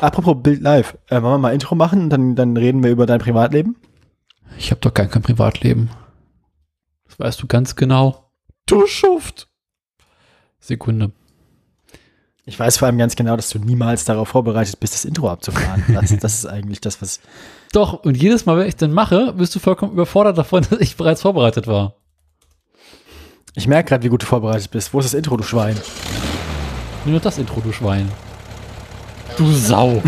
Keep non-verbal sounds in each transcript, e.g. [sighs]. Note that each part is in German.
apropos Bild Live, äh, wollen wir mal Intro machen und dann, dann reden wir über dein Privatleben? Ich habe doch gar kein Privatleben. Das weißt du ganz genau. Du Schuft. Sekunde. Ich weiß vor allem ganz genau, dass du niemals darauf vorbereitet bist, das Intro abzufahren. [laughs] Das, das ist eigentlich das, was. Doch, und jedes Mal, wenn ich dann mache, bist du vollkommen überfordert davon, [laughs] dass ich bereits vorbereitet war. Ich merke gerade, wie gut du vorbereitet bist. Wo ist das Intro, du Schwein? Nur das Intro, du Schwein. Du Sau.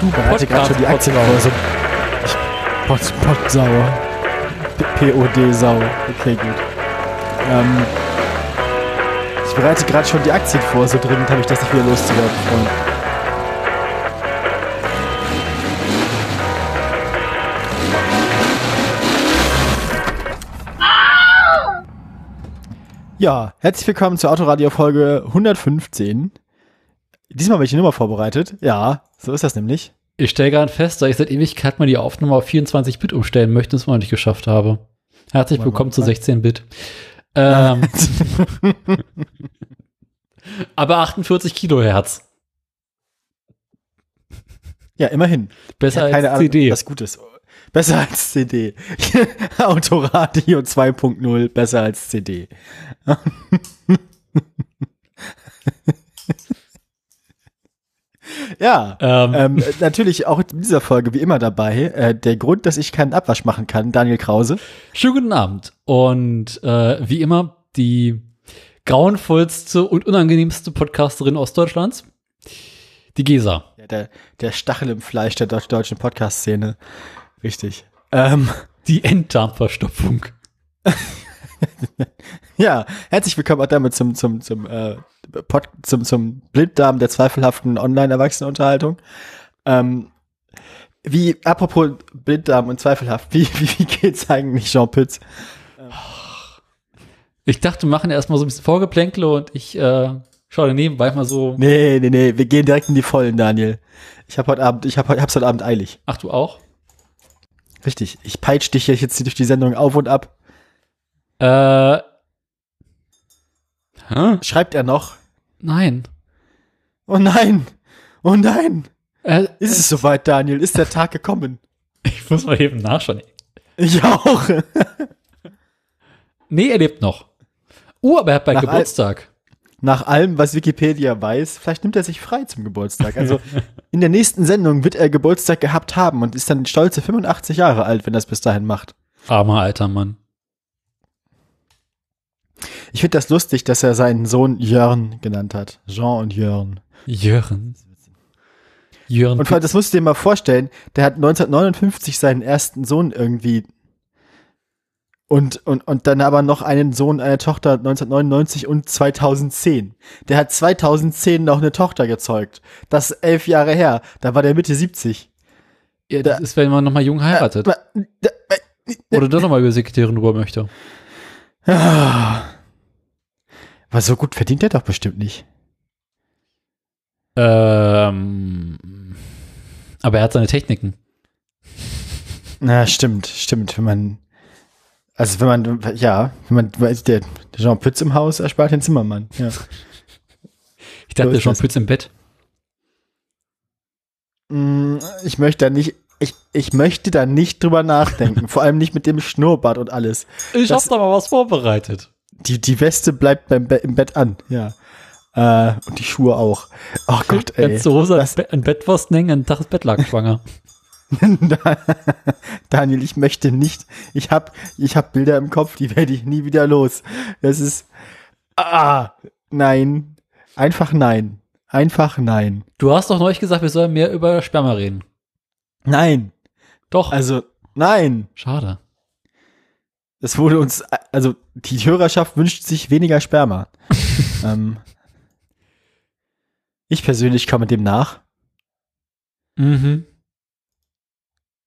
Du bereite gerade schon die Aktien vor. So Pot, Pot sauer. POD Sau. Okay, gut. Ähm, ich bereite gerade schon die Aktien vor. So dringend habe ich das nicht wieder loszuwerden, Freund. Ja, herzlich willkommen zur Autoradio Folge 115. Diesmal habe ich die Nummer vorbereitet. Ja, so ist das nämlich. Ich stelle gerade fest, dass ich seit Ewigkeit mal die Aufnahme auf 24-Bit umstellen möchte und es mal nicht geschafft habe. Herzlich willkommen zu 16-Bit. Ähm, [laughs] aber 48 Kilohertz. Ja, immerhin. Besser als Keine Ahnung, CD. was Gutes. Besser als CD. [laughs] Autoradio 2.0, besser als CD. [laughs] ja, Ähm, ähm, natürlich auch in dieser Folge wie immer dabei. Äh, der Grund, dass ich keinen Abwasch machen kann, Daniel Krause. Schönen guten Abend. Und äh, wie immer die grauenvollste und unangenehmste Podcasterin aus Deutschlands, die Gesa. Ja, der, der Stachel im Fleisch der deutsch- deutschen Podcast-Szene. Richtig. Ähm, Die Enddarmverstopfung. [laughs] [laughs] Ja, herzlich willkommen auch damit zum, zum, zum, äh, Pod, zum, zum Blinddarm der zweifelhaften Online-Erwachsenenunterhaltung. Ähm, wie, apropos Blinddarm und zweifelhaft, wie, wie, [laughs] wie geht's eigentlich Jean Pütz? Ich dachte, wir machen erstmal so ein bisschen Vorgeplänkle und ich äh, schaue nebenbei mal so. Nee, nee, nee, wir gehen direkt in die Vollen, Daniel. Ich habe heute Abend, ich hab, hab's heute Abend eilig. Ach, du auch? Richtig. Ich peitsch dich jetzt durch die Sendung auf und ab. Äh. Hä? Schreibt er noch? Nein. Oh nein! Oh nein! Äh, Ist es soweit, Daniel? Ist der Tag gekommen? ich muss mal eben nachschauen. Ich auch. [laughs] Nee, er lebt noch. Uh, aber er hat bald Nach Geburtstag. nach allem, was Wikipedia weiß, vielleicht nimmt er sich frei zum Geburtstag. Also in der nächsten Sendung wird er Geburtstag gehabt haben und ist dann stolze 85 Jahre alt, wenn er es bis dahin macht. Armer alter Mann. Ich finde das lustig, dass er seinen Sohn Jörn genannt hat. Jean und Jörn. Jörn. Jörn. Und vor allem, das musst du dir mal vorstellen, der hat 1959 seinen ersten Sohn irgendwie und, und, und dann aber noch einen Sohn, eine Tochter 1999 und 2010. Der hat 2010 noch eine Tochter gezeugt. Das ist elf Jahre her. Da war der Mitte 70. ja, das ist, wenn man nochmal jung heiratet. Oder doch nochmal über Sekretärin rüber möchte. Ah. Was so gut verdient er doch bestimmt nicht. Ähm, aber er hat seine Techniken. Na, stimmt, stimmt. Wenn man, also wenn man, ja, wenn man, der, der Jean Pütz im Haus erspart den Zimmermann. Ja. Ich dachte schon das. Pütz im Bett. Mm, Ich möchte da nicht, ich, ich möchte da nicht drüber nachdenken. Vor allem nicht mit dem Schnurrbart und alles. Ich Das- hab da mal was vorbereitet. Die, die Weste bleibt beim Be im Bett an, ja. Äh, und die Schuhe auch. Oh [laughs] Gott, ey. Du Hose Das- Be an Bettwurst hängen, einen Tag ist Bettlaken schwanger. [laughs] [laughs] Daniel, ich möchte nicht. Ich hab, ich hab Bilder im Kopf, die werde ich nie wieder los. Das ist. Ah, nein. Einfach nein. Einfach nein. Du hast doch neulich gesagt, wir sollen mehr über Sperma reden. Nein. Doch. Also, nein. Schade. Es wurde uns, also die Hörerschaft wünscht sich weniger Sperma. [laughs] ähm, ich persönlich komme dem nach. Mhm.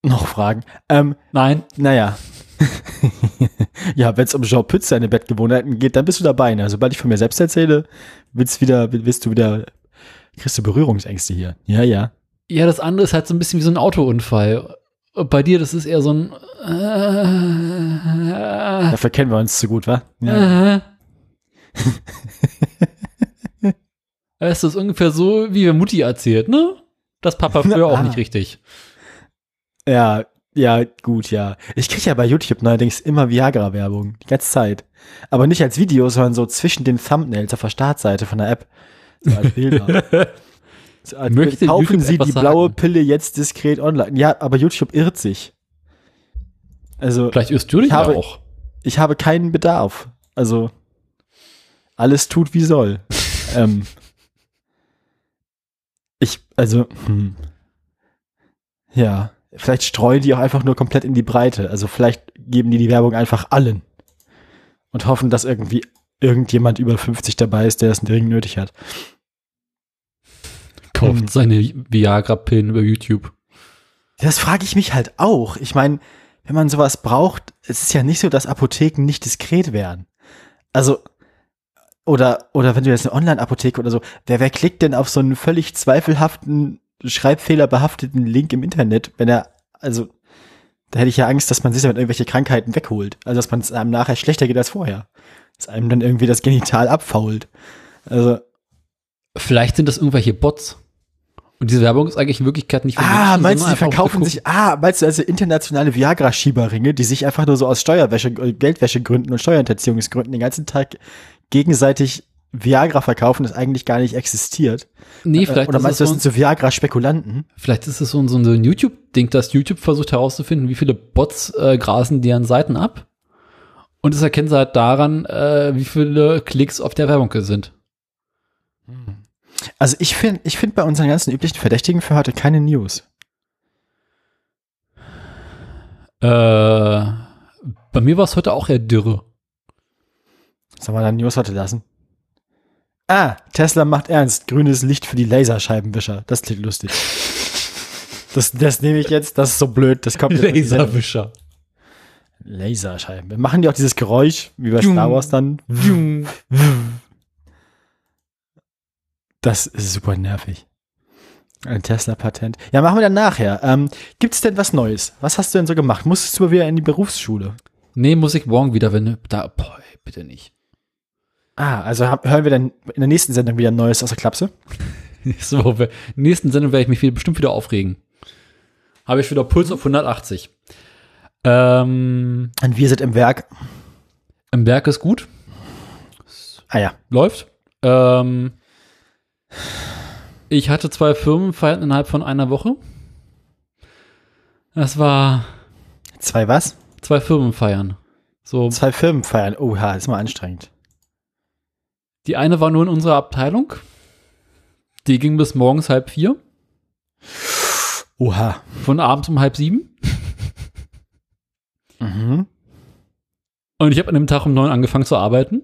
Noch Fragen? Ähm, Nein. naja. [laughs] ja, wenn es um Jean Pütz seine Bettgewohnheiten geht, dann bist du dabei. Ne? Sobald ich von mir selbst erzähle, willst, wieder, willst du wieder, kriegst du Berührungsängste hier. Ja, ja. Ja, das andere ist halt so ein bisschen wie so ein Autounfall. Bei dir, das ist eher so ein. Äh, Dafür kennen wir uns zu gut, wa? Ja. äh. [laughs] Es ist ungefähr so, wie mir Mutti erzählt, ne? Das Papa früher auch [laughs] nicht richtig. Ja, ja, gut, ja. Ich kriege ja bei YouTube neuerdings immer Viagra-Werbung, die ganze Zeit. Aber nicht als Video, sondern so zwischen den Thumbnails auf der Startseite von der App. So als Bilder. [laughs] so als Möchte kaufen YouTube Sie die blaue sagen? Pille jetzt diskret online. Ja, aber YouTube irrt sich. Also, Vielleicht irrst du dich Ich habe- auch. ich habe keinen Bedarf. Also, alles tut wie soll. [laughs] ähm, ich, also, hm. ja, vielleicht streuen die auch einfach nur komplett in die Breite. Also, vielleicht geben die die Werbung einfach allen und hoffen, dass irgendwie irgendjemand über 50 dabei ist, der es dringend nötig hat. Kauft Hm. seine Viagra-Pillen über YouTube. Das frage ich mich halt auch. Ich meine, wenn man sowas braucht, es ist ja nicht so, dass Apotheken nicht diskret wären. Also, oder, oder wenn du jetzt eine Online-Apotheke oder so, wer, wer klickt denn auf so einen völlig zweifelhaften, schreibfehlerbehafteten Link im Internet, wenn er, also, da hätte ich ja Angst, dass man sich damit irgendwelche Krankheiten wegholt. Also, dass man es einem nachher schlechter geht als vorher. Dass einem dann irgendwie das Genital abfault. Also, Vielleicht sind das irgendwelche Bots. Und diese Werbung ist eigentlich in Wirklichkeit nicht für Ah, Menschen, meinst du, die verkaufen sich, ah, meinst du also internationale Viagra-Schieberringe, die sich einfach nur so aus Steuerwäsche, äh, Geldwäschegründen und Steuerhinterziehungsgründen den ganzen Tag gegenseitig Viagra verkaufen, das eigentlich gar nicht existiert? Nee, vielleicht Oder ist, meinst du, das sind so Viagra-Spekulanten? vielleicht ist es so ein, so ein YouTube-Ding, dass YouTube versucht herauszufinden, wie viele Bots äh, grasen deren Seiten ab. Und es erkennen sie halt daran, äh, wie viele Klicks auf der Werbung sind. Also ich finde ich find bei unseren ganzen üblichen Verdächtigen für heute keine News. Äh, bei mir war es heute auch eher dürre. Sollen wir dann News heute lassen? Ah, Tesla macht ernst. Grünes Licht für die Laserscheibenwischer. Das klingt lustig. Das, das nehme ich jetzt, das ist so blöd. Das kommt. Laserwischer. Laserscheiben. Machen die auch dieses Geräusch, wie bei. Star Wars dann? Das ist super nervig. Ein Tesla-Patent. Ja, machen wir dann nachher. Ähm, Gibt es denn was Neues? Was hast du denn so gemacht? Musstest du mal wieder in die Berufsschule? Nee, muss ich morgen wieder, wenn da, boah, bitte nicht. Ah, also hab, hören wir dann in der nächsten Sendung wieder Neues aus der Klapse? [laughs] Nächste Woche, nächsten Sendung werde ich mich wieder, bestimmt wieder aufregen. Habe ich wieder Puls auf 180. Ähm, Und wir sind im Werk. Im Berg ist gut, Ah ja. läuft. Ähm, ich hatte zwei Firmenfeiern innerhalb von einer Woche. Das war Zwei was? zwei Firmenfeiern. So, Zwei Firmen feiern. Oha, ist mal anstrengend. die eine war nur in unserer Abteilung. Die ging bis morgens halb vier. Oha. Von abends um halb sieben. Mhm. Und ich habe an dem Tag um neun angefangen zu arbeiten.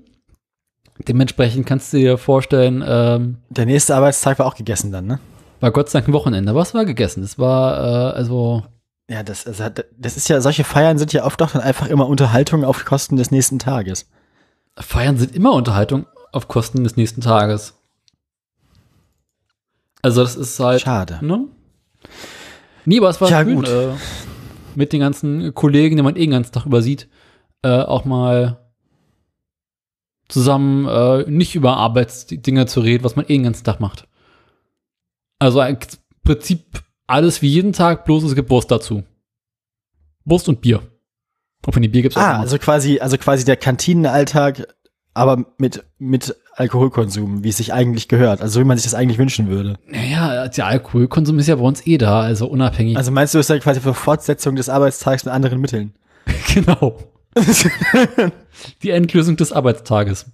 Dementsprechend kannst du dir vorstellen, ähm, Der nächste Arbeitstag war auch gegessen dann, ne? war Gott sei Dank ein Wochenende. Was war gegessen? Das war, äh, also, Ja, das, also, das ist ja, solche Feiern sind ja oft doch dann einfach immer Unterhaltung auf Kosten des nächsten Tages. Feiern sind immer Unterhaltung auf Kosten des nächsten Tages. Also, das ist halt, Schade. ne? Nee, aber es war Ja, schön, gut. Äh, mit den ganzen Kollegen, die man eh den ganzen Tag übersieht, äh, auch mal zusammen äh, nicht über Arbeitsdinge zu reden, was man eh den ganzen Tag macht. Also im Prinzip alles wie jeden Tag, bloß es gibt Wurst dazu. Wurst und Bier. Wenn die Bier gibt's auch Ah, also quasi, also quasi der Kantinenalltag, aber mit, mit Alkoholkonsum, wie es sich eigentlich gehört. Also wie man sich das eigentlich wünschen würde. Naja, der Alkoholkonsum ist ja bei uns eh da, also unabhängig. Also meinst du, es ist ja quasi für Fortsetzung des Arbeitstags mit anderen Mitteln? [laughs] genau. [laughs] Die Endlösung des Arbeitstages.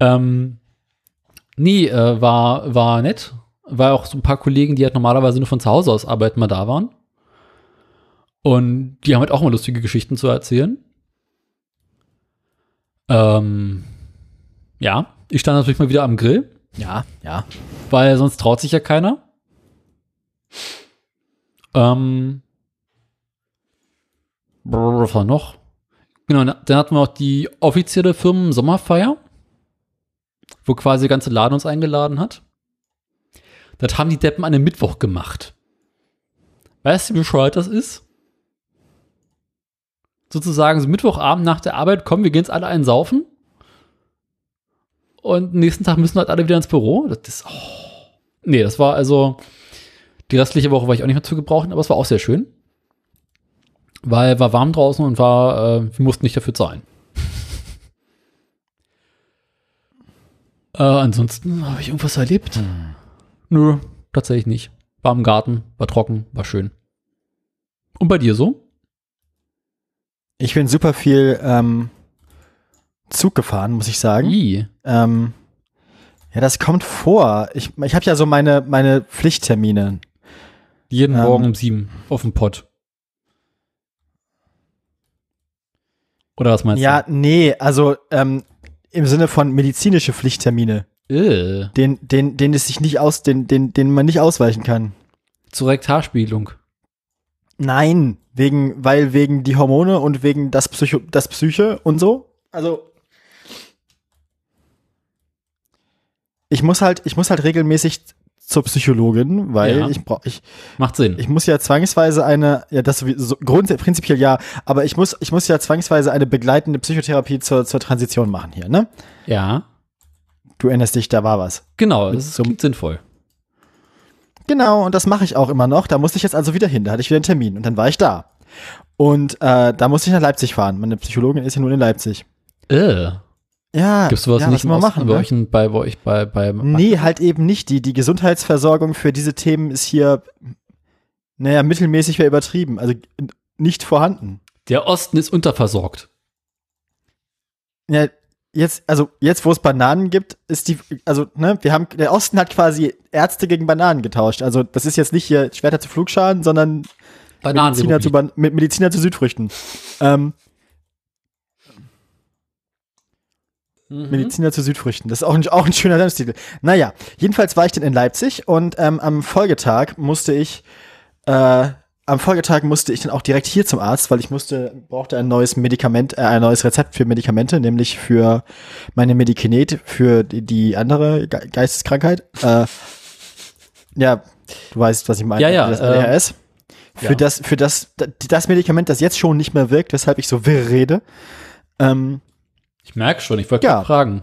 Ähm, nee, äh, war, war nett. War auch so ein paar Kollegen, die halt normalerweise nur von zu Hause aus arbeiten, mal da waren. Und die haben halt auch mal lustige Geschichten zu erzählen. Ähm, ja, ich stand natürlich mal wieder am Grill, Ja, ja. weil sonst traut sich ja keiner. Ähm, was war noch? Genau, na- dann hatten wir auch die offizielle Firmen-Sommerfeier, wo quasi der ganze Laden uns eingeladen hat. Das haben die Deppen an einem Mittwoch gemacht. Weißt du, wie bescheuert das ist? Sozusagen so Mittwochabend nach der Arbeit, kommen, wir gehen jetzt alle einen saufen. und nächsten Tag müssen halt alle wieder ins Büro. Das ist, oh. Nee, das war also, die restliche Woche war ich auch nicht mehr zu gebrauchen, aber es war auch sehr schön. Weil war warm draußen und war, äh, wir mussten nicht dafür zahlen. [laughs] äh, ansonsten habe ich irgendwas erlebt. Hm. Nö, tatsächlich nicht. War im Garten, war trocken, war schön. Und bei dir so? Ich bin super viel ähm, Zug gefahren, muss ich sagen. I. Ähm, ja, das kommt vor. Ich, ich habe ja so meine, meine Pflichttermine. Jeden ähm, Morgen um sieben auf dem Pott. Oder was meinst ja, du? Ja, nee, also ähm, im Sinne von medizinische Pflichttermine. Äh. Den, den, den es sich nicht aus, den, den, den man nicht ausweichen kann. Zur Rektarspielung. Nein, wegen, weil wegen die Hormone und wegen das Psycho, das Psyche und so. Also ich muss halt, ich muss halt regelmäßig zur Psychologin, weil ja. ich brauche ich macht Sinn. Ich muss ja zwangsweise eine ja das so, grundsätzlich prinzipiell ja, aber ich muss ich muss ja zwangsweise eine begleitende Psychotherapie zur zur Transition machen hier, ne? Ja. Du erinnerst dich, da war was. Genau, das ist so, sinnvoll. Genau, und das mache ich auch immer noch. Da musste ich jetzt also wieder hin. Da hatte ich wieder einen Termin und dann war ich da. Und äh, da musste ich nach Leipzig fahren. Meine Psychologin ist ja nur in Leipzig. Äh. Ja, Gibt's sowas ja, nicht mal machen, bei, ne? euch, bei, bei euch bei, bei Nee, halt eben nicht. Die, die Gesundheitsversorgung für diese Themen ist hier, naja, mittelmäßig wäre übertrieben. Also nicht vorhanden. Der Osten ist unterversorgt. Ja, jetzt, also jetzt, wo es Bananen gibt, ist die, also, ne, wir haben, der Osten hat quasi Ärzte gegen Bananen getauscht. Also das ist jetzt nicht hier Schwerter zu Flugscharen, sondern Mediziner zu, Mediziner zu Südfrüchten. Ähm, mhm. Mediziner zu Südfrüchten. Das ist auch ein, auch ein schöner Sendungstitel. Naja, jedenfalls war ich dann in Leipzig und ähm, am Folgetag musste ich äh, am Folgetag musste ich dann auch direkt hier zum Arzt, weil ich musste, brauchte ein neues Medikament, äh, ein neues Rezept für Medikamente, nämlich für meine Medikinet, für die, die andere Ge Geisteskrankheit. Äh, ja, du weißt, was ich meine. Ja, ja. Das ADHS. Äh, für ja. das, für das, das Medikament, das jetzt schon nicht mehr wirkt, weshalb ich so wirr rede. Ähm, ich merke schon, ich wollte ja. fragen.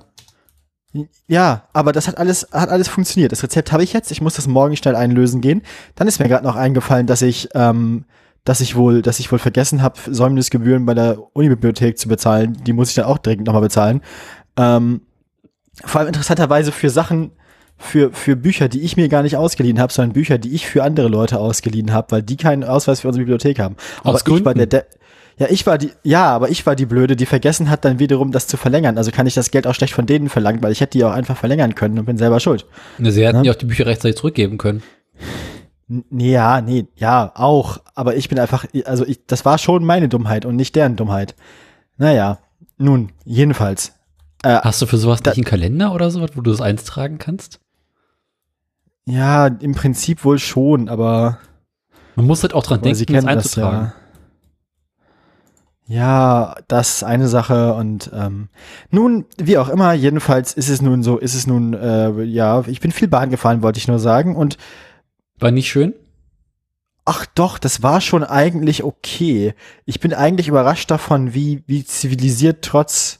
Ja, aber das hat alles, hat alles funktioniert. Das Rezept habe ich jetzt. Ich muss das morgen schnell einlösen gehen. Dann ist mir gerade noch eingefallen, dass ich, ähm, dass ich wohl, dass ich wohl vergessen habe, Säumnisgebühren bei der Unibibliothek zu bezahlen. Die muss ich dann auch dringend nochmal bezahlen. Ähm, vor allem interessanterweise für Sachen, für, für Bücher, die ich mir gar nicht ausgeliehen habe, sondern Bücher, die ich für andere Leute ausgeliehen habe, weil die keinen Ausweis für unsere Bibliothek haben. Aber Aus ich war der, der ja, ich war die, ja, aber ich war die Blöde, die vergessen hat, dann wiederum das zu verlängern. Also kann ich das Geld auch schlecht von denen verlangen, weil ich hätte die auch einfach verlängern können und bin selber schuld. Ne, sie hätten ja? ja auch die Bücher rechtzeitig zurückgeben können. Nee, ja, nee, ja, auch. Aber ich bin einfach, also ich, das war schon meine Dummheit und nicht deren Dummheit. Naja, nun, jedenfalls. Äh, Hast du für sowas da, nicht einen Kalender oder sowas, wo du das eintragen kannst? Ja, im Prinzip wohl schon, aber. Man muss halt auch dran denken, das einzutragen. Das, ja. Ja, das ist eine Sache und ähm, nun, wie auch immer, jedenfalls ist es nun so, ist es nun, äh, ja, ich bin viel Bahn gefahren, wollte ich nur sagen und war nicht schön? Ach doch, das war schon eigentlich okay. Ich bin eigentlich überrascht davon, wie wie zivilisiert trotz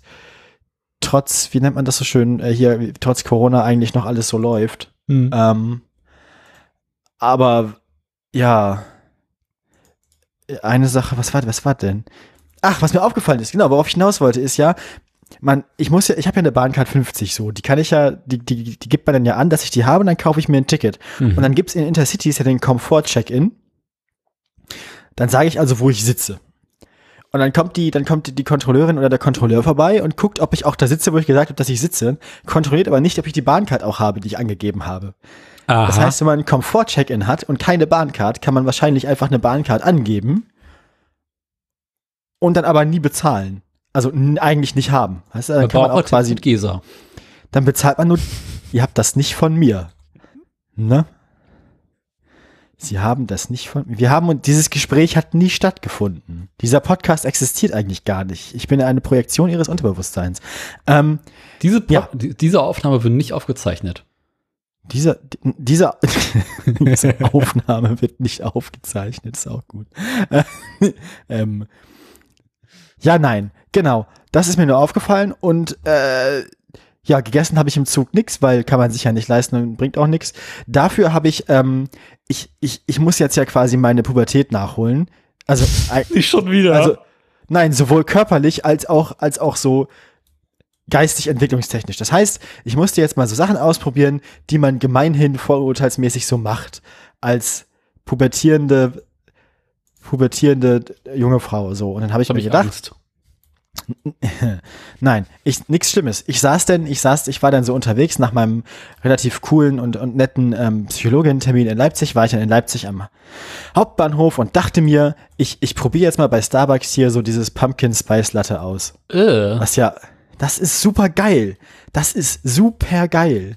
trotz, wie nennt man das so schön äh, hier, trotz Corona eigentlich noch alles so läuft. Mhm. Ähm, aber ja, eine Sache, was war, was war denn? Ach, was mir aufgefallen ist, genau, worauf ich hinaus wollte, ist ja, man, ich muss ja, ich habe ja eine Bahncard 50 so, die kann ich ja, die, die, die gibt man dann ja an, dass ich die habe und dann kaufe ich mir ein Ticket. Mhm. Und dann gibt's in Intercities ja den Komfort-Check-In. Dann sage ich also, wo ich sitze. Und dann kommt die, dann kommt die, die Kontrolleurin oder der Kontrolleur vorbei und guckt, ob ich auch da sitze, wo ich gesagt habe, dass ich sitze, kontrolliert aber nicht, ob ich die Bahncard auch habe, die ich angegeben habe. Aha. Das heißt, wenn man einen Komfort-Check-In hat und keine Bahncard, kann man wahrscheinlich einfach eine Bahncard angeben und dann aber nie bezahlen. Also eigentlich nicht haben. Weißt du, dann kann man auch quasi Gesa. Dann bezahlt man nur, ihr habt das nicht von mir. Ne? Sie haben das nicht von mir. Wir haben und dieses Gespräch hat nie stattgefunden. Dieser Podcast existiert eigentlich gar nicht. Ich bin eine Projektion ihres Unterbewusstseins. Ähm, diese, ja. diese Aufnahme wird nicht aufgezeichnet. Diese, diese, [laughs] diese Aufnahme wird nicht aufgezeichnet, ist auch gut. [laughs] ähm, ja, nein, genau. Das ist mir nur aufgefallen und äh, ja, gegessen habe ich im Zug nix, weil kann man sich ja nicht leisten und bringt auch nix. Dafür habe ich, ähm, ich, ich, ich muss jetzt ja quasi meine Pubertät nachholen. Also, [laughs] Nicht schon wieder. also nein, sowohl körperlich als auch, als auch so geistig entwicklungstechnisch. Das heißt, ich musste jetzt mal so Sachen ausprobieren, die man gemeinhin vorurteilsmäßig so macht, als pubertierende, pubertierende junge Frau, so. Und dann habe ich hab mir ich gedacht, Angst. [laughs] Nein, ich nichts Schlimmes. Ich saß denn, ich saß, ich war dann so unterwegs nach meinem relativ coolen und, und netten ähm, Psychologentermin in Leipzig, war ich dann in Leipzig am Hauptbahnhof und dachte mir, ich, ich probiere jetzt mal bei Starbucks hier so dieses Pumpkin Spice Latte aus. Äh. Was ja, das ist super geil. Das ist super geil.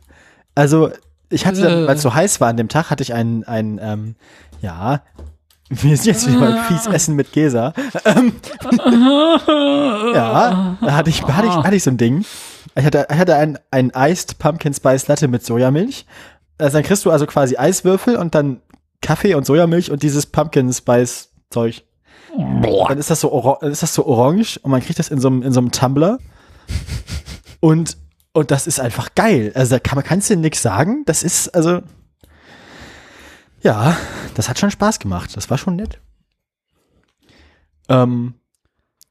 Also, ich hatte, dann, weil es so heiß war an dem Tag, hatte ich ein, ein ähm, ja, wir sind jetzt wieder mal fies Essen mit Gesa. Ähm, [laughs] ja, da hatte ich, hatte ich, hatte ich so ein Ding. Ich hatte, ich hatte ein, ein Iced Pumpkin Spice Latte mit Sojamilch. Also dann kriegst du also quasi Eiswürfel und dann Kaffee und Sojamilch und dieses Pumpkin Spice Zeug. Dann ist das so, ist das so orange und man kriegt das in so einem, in so einem Tumbler. Und, und das ist einfach geil. Also da kann man, kannst du nix sagen. Das ist, also, ja, das hat schon Spaß gemacht. Das war schon nett. Ähm,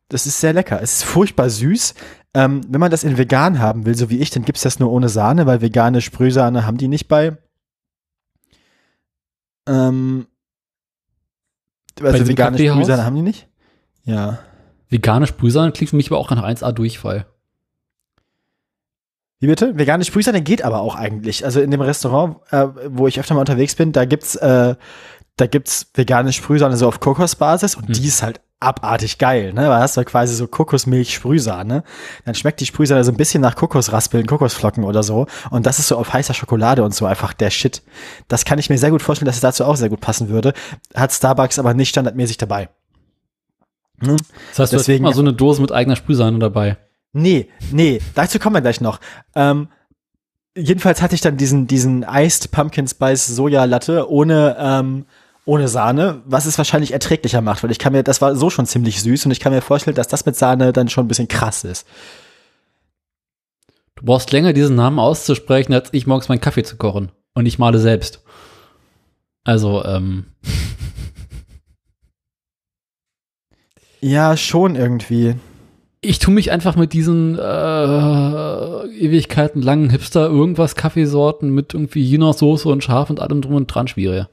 das ist sehr lecker. Es ist furchtbar süß. Ähm, wenn man das in vegan haben will, so wie ich, dann gibt's das nur ohne Sahne, weil vegane Sprühsahne haben die nicht bei. Ähm, also diesem vegane? Sprühsahne haben die nicht? Ja. Vegane Sprühsahne klingt für mich aber auch nach 1A Durchfall. Wie bitte? Vegane Sprühsahne geht aber auch eigentlich. Also in dem Restaurant, äh, wo ich öfter mal unterwegs bin, da gibt's, äh, da gibt's vegane Sprühsahne so auf Kokosbasis und Hm. die ist halt abartig geil, ne? Weil hast du quasi so Kokosmilch-Sprühsahne. Dann schmeckt die Sprühsahne so ein bisschen nach Kokosraspeln, Kokosflocken oder so. Und das ist so auf heißer Schokolade und so einfach der Shit. Das kann ich mir sehr gut vorstellen, dass es dazu auch sehr gut passen würde. Hat Starbucks aber nicht standardmäßig dabei. Hm? Das heißt, du hast Deswegen- immer so eine Dose mit eigener Sprühsahne dabei. Nee, nee, dazu kommen wir gleich noch. Ähm, jedenfalls hatte ich dann diesen, diesen Iced Pumpkin Spice Soja Latte ohne, ähm, ohne Sahne, was es wahrscheinlich erträglicher macht, weil ich kann mir, das war so schon ziemlich süß und ich kann mir vorstellen, dass das mit Sahne dann schon ein bisschen krass ist. Du brauchst länger, diesen Namen auszusprechen, als ich morgens meinen Kaffee zu kochen. Und ich male selbst. Also, ähm, Ja, schon irgendwie. Ich tue mich einfach mit diesen äh, Ewigkeiten langen Hipster irgendwas Kaffeesorten mit irgendwie China-Soße und Schaf und allem drum und dran schwierig.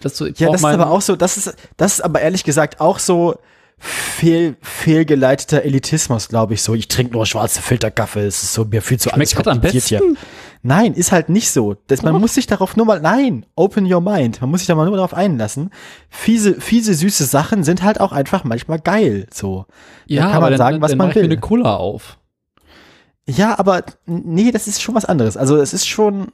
Das so, Ja, das ist aber auch so, das ist, das ist aber ehrlich gesagt auch so fehl, fehlgeleiteter Elitismus, glaube ich, so. Ich trinke nur schwarze Filterkaffee, es ist so mir viel zu Schmeckt alles am kompliziert hier. Nein, ist halt nicht so. Das, man Doch. muss sich darauf nur mal, nein, open your mind. Man muss sich da mal nur darauf einlassen. Fiese, fiese, süße Sachen sind halt auch einfach manchmal geil, so. Ja, kann aber man dann, sagen, was dann man mach ich mir will. eine Cola auf. Ja, aber nee, das ist schon was anderes. Also es ist schon,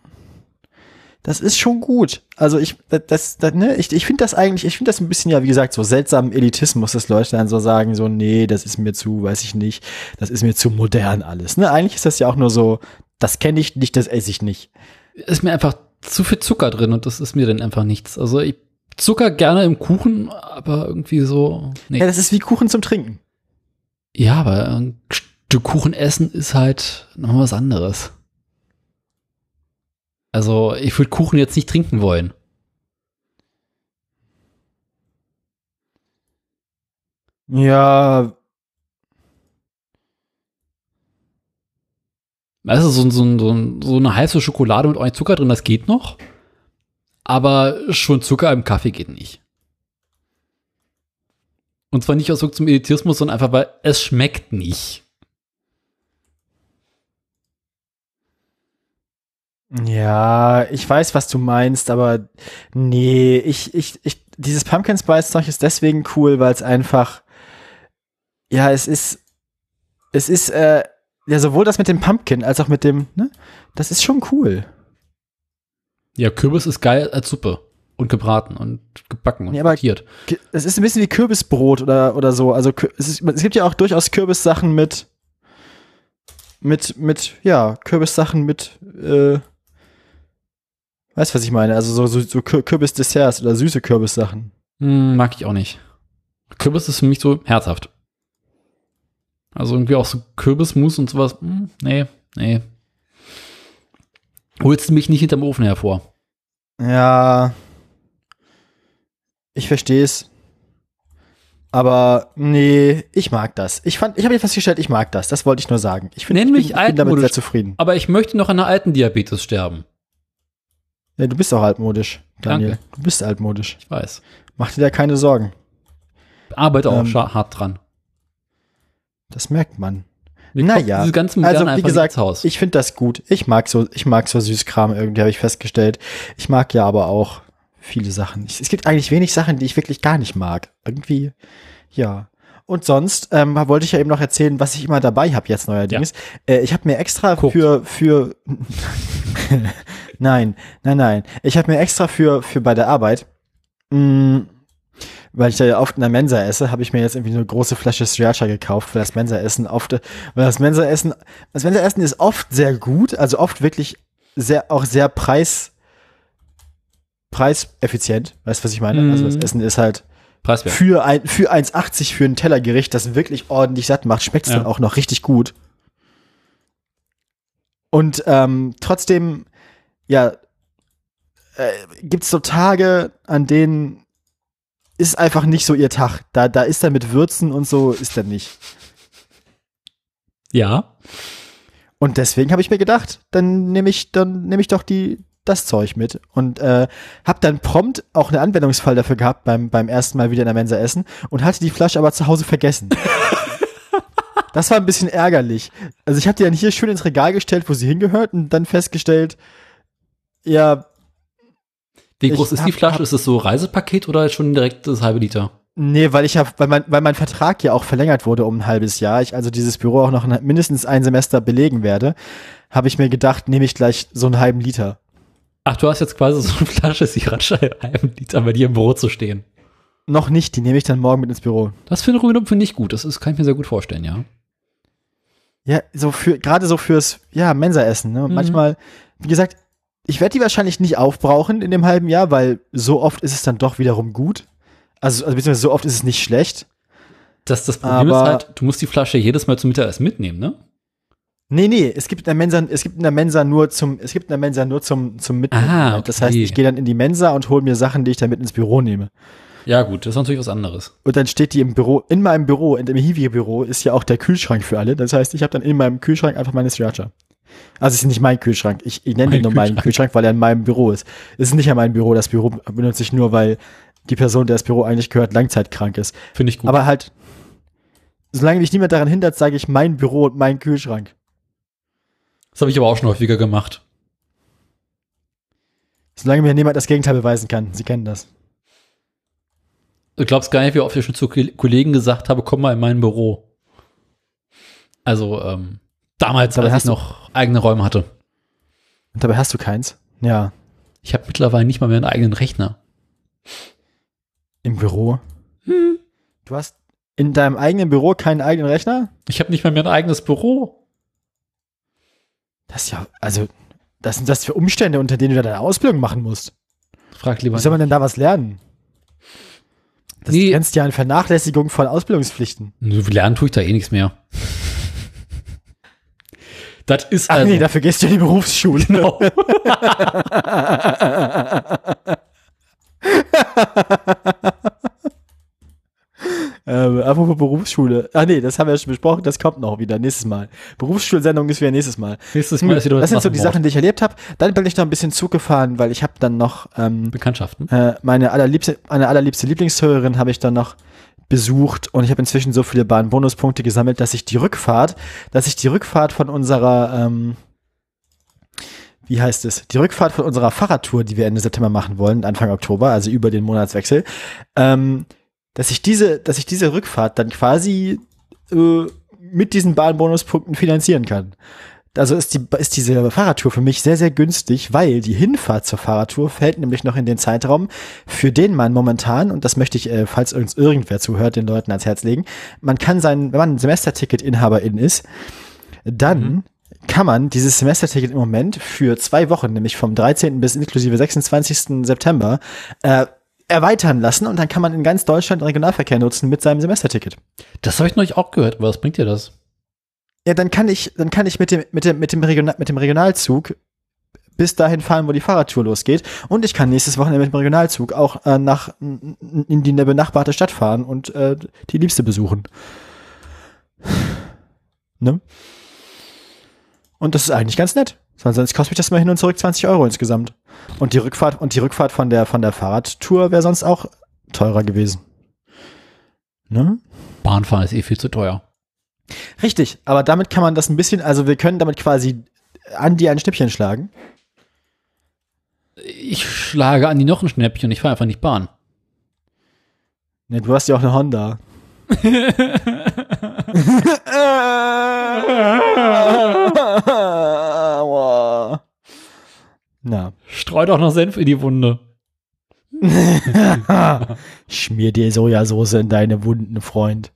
das ist schon gut. Also ich, das, das ne, ich, ich finde das eigentlich, ich finde das ein bisschen ja, wie gesagt, so seltsamen Elitismus, dass Leute dann so sagen, so, nee, das ist mir zu, weiß ich nicht, das ist mir zu modern alles. Ne, eigentlich ist das ja auch nur so, das kenne ich nicht, das esse ich nicht. Ist mir einfach zu viel Zucker drin und das ist mir dann einfach nichts. Also ich Zucker gerne im Kuchen, aber irgendwie so. Nee. Ja, das ist wie Kuchen zum Trinken. Ja, aber ein Stück Kuchen essen ist halt noch was anderes. Also, ich würde Kuchen jetzt nicht trinken wollen. Ja, Weißt du, so, so, so, so eine heiße Schokolade mit ordentlich Zucker drin, das geht noch. Aber schon Zucker im Kaffee geht nicht. Und zwar nicht aus so zum Elitismus, sondern einfach, weil es schmeckt nicht. Ja, ich weiß, was du meinst, aber nee, ich, ich, ich, dieses Pumpkin Spice Zeug ist deswegen cool, weil es einfach, ja, es ist, es ist, äh, ja, sowohl das mit dem Pumpkin als auch mit dem, ne, das ist schon cool. Ja, Kürbis ist geil als Suppe. Und gebraten und gebacken und Ja, frittiert. Es ist ein bisschen wie Kürbisbrot oder, oder so. Also, es, ist, es gibt ja auch durchaus Kürbissachen mit, mit, mit, ja, Kürbissachen mit, äh, weißt was ich meine? Also so, so, so Kür- Kürbisdesserts oder süße Kürbissachen. Hm, mag ich auch nicht. Kürbis ist für mich so herzhaft. Also irgendwie auch so Kürbismus und sowas. Hm, nee, nee. Holst du mich nicht hinterm Ofen hervor? Ja. Ich verstehe es. Aber nee, ich mag das. Ich fand, ich habe festgestellt, ich mag das. Das wollte ich nur sagen. Ich, find, Nenn ich bin, ich bin damit sehr zufrieden. Aber ich möchte noch an einer alten Diabetes sterben. Ja, du bist auch altmodisch, Daniel. Danke. Du bist altmodisch. Ich weiß. Mach dir da keine Sorgen. Arbeite auch Ähm, hart dran. Das merkt man. Mir Na kommt ja. Diese ganzen Moderne Also wie gesagt, Haus. ich finde das gut. Ich mag so, ich mag so Süßkram irgendwie, habe ich festgestellt. Ich mag ja aber auch viele Sachen. Es gibt eigentlich wenig Sachen, die ich wirklich gar nicht mag. Irgendwie, ja. Und sonst ähm, wollte ich ja eben noch erzählen, was ich immer dabei habe jetzt neuerdings. Äh, ich habe mir extra Koks. für für [laughs] [laughs] nein, nein, nein. Ich habe mir extra für für bei der Arbeit mh, weil ich da ja oft in der Mensa esse, habe ich mir jetzt irgendwie eine große Flasche Sriracha gekauft für das Mensa-Essen. Oft, weil das Mensa-Essen, das Mensa-Essen ist oft sehr gut, also oft wirklich sehr, auch sehr preis, preiseffizient. Weißt du, was ich meine? Also das Mhm. Essen ist halt Preiswert. für ein, für 1,80 für ein Tellergericht, das wirklich ordentlich satt macht, schmeckt es Ja. dann auch noch richtig gut. Und ähm, trotzdem, ja, äh, gibt es so Tage, an denen ist einfach nicht so ihr Tag. Da, da ist er mit Würzen und so, ist er nicht. Ja. Und deswegen habe ich mir gedacht, dann nehme ich, dann nehme ich doch die, das Zeug mit und äh, habe dann prompt auch einen Anwendungsfall dafür gehabt beim, beim ersten Mal wieder in der Mensa essen und hatte die Flasche aber zu Hause vergessen. [laughs] das war ein bisschen ärgerlich. Also ich habe die dann hier schön ins Regal gestellt, wo sie hingehört und dann festgestellt, ja, Wie Ich groß ist die hab- Flasche? hab- ist es so Reisepaket oder schon direkt das halbe Liter? Nee, weil ich hab, weil mein, weil mein Vertrag ja auch verlängert wurde um ein halbes Jahr, ich also dieses Büro auch noch ein, mindestens ein Semester belegen werde, habe ich mir gedacht, nehme ich gleich so einen halben Liter. Ach, du hast jetzt quasi so eine [laughs] Flasche Sriracha halben Liter bei dir im Büro zu stehen. Noch nicht, die nehme ich dann morgen mit ins Büro. Das finde Rüben finde ich gut. Das ist, kann ich mir sehr gut vorstellen, ja. Ja, so für, gerade so fürs, ja, Mensa-Essen, ne? Mhm. Manchmal, wie gesagt, ich werde die wahrscheinlich nicht aufbrauchen in dem halben Jahr, weil so oft ist es dann doch wiederum gut. Also, also beziehungsweise so oft ist es nicht schlecht. Das, das Problem Aber- ist halt, du musst die Flasche jedes Mal zum Mittagessen mitnehmen, ne? Nee, nee, es gibt in der Mensa, es gibt in der Mensa nur zum, es gibt in der Mensa nur zum, zum Mitnehmen. Ah, Das okay. heißt, ich gehe dann in die Mensa und hole mir Sachen, die ich dann mit ins Büro nehme. Ja, gut, das ist natürlich was anderes. Und dann steht die im Büro, in meinem Büro, in dem Hiwi-Büro ist ja auch der Kühlschrank für alle. Das heißt, ich habe dann in meinem Kühlschrank einfach meine Sriracha. Also es ist nicht mein Kühlschrank. Ich, ich nenne ihn nur meinen Kühlschrank. Weil er in meinem Büro ist. Es ist nicht an meinem Büro. Das Büro benutze ich nur, weil die Person, der das Büro eigentlich gehört, langzeitkrank ist. Finde ich gut. Aber halt, solange mich niemand daran hindert, sage ich mein Büro und mein Kühlschrank. das habe ich aber auch schon häufiger gemacht. Solange mir niemand das Gegenteil beweisen kann. Sie kennen das. Du glaubst gar nicht, wie oft ich schon zu Ko- Kollegen gesagt habe, komm mal in mein Büro. Also, ähm, damals, Dabei als ich noch eigene Räume hatte. Und dabei hast du keins. Ja. Ich habe mittlerweile nicht mal mehr einen eigenen Rechner. Im Büro. Du hast in deinem eigenen Büro keinen eigenen Rechner? Ich habe nicht mal mehr ein eigenes Büro. Das ist ja, also, das sind das für Umstände, unter denen du deine Ausbildung machen musst. Frag lieber Wie soll man denn da was lernen? Das Nee. grenzt ja an Vernachlässigung von Ausbildungspflichten. Lernen tue ich da eh nichts mehr. Das ist Ach also. nee, dafür gehst du in die Berufsschule. genau. [laughs] ähm, apropos Berufsschule. Ach nee, das haben wir ja schon besprochen, das kommt noch wieder, nächstes Mal. Berufsschulsendung ist wieder nächstes Mal. Nächstes Mal ist wieder das sind so die. Sachen, die ich erlebt habe. Dann bin ich noch ein bisschen Zug gefahren, weil ich habe dann noch ähm, Bekanntschaften. äh, meine allerliebste, meine allerliebste Lieblingshörerin habe ich dann noch besucht und ich habe inzwischen so viele Bahnbonuspunkte gesammelt, dass ich die Rückfahrt, dass ich die Rückfahrt von unserer, ähm, wie heißt es, die Rückfahrt von unserer Fahrradtour, die wir Ende September machen wollen, Anfang Oktober, also über den Monatswechsel, ähm, dass ich diese, dass ich diese Rückfahrt dann quasi äh, mit diesen Bahnbonuspunkten finanzieren kann. Also ist, die, ist diese Fahrradtour für mich sehr, sehr günstig, weil die Hinfahrt zur Fahrradtour fällt nämlich noch in den Zeitraum, für den man momentan, und das möchte ich, äh, falls uns irgendwer zuhört, den Leuten ans Herz legen, man kann sein, wenn man ein Semesterticket-Inhaberin ist, dann Mhm. kann man dieses Semesterticket im Moment für zwei Wochen, nämlich vom 13. bis inklusive 26. September, äh, erweitern lassen und dann kann man in ganz Deutschland Regionalverkehr nutzen mit seinem Semesterticket. Das habe ich neulich auch gehört, aber was bringt dir das? Ja, dann kann ich, dann kann ich mit dem, mit dem, mit dem, Regional, mit dem Regionalzug bis dahin fahren, wo die Fahrradtour losgeht. Und ich kann nächstes Wochenende mit dem Regionalzug auch äh, nach in die benachbarte Stadt fahren und äh, die Liebste besuchen. [sighs] Ne? Und das ist eigentlich ganz nett. Sonst kostet mich das mal hin und zurück 20 Euro insgesamt. Und die Rückfahrt und die Rückfahrt von der von der Fahrradtour wäre sonst auch teurer gewesen. Ne? Bahnfahren ist eh viel zu teuer. Richtig, aber damit kann man das ein bisschen, also wir können damit quasi Andi ein Schnippchen schlagen. Ich schlage Andi noch ein Schnäppchen, ich fahre einfach nicht Bahn. Ne, du hast ja auch eine Honda. [laughs] Na. Streu doch noch Senf in die Wunde. [laughs] Schmier dir Sojasauce in deine Wunden, Freund.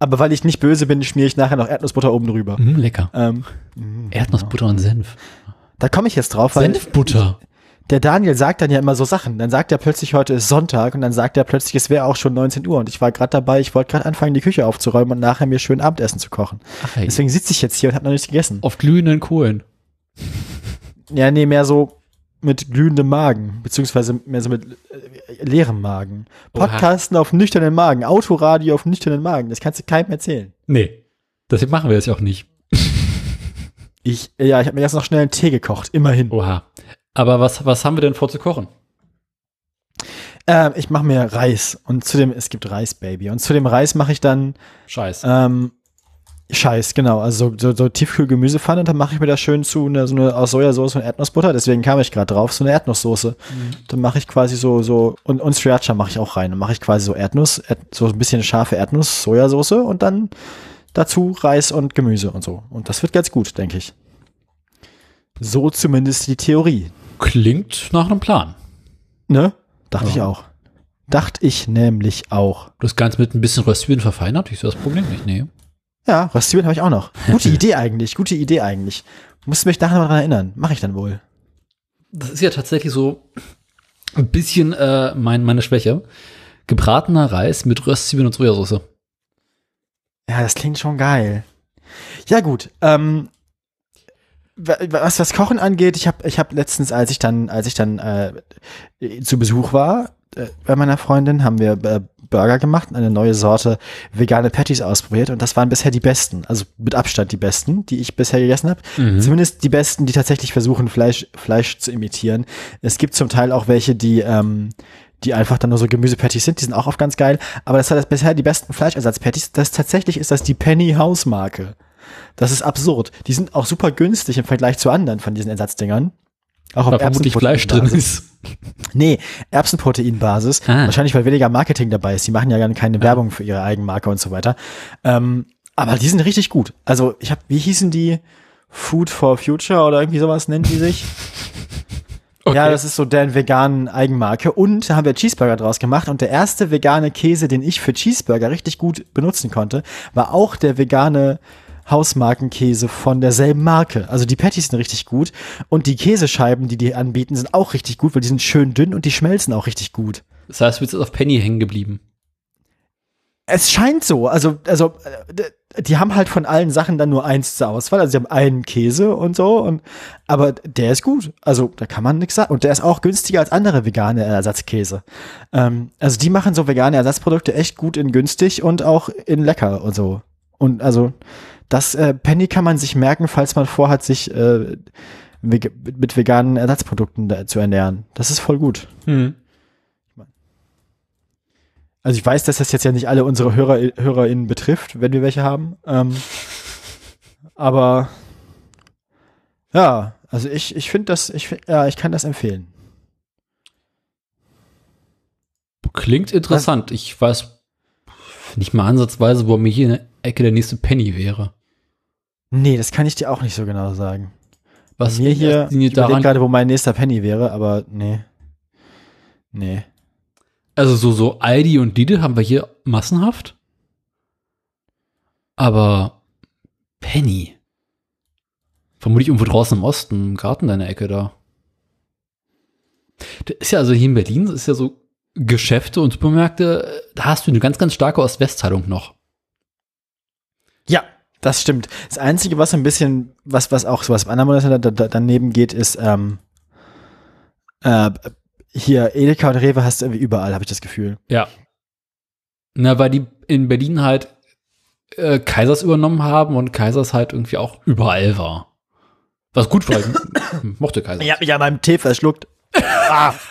Aber weil ich nicht böse bin, schmiere ich nachher noch Erdnussbutter oben drüber. Mm, lecker. Ähm, Erdnussbutter und Senf. Da komme ich jetzt drauf, weil Senfbutter. Der Daniel sagt dann ja immer so Sachen. Dann sagt er plötzlich, heute ist Sonntag und dann sagt er plötzlich, es wäre auch schon 19 Uhr und ich war gerade dabei, ich wollte gerade anfangen, die Küche aufzuräumen und nachher mir schön Abendessen zu kochen. Ach. Deswegen sitze ich jetzt hier und habe noch nichts gegessen. Auf glühenden Kohlen. Ja, nee, mehr so mit glühendem Magen, beziehungsweise mehr so mit äh, leerem Magen. Podcasten Oha. auf nüchternen Magen, Autoradio auf nüchternen Magen, das kannst du keinem erzählen. Nee, deshalb machen wir das ja auch nicht. [laughs] ich, ja, ich habe mir jetzt noch schnell einen Tee gekocht, immerhin. Oha. Aber was, was haben wir denn vor zu kochen? Ähm, ich mache mir Reis und zu dem, es gibt Reis, Baby. Und zu dem Reis mache ich dann Scheiß. Ähm, Scheiß, genau. Also so, so Tiefkühl-Gemüsepfanne, dann mache ich mir das schön zu eine, so eine aus Sojasauce und Erdnussbutter. Deswegen kam ich gerade drauf, so eine Erdnusssoße. Mhm. Dann mache ich quasi so so und und Sriracha mache ich auch rein. Dann mache ich quasi so Erdnuss, Erd, so ein bisschen scharfe Erdnuss, Sojasauce und dann dazu Reis und Gemüse und so. Und das wird ganz gut, denke ich. So zumindest die Theorie. Klingt nach einem Plan. Ne? Dachte ja. ich auch. Dachte ich nämlich auch. Das Ganze mit ein bisschen Röstzwiebeln verfeinert, ich sehe das Problem nicht, nee. Ja, Röstzwiebeln habe ich auch noch. [laughs] Gute Idee eigentlich, gute Idee eigentlich. Musst mich nachher mal dran erinnern. Mache ich dann wohl. Das ist ja tatsächlich so ein bisschen äh, mein, meine Schwäche. Gebratener Reis mit Röstzwiebeln und Sojasauce. Ja, das klingt schon geil. Ja, gut. Ähm, was das Kochen angeht, ich habe ich hab letztens, als ich dann, als ich dann äh, zu Besuch war äh, bei meiner Freundin, haben wir äh, Burger gemacht, eine neue Sorte vegane Patties ausprobiert und das waren bisher die besten, also mit Abstand die besten, die ich bisher gegessen habe. Mhm. Zumindest die besten, die tatsächlich versuchen, Fleisch, Fleisch zu imitieren. Es gibt zum Teil auch welche, die, ähm, die einfach dann nur so Gemüsepatties sind, die sind auch oft ganz geil. Aber das hat bisher die besten Fleischersatzpatties. Das tatsächlich ist das die Penny House Marke. Das ist absurd. Die sind auch super günstig im Vergleich zu anderen von diesen Ersatzdingern. Auch auf vermutlich Fleisch drin ist. [laughs] Nee, Erbsenproteinbasis. Ah. Wahrscheinlich, weil weniger Marketing dabei ist. Die machen ja gar keine ja. Werbung für ihre Eigenmarke und so weiter. Ähm, aber die sind richtig gut. Also ich habe, wie hießen die? Food for Future oder irgendwie sowas nennen die sich. [laughs] Okay. Ja, das ist so deren veganen Eigenmarke. Und da haben wir Cheeseburger draus gemacht. Und der erste vegane Käse, den ich für Cheeseburger richtig gut benutzen konnte, war auch der vegane Hausmarkenkäse von derselben Marke. Also die Patties sind richtig gut und die Käsescheiben, die die anbieten, sind auch richtig gut, weil die sind schön dünn und die schmelzen auch richtig gut. Das heißt, du bist auf Penny hängen geblieben. Es scheint so. Also, also, äh, die haben halt von allen Sachen dann nur eins zur Auswahl. Also, sie haben einen Käse und so. Und, aber der ist gut. Also, da kann man nichts sagen. Und der ist auch günstiger als andere vegane Ersatzkäse. Ähm, also, die machen so vegane Ersatzprodukte echt gut in günstig und auch in lecker und so. Und also, das äh, Penny kann man sich merken, falls man vorhat, sich äh, mit veganen Ersatzprodukten zu ernähren. Das ist voll gut. Mhm. Also ich weiß, dass das jetzt ja nicht alle unsere Hörer, HörerInnen betrifft, wenn wir welche haben. Ähm, [laughs] aber ja, also ich, ich finde das, ich ja, ich kann das empfehlen. Klingt interessant. Ich weiß nicht mal ansatzweise, wo mir hier in der Ecke der nächste Penny wäre. Nee, das kann ich dir auch nicht so genau sagen. Was mir hier, ich daran gerade, wo mein nächster Penny wäre, aber nee. Nee. Also so, so Aldi und Lidl haben wir hier massenhaft. Aber Penny. Vermutlich irgendwo draußen im Osten, im Garten deiner Ecke da. Das ist ja also hier in Berlin, ist ja so Geschäfte und Supermärkte, da hast du eine ganz, ganz starke Ost-West-Teilung noch. Das stimmt. Das Einzige, was ein bisschen, was, was auch sowas anderes da, da, daneben geht, ist, ähm, äh, hier Edeka und Rewe hast du irgendwie überall, habe ich das Gefühl. Ja. Na, weil die in Berlin halt äh, Kaisers übernommen haben und Kaisers halt irgendwie auch überall war. Was gut war, mochte [laughs] Kaisers. Ich habe mich an meinem Tee verschluckt. ah. [laughs]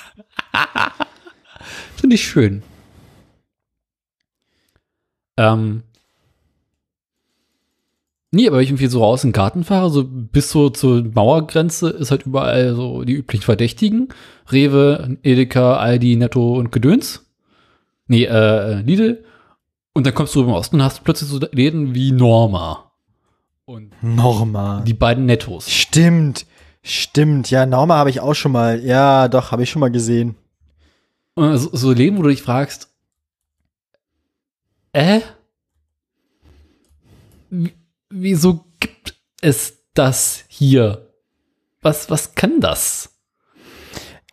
[laughs] Finde ich schön. Ähm, Nee, aber wenn ich irgendwie so raus in den Garten fahre, so bis so zur Mauergrenze ist halt überall so die üblichen Verdächtigen. Rewe, Edeka, Aldi, Netto und Gedöns. Nee, äh, Lidl. Und dann kommst du im Osten und hast plötzlich so Läden wie Norma. Und Norma. Die beiden Nettos. Stimmt. Stimmt. Ja, Norma habe ich auch schon mal. Ja, doch, habe ich schon mal gesehen. So, so Läden, wo du dich fragst, äh? Wieso gibt es das hier? Was, was kann das?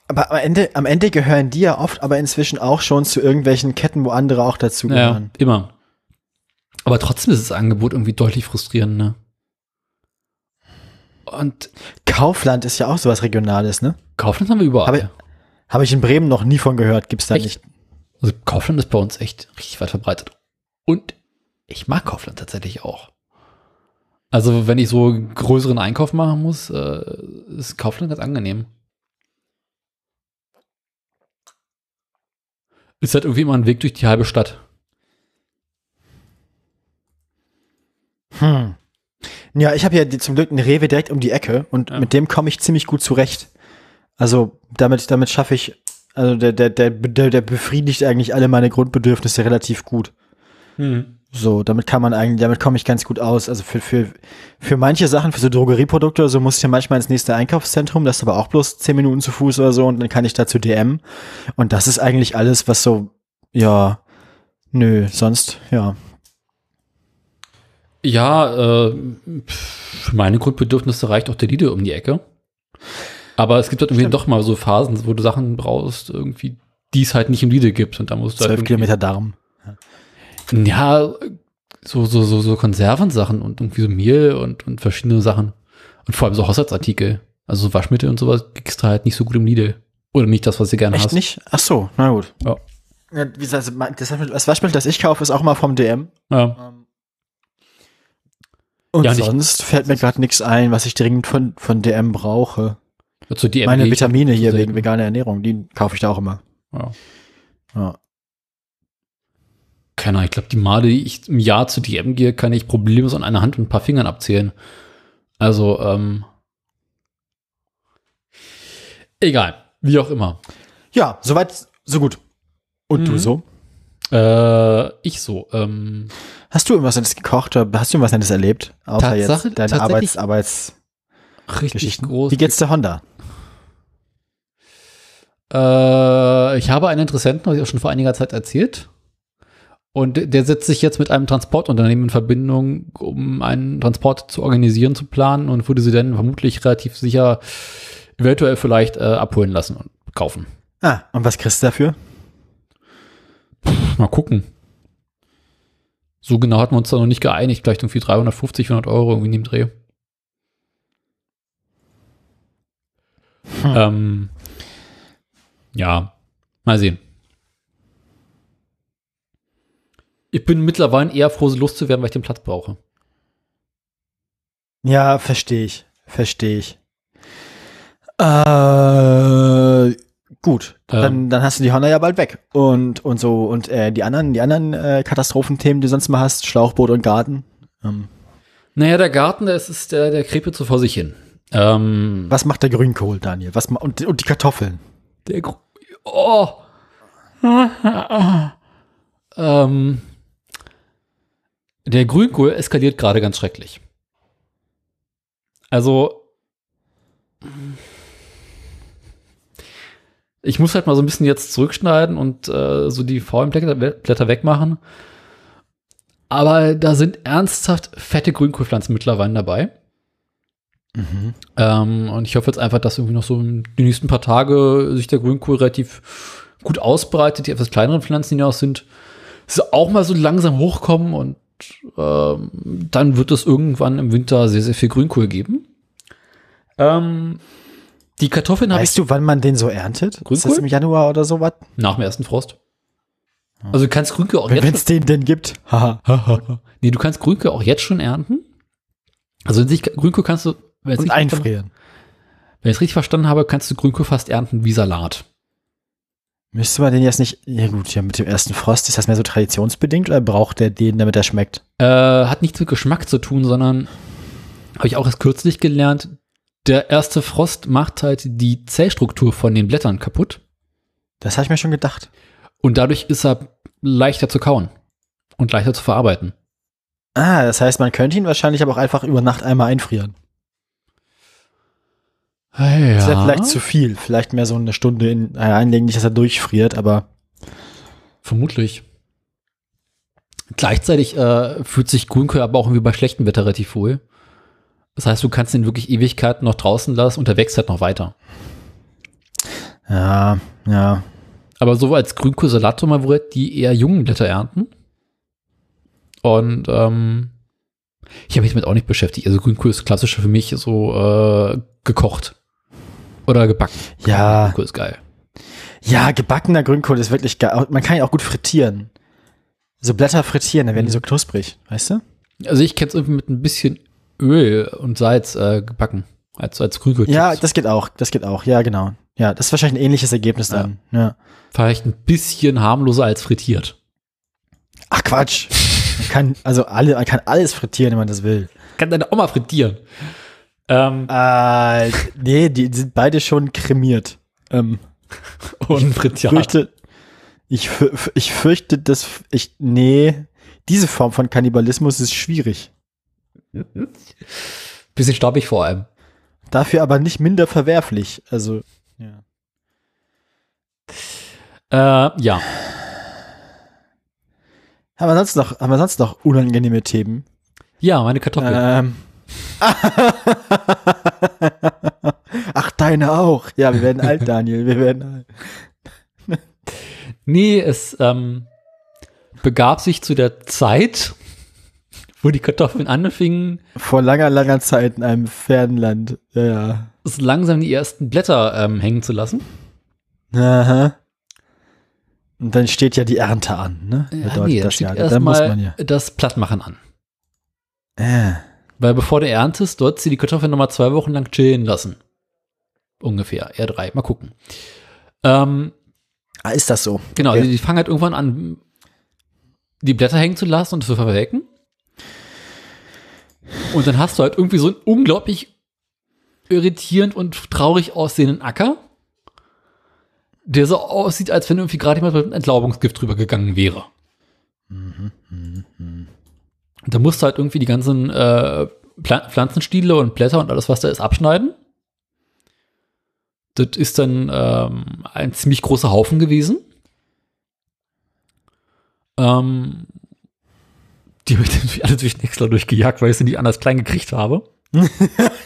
Aber am Ende, am Ende gehören die ja oft aber inzwischen auch schon zu irgendwelchen Ketten, wo andere auch dazu gehören. Ja, immer. Aber trotzdem ist das Angebot irgendwie deutlich frustrierend, ne? Und Kaufland ist ja auch sowas Regionales, ne? Kaufland haben wir überall. Habe hab ich in Bremen noch nie von gehört, gibt's da echt? nicht. Also Kaufland ist bei uns echt richtig weit verbreitet. Und ich mag Kaufland tatsächlich auch. Also wenn ich so einen größeren Einkauf machen muss, äh, ist Kaufland ganz angenehm. Ist halt irgendwie immer ein Weg durch die halbe Stadt. Hm. Ja, ich habe ja zum Glück einen Rewe direkt um die Ecke und ja. mit dem komme ich ziemlich gut zurecht. Also damit, damit schaffe ich, also der, der, der, der befriedigt eigentlich alle meine Grundbedürfnisse relativ gut. Hm. So, damit kann man eigentlich, damit komme ich ganz gut aus. Also für, für, für manche Sachen, für so Drogerieprodukte oder so, muss ich ja manchmal ins nächste Einkaufszentrum, das ist aber auch bloß zehn Minuten zu Fuß oder so und dann kann ich da zu DM. Und das ist eigentlich alles, was so, ja, nö, sonst, ja. Ja, äh, für meine Grundbedürfnisse reicht auch der Lidl um die Ecke. Aber es gibt halt irgendwie Stimmt. doch mal so Phasen, wo du Sachen brauchst, irgendwie, die es halt nicht im Lidl gibt. Und da musst du halt Zwölf halt Kilometer Darm. Ja, so, so, so, so Konservensachen und irgendwie so Mehl und, und verschiedene Sachen. Und vor allem so Haushaltsartikel. Also so Waschmittel und sowas kriegst du halt nicht so gut im Lidl. Oder nicht das, was du gerne Echt hast. nicht? Ach so, na gut. Ja. ja wie gesagt, das, das Waschmittel, das ich kaufe, ist auch mal vom DM. Ja. Ähm, und ja, sonst fällt mir gerade nichts ein, was ich dringend von, von DM brauche. Also DM Meine Vitamine hier wegen veganer Ernährung, die kaufe ich da auch immer. Ja. ja keine Ahnung, ich glaube, die Male, die ich im Jahr zu DM gehe, kann ich problemlos an einer Hand und ein paar Fingern abzählen. Also, ähm, egal, wie auch immer. Ja, soweit, so gut. Und mhm. du so? Äh, ich so. Ähm, hast du irgendwas Nettes gekocht oder hast du irgendwas Nettes erlebt? Außer Tatsache, jetzt deine Arbeits, Arbeits richtig groß. Wie geht's der Honda? Äh, ich habe einen Interessenten, habe ich auch schon vor einiger Zeit erzählt. Und der setzt sich jetzt mit einem Transportunternehmen in Verbindung, um einen Transport zu organisieren, zu planen und würde sie dann vermutlich relativ sicher eventuell vielleicht äh, abholen lassen und kaufen. Ah, und was kriegst du dafür? mal gucken. So genau hatten wir uns da noch nicht geeinigt. Vielleicht irgendwie 350, 400 Euro irgendwie in dem Dreh. Hm. Ähm, ja, mal sehen. Ich bin mittlerweile eher froh, so loszuwerden, weil ich den Platz brauche. Ja, verstehe ich. Verstehe ich. Äh, gut. Ähm. Dann, dann hast du die Honda ja bald weg. Und, und so, und äh, die anderen, die anderen äh, Katastrophenthemen, die du sonst mal hast, Schlauchboot und Garten. Ähm. Naja, der Garten, das ist der, der krepelt so vor sich hin. Ähm, Was macht der Grünkohl, Daniel? Was und, und die Kartoffeln? Der Gr Oh. [laughs] ähm, der Grünkohl eskaliert gerade ganz schrecklich. Also, ich muss halt mal so ein bisschen jetzt zurückschneiden und äh, so die faulen Blätter, wegmachen. Aber da sind ernsthaft fette Grünkohlpflanzen mittlerweile dabei. Mhm. Ähm, und ich hoffe jetzt einfach, dass irgendwie noch so die nächsten paar Tage sich der Grünkohl relativ gut ausbreitet. Die etwas kleineren Pflanzen, die auch sind, auch mal so langsam hochkommen und ähm, dann wird es irgendwann im Winter sehr, sehr viel Grünkohl geben. Ähm, die Kartoffeln habe ich Weißt du, wann man den so erntet? Ist Grünkohl? das im Januar oder so was? nach dem ersten Frost. Also du kannst Grünkohl auch Wenn jetzt es den denn gibt. [laughs] Nee, du kannst Grünkohl auch jetzt schon ernten. Also in sich, Grünkohl kannst du, wenn Und es richtig, verstanden- einfrieren. wenn ich es richtig verstanden habe, kannst du Grünkohl fast ernten wie Salat. Müsste man den jetzt nicht, ja gut, ja mit dem ersten Frost, ist das mehr so traditionsbedingt oder braucht der den, damit er schmeckt? Äh, hat nichts mit Geschmack zu tun, sondern habe ich auch erst kürzlich gelernt, der erste Frost macht halt die Zellstruktur von den Blättern kaputt Das habe ich mir schon gedacht. und dadurch ist er leichter zu kauen und leichter zu verarbeiten. Ah, das heißt, man könnte ihn wahrscheinlich aber auch einfach über Nacht einmal einfrieren. Ja. Das wäre vielleicht zu viel. Vielleicht mehr so eine Stunde in, äh, einlegen, nicht, dass er durchfriert, aber Vermutlich. Gleichzeitig äh, fühlt sich Grünkohl aber auch irgendwie bei schlechtem Wetter relativ wohl. Das heißt, du kannst ihn wirklich Ewigkeiten noch draußen lassen und er wächst halt noch weiter. ja, ja. Aber so als Grünkohl-Salattomaburett, die eher jungen Blätter ernten. Und ähm, ich habe mich damit auch nicht beschäftigt. Also Grünkohl ist klassisch für mich so äh, gekocht. Oder gebacken. Ja. Grünkohl ist geil. Ja, gebackener Grünkohl ist wirklich geil. Man kann ihn auch gut frittieren. So Blätter frittieren, dann werden die so knusprig, weißt du? Also ich kenne es irgendwie mit ein bisschen Öl und Salz äh, gebacken. Als, als Grünkohl. Ja, das geht auch. Das geht auch. Ja, genau. Ja, das ist wahrscheinlich ein ähnliches Ergebnis dann. Ja. Vielleicht ein bisschen harmloser als frittiert. Ach Quatsch. Man kann, also alle, man kann alles frittieren, wenn man das will. Kann deine Oma frittieren. Ähm, Äh, nee, die, sind beide schon kremiert. Ähm, [laughs] und frittiert. fürchte, ich, ich fürchte, dass ich, nee, diese Form von Kannibalismus ist schwierig. Bisschen staubig vor allem. Dafür aber nicht minder verwerflich. Also, ja. Äh, ja. Haben wir sonst noch, haben wir sonst noch unangenehme Themen? Ja, meine Kartoffel. Ähm. [laughs] Ach, deine auch. Ja, wir werden alt, Daniel. Wir werden alt. [laughs] Nee, es ähm, begab sich zu der Zeit, wo die Kartoffeln anfingen, Vor langer, langer Zeit in einem fernen Land. Ja, ja. so langsam die ersten Blätter ähm, hängen zu lassen. Aha. Und dann steht ja die Ernte an, ne? Bedeutet dann das steht ja. Dann muss man ja. das Plattmachen an. Äh. Weil bevor du erntest, sollst du die Kartoffeln nochmal zwei Wochen lang chillen lassen. Ungefähr, eher drei. Mal gucken. Ähm, Ah, ist das so? genau, Okay. die, die fangen halt irgendwann an, die Blätter hängen zu lassen und zu verwelken. Und dann hast du halt irgendwie so einen unglaublich irritierend und traurig aussehenden Acker, der so aussieht, als wenn irgendwie gerade jemand mit einem Entlaubungsgift drüber gegangen wäre. Und da musst du halt irgendwie die ganzen äh, Pflanzenstiele und Blätter und alles, was da ist, abschneiden. Das ist dann ähm, ein ziemlich großer Haufen gewesen. Ähm, die habe ich [laughs] dann alle durch Häcksler durchgejagt, weil ich sie nicht anders klein gekriegt habe. [laughs]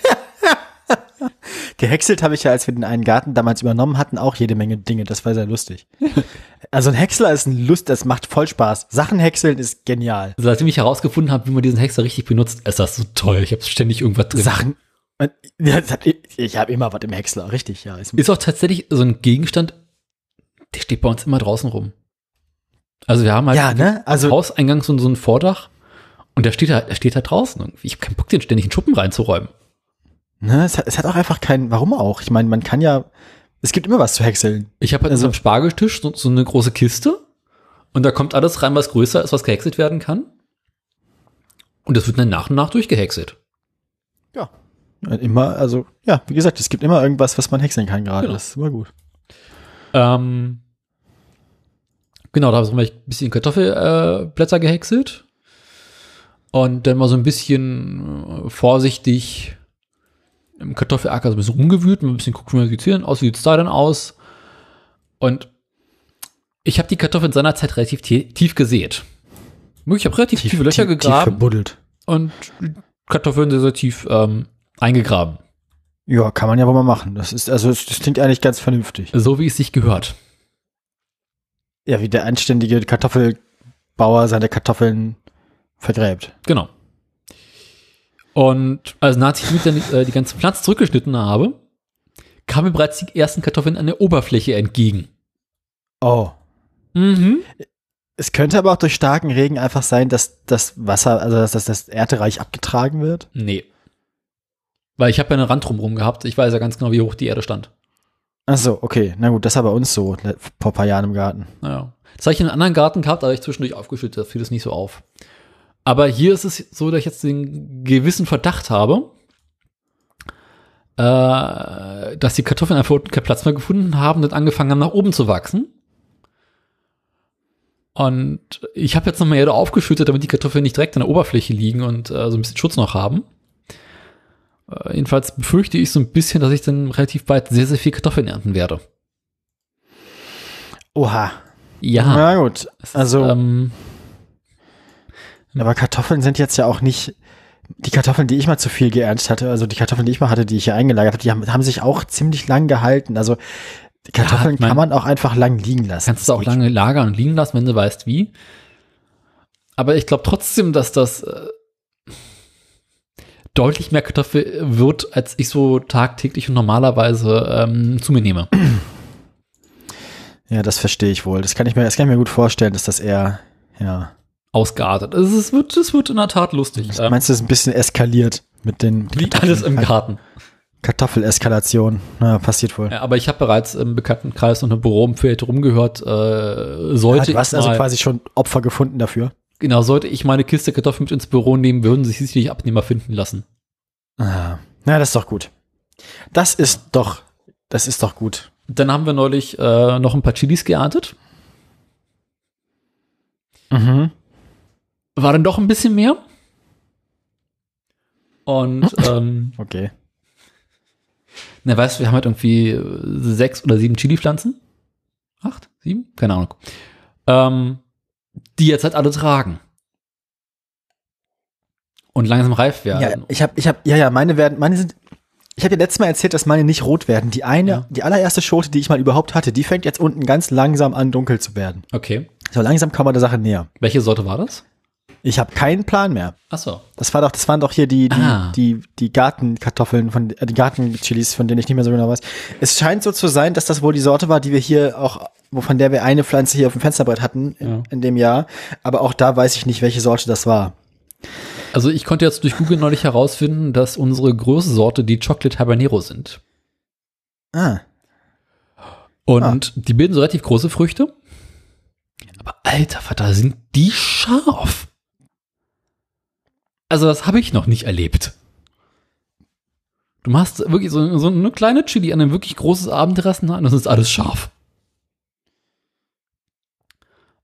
Gehäckselt habe ich ja, als wir den einen Garten damals übernommen hatten, auch jede Menge Dinge. Das war sehr lustig. [laughs] also ein Häcksler ist ein Lust, das macht voll Spaß. Sachen häckseln ist genial. Also, Seitdem ich herausgefunden habe, wie man diesen Häcksler richtig benutzt, ist das so toll. Ich habe ständig irgendwas drin. Sachen. Ich habe immer was im Häcksler, richtig, ja. Ist, Ist auch tatsächlich so ein Gegenstand, der steht bei uns immer draußen rum. Also wir haben halt ja, ne? Also, Hauseingang so, so ein Vordach und der steht halt, der steht halt draußen. Ich habe keinen Bock, den ständig in den Schuppen reinzuräumen. Ne, es hat, es hat auch einfach keinen, warum auch? Ich meine, man kann ja, es gibt immer was zu häckseln. Ich habe halt Also- so am Spargeltisch so, so eine große Kiste und da kommt alles rein, was größer ist, was gehäckselt werden kann. Und das wird dann nach und nach durchgehäckselt. Ja. Immer, also, ja, wie gesagt, es gibt immer irgendwas, was man häckseln kann gerade. Genau. Das ist immer gut. Ähm, genau, da haben wir ein bisschen Kartoffelblätter äh, gehäckselt. Und dann mal so ein bisschen äh, vorsichtig im Kartoffelacker so ein bisschen rumgewühlt, mal ein bisschen gucken, wie sieht's hier denn aus, wie sieht's da denn aus. Und ich habe die Kartoffeln seinerzeit relativ tie tief gesät. Ich habe relativ tiefe Löcher tief, tief gegraben verbuddelt. und Kartoffeln sehr, sehr tief ähm, eingegraben. Ja, kann man ja wohl mal machen. Das ist, also, das klingt eigentlich ganz vernünftig. So wie es sich gehört. Ja, wie der anständige Kartoffelbauer seine Kartoffeln vergräbt. Genau. Und als nachdem ich dann äh, die ganze Pflanze zurückgeschnitten habe, kamen mir bereits die ersten Kartoffeln an der Oberfläche entgegen. Oh. Mhm. Es könnte aber auch durch starken Regen einfach sein, dass das Wasser, also dass das Erdreich abgetragen wird. Nee. Weil ich habe ja einen Rand drumherum gehabt. Ich weiß ja ganz genau, wie hoch die Erde stand. Ach so, okay. Na gut, das war bei uns so vor ein paar Jahren im Garten. Naja. Das habe ich in einem anderen Garten gehabt, da habe ich zwischendurch aufgeschüttet, da fiel das nicht so auf. Aber hier ist es so, dass ich jetzt den gewissen Verdacht habe, äh, dass die Kartoffeln einfach unten keinen Platz mehr gefunden haben und angefangen haben, nach oben zu wachsen. Und ich habe jetzt noch mal Erde aufgeschüttet, damit die Kartoffeln nicht direkt an der Oberfläche liegen und äh, so ein bisschen Schutz noch haben. Äh, jedenfalls befürchte ich so ein bisschen, dass ich dann relativ bald sehr, sehr viel Kartoffeln ernten werde. Oha. Ja. Na gut. Also, Ähm, aber Kartoffeln sind jetzt ja auch nicht die Kartoffeln, die ich mal zu viel geerntet hatte, also die Kartoffeln, die ich mal hatte, die ich hier eingelagert habe, die haben, haben sich auch ziemlich lang gehalten. Also die Kartoffeln ich mein- kann man auch einfach lang liegen lassen. kannst du auch lange lagern und liegen lassen, wenn du weißt wie. Aber ich glaube trotzdem, dass das äh, deutlich mehr Kartoffel wird, als ich so tagtäglich und normalerweise ähm, zu mir nehme. [clears throat] Ja, das verstehe ich wohl. Das kann ich mir, das kann ich mir gut vorstellen, dass das eher, ja. Ausgeartet. Es, ist- es, wird, es wird in der Tat lustig. Ähm, Meinst du, das ist ein bisschen eskaliert mit den wie alles im Garten. Kartoffeleskalation? Na, passiert wohl. Ja, aber ich habe bereits im Bekanntenkreis und im Büroumfeld rumgehört, äh, Ja, sollte du hast ich also quasi schon Opfer gefunden dafür. genau, sollte ich meine Kiste Kartoffeln mit ins Büro nehmen, würden sich sicherlich Abnehmer finden lassen. Ah. Na, das ist doch gut. Das ist doch, das ist doch gut. Dann haben wir neulich äh, noch ein paar Chilis geerntet. Mhm. War dann doch ein bisschen mehr. Und, [laughs] ähm, Okay. na, weißt du, wir haben halt irgendwie sechs oder sieben Chili-Pflanzen. Acht? Sieben? Keine Ahnung. Ähm, die jetzt halt alle tragen. Und langsam reif Ja, werden. ich habe, ich habe, ja, ja, meine werden, meine sind, ich habe dir letztes Mal erzählt, dass meine nicht rot werden. Die eine, Ja. die allererste Schote, die ich mal überhaupt hatte, die fängt jetzt unten ganz langsam an, dunkel zu werden. Okay. So langsam kommen wir der Sache näher. Welche Sorte war das? Ich habe keinen Plan mehr. Ach so. Das war doch, das waren doch hier die, die, Ah. die, die Gartenkartoffeln von, äh, die Gartenchilis, von denen ich nicht mehr so genau weiß. Es scheint so zu sein, dass das wohl die Sorte war, die wir hier auch, wovon der wir eine Pflanze hier auf dem Fensterbrett hatten in, Ja. in dem Jahr. Aber auch da weiß ich nicht, welche Sorte das war. Also ich konnte jetzt durch Google neulich herausfinden, dass unsere größte Sorte die Chocolate Habanero sind. Ah. Und die bilden so relativ große Früchte. Aber alter Vater, sind die scharf. Also das habe ich noch nicht erlebt. Du machst wirklich so, so eine kleine Chili an ein wirklich großes Abendterrassen und das ist alles scharf.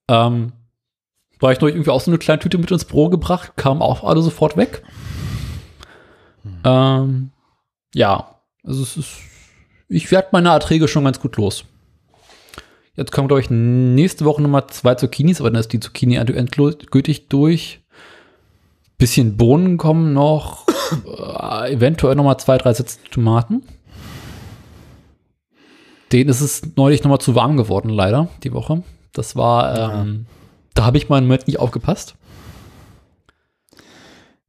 Ähm, war ich neulich irgendwie auch so eine kleine Tüte mit ins Büro gebracht, kam auch alle sofort weg. Ähm, ja, also es ist, ich werde meine Erträge schon ganz gut los. Jetzt kommen, glaube ich, nächste Woche nochmal zwei Zucchinis, aber dann ist die Zucchini endgültig durch. Bisschen Bohnen kommen noch. äh, eventuell nochmal zwei, drei Sätze Tomaten. Denen ist es neulich nochmal zu warm geworden, leider, die Woche. Das war, ähm, da habe ich mal einen Moment nicht aufgepasst.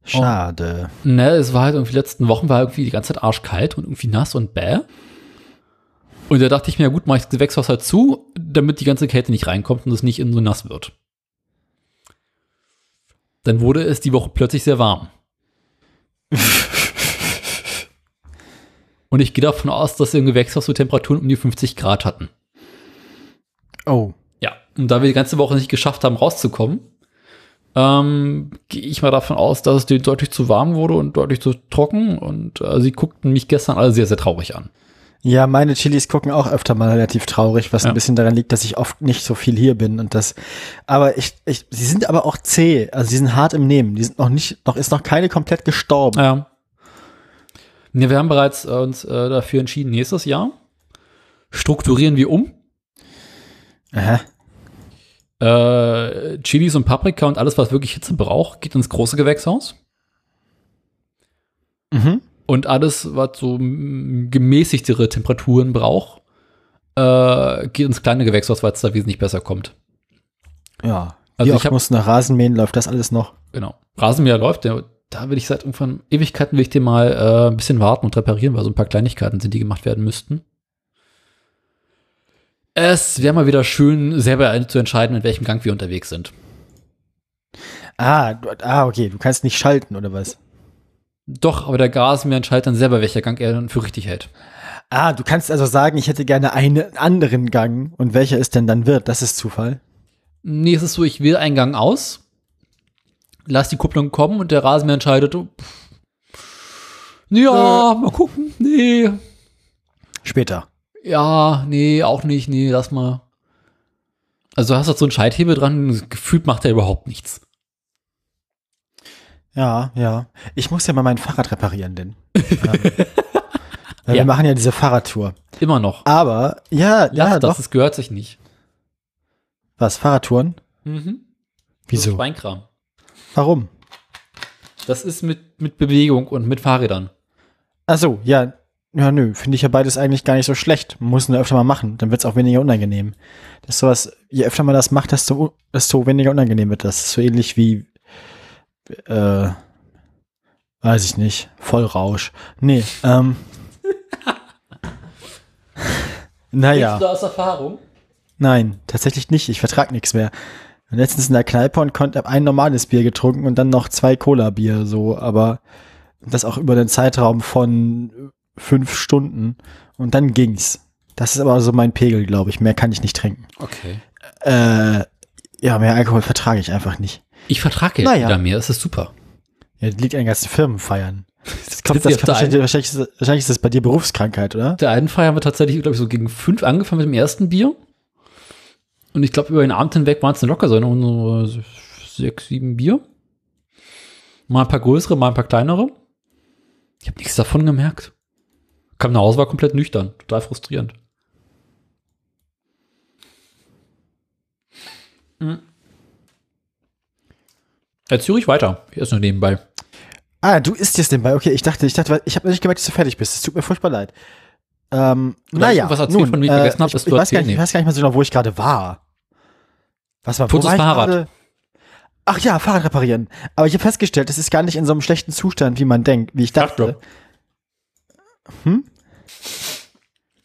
Schade. Ne, es war halt irgendwie letzten Wochen war irgendwie die ganze Zeit arschkalt und irgendwie nass und bäh. Und da dachte ich mir, ja gut, mach ich das Gewächshaus halt zu, damit die ganze Kälte nicht reinkommt und es nicht in so nass wird. Dann wurde es die Woche plötzlich sehr warm. [laughs] und ich gehe davon aus, dass wir im Gewächshaus so Temperaturen um die 50 Grad hatten. Oh. Ja, und da wir die ganze Woche nicht geschafft haben, rauszukommen, ähm, gehe ich mal davon aus, dass es denen deutlich zu warm wurde und deutlich zu trocken. Und äh, sie guckten mich gestern alle sehr, sehr traurig an. Ja, meine Chilis gucken auch öfter mal relativ traurig, was Ja. ein bisschen daran liegt, dass ich oft nicht so viel hier bin und das. Aber ich, ich, sie sind aber auch zäh, also sie sind hart im Nehmen. Die sind noch nicht, noch ist noch keine komplett gestorben. Ja. Ja, wir haben bereits äh, uns äh, dafür entschieden, nächstes Jahr strukturieren wir um. Aha. Äh, Chilis und Paprika und alles, was wirklich Hitze braucht, geht ins große Gewächshaus. Mhm. Und alles, was so gemäßigtere Temperaturen braucht, äh, geht ins kleine Gewächshaus, weil es da wesentlich besser kommt. Ja, Also ich du nach Rasenmähen, läuft das alles noch? genau. Rasenmäher läuft, der, da will ich seit irgendwann Ewigkeiten will ich den mal äh, ein bisschen warten und reparieren, weil so ein paar Kleinigkeiten sind, die gemacht werden müssten. Es wäre mal wieder schön, selber zu entscheiden, in welchem Gang wir unterwegs sind. Ah, du, ah, okay, du kannst nicht schalten, oder was? Doch, aber der Rasenmäher entscheidet dann selber, welcher Gang er dann für richtig hält. Ah, du kannst also sagen, ich hätte gerne einen anderen Gang und welcher es denn dann wird. Das ist Zufall. Nee, es ist so, ich wähle einen Gang aus, lass die Kupplung kommen und der Rasenmäher entscheidet, oh, pff, ja, mal gucken, nee, Später. ja, nee, auch nicht, nee, lass mal. Also du hast halt so einen Schalthebel dran, gefühlt macht er überhaupt nichts. Ja, ja. Ich muss ja mal mein Fahrrad reparieren, denn. ähm, [laughs] Ja. Wir machen ja diese Fahrradtour. Immer noch. Aber, ja, Lass ja, das, doch. es gehört sich nicht. Was, Fahrradtouren? Mhm. Das Wieso? Schweinkram. Warum? Das ist mit, mit Bewegung und mit Fahrrädern. Ach so, ja. Ja, nö, finde ich ja beides eigentlich gar nicht so schlecht. Man muss nur öfter mal machen, dann wird es auch weniger unangenehm. Das ist sowas, je öfter man das macht, desto, desto weniger unangenehm wird das. so ähnlich wie, äh, weiß ich nicht, Vollrausch. Nee, ähm. [laughs] naja. du aus Erfahrung? Nein, tatsächlich nicht. Ich vertrag nichts mehr. Letztens in der Kneipe und konnte ein normales Bier getrunken und dann noch zwei Cola-Bier, so, aber das auch über den Zeitraum von fünf Stunden und dann ging's. Das ist aber so mein Pegel, glaube ich. Mehr kann ich nicht trinken. Okay. Äh, ja, mehr Alkohol vertrage ich einfach nicht. Ich vertrage jetzt Naja. wieder mehr, es ist super. Ja, das liegt an den ganzen Firmenfeiern. [laughs] Das kommt, das kommt wahrscheinlich, wahrscheinlich, ist, das- wahrscheinlich ist das bei dir Berufskrankheit, oder? Der einen Feier haben wir tatsächlich, glaube ich, so gegen fünf angefangen mit dem ersten Bier. Und ich glaube, über den Abend hinweg waren es dann locker so noch so sechs, sieben Bier. Mal ein paar größere, mal ein paar kleinere. Ich habe nichts davon gemerkt. Kam nach Hause, war komplett nüchtern. Total frustrierend. Mhm. Erzähl ruhig weiter. Hier ist nur nebenbei. Ah, du isst jetzt nebenbei. Okay, ich dachte, ich dachte, ich habe nicht gemerkt, dass du fertig bist. Es tut mir furchtbar leid. Ähm, naja, irgendwas erzählt, von dem ich vergessen hab, ich, ich, weiß gar nicht, ich weiß gar nicht mal so genau, wo ich gerade war. Was war, wo war ich Fahrrad. Ach ja, Fahrrad reparieren. Aber ich habe festgestellt, das ist gar nicht in so einem schlechten Zustand, wie man denkt, wie ich dachte. Dachte.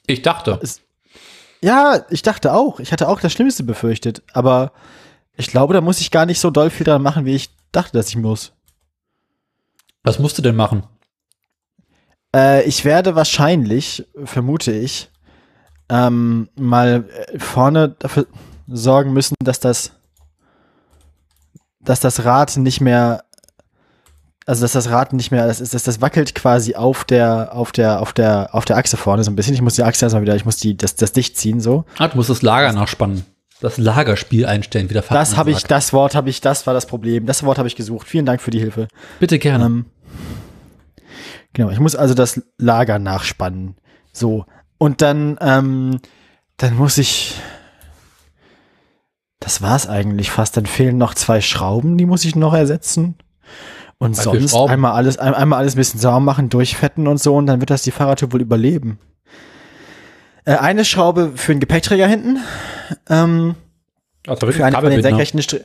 Ich dachte. Ja, ich dachte auch. Ich hatte auch das Schlimmste befürchtet. Aber ich glaube, da muss ich gar nicht so doll viel dran machen, wie ich dachte, dass ich muss. Was musst du denn machen? Äh, ich werde wahrscheinlich, vermute ich, ähm, mal äh, vorne dafür sorgen müssen, dass das, dass das Rad nicht mehr, also dass das Rad nicht mehr, das ist, dass das wackelt quasi auf der, auf der, auf der, auf der Achse vorne so ein bisschen. Ich muss die Achse erstmal wieder, ich muss die, das, das dicht ziehen so. Ah, du musst das Lager nachspannen. Das Lagerspiel einstellen, wie der Fachmann Das habe ich, das Wort habe ich, das war das Problem. Das Wort habe ich gesucht. Vielen Dank für die Hilfe. Bitte gerne. Ähm, genau, ich muss also das Lager nachspannen. So. Und dann, ähm, dann muss ich. Das war's eigentlich fast. Dann fehlen noch zwei Schrauben, die muss ich noch ersetzen. Und viel sonst Schrauben? einmal alles, ein, einmal alles ein bisschen sauer machen, durchfetten und so, und dann wird das die Fahrradtour wohl überleben. Äh, eine Schraube für den Gepäckträger hinten. Ähm, also für eine von den senkrechten Str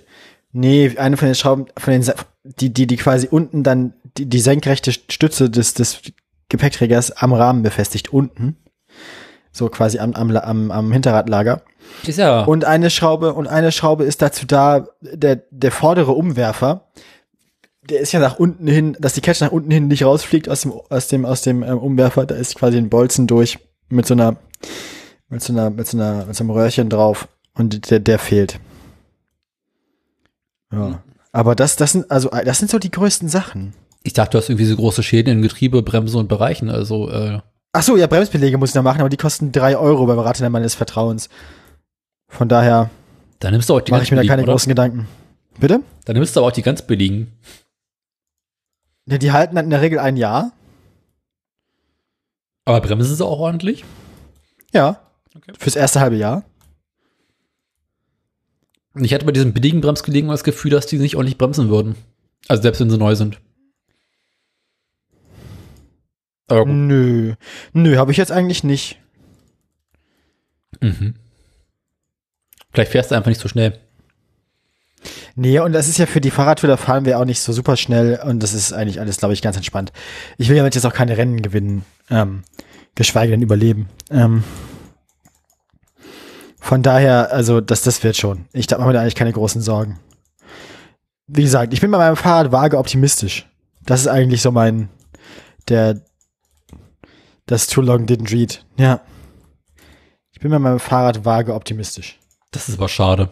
Nee, eine von den Schrauben, von den, die, die, die quasi unten dann die, die senkrechte Stütze des, des Gepäckträgers am Rahmen befestigt, unten. So quasi am, am, am, am Hinterradlager. Ist ja. Und eine Schraube, und eine Schraube ist dazu da, der, der vordere Umwerfer, der ist ja nach unten hin, dass die Kette nach unten hin nicht rausfliegt aus dem, aus dem, aus dem ähm, Umwerfer, da ist quasi ein Bolzen durch mit so einer, mit so einer, mit so einer, mit so einem Röhrchen drauf und der, der fehlt. Ja. Aber das, das sind, also, das sind so die größten Sachen. ich dachte, du hast irgendwie so große Schäden in Getriebe, Bremse und Bereichen. Also, äh, Ach so, ja, Bremsbeläge muss ich noch machen, aber die kosten drei Euro beim Radhändler meines Vertrauens. Von daher da nimmst du auch die mache ich mir da keine oder? großen Gedanken. Bitte? Da nimmst du aber auch die ganz billigen. Ja, die halten dann in der Regel ein Jahr. Aber bremsen sie auch ordentlich? Ja. Okay. Fürs erste halbe Jahr. Und ich hatte bei diesen billigen Bremsgelegen das Gefühl, dass die nicht ordentlich bremsen würden. Also selbst wenn sie neu sind. Aber gut. Nö. Nö, habe ich jetzt eigentlich nicht. Mhm. Vielleicht fährst du einfach nicht so schnell. Nee, und das ist ja für die Fahrradtour, da fahren wir auch nicht so super schnell und das ist eigentlich alles, glaube ich, ganz entspannt. Ich will ja jetzt auch keine Rennen gewinnen, ähm, geschweige denn überleben. Ähm, von daher, also das, das wird schon. Ich mache mir da eigentlich keine großen Sorgen. Wie gesagt, ich bin bei meinem Fahrrad vage optimistisch. Das ist eigentlich so mein, der, das Too Long Didn't Read. Ja. Ich bin bei meinem Fahrrad vage optimistisch. Das ist aber schade.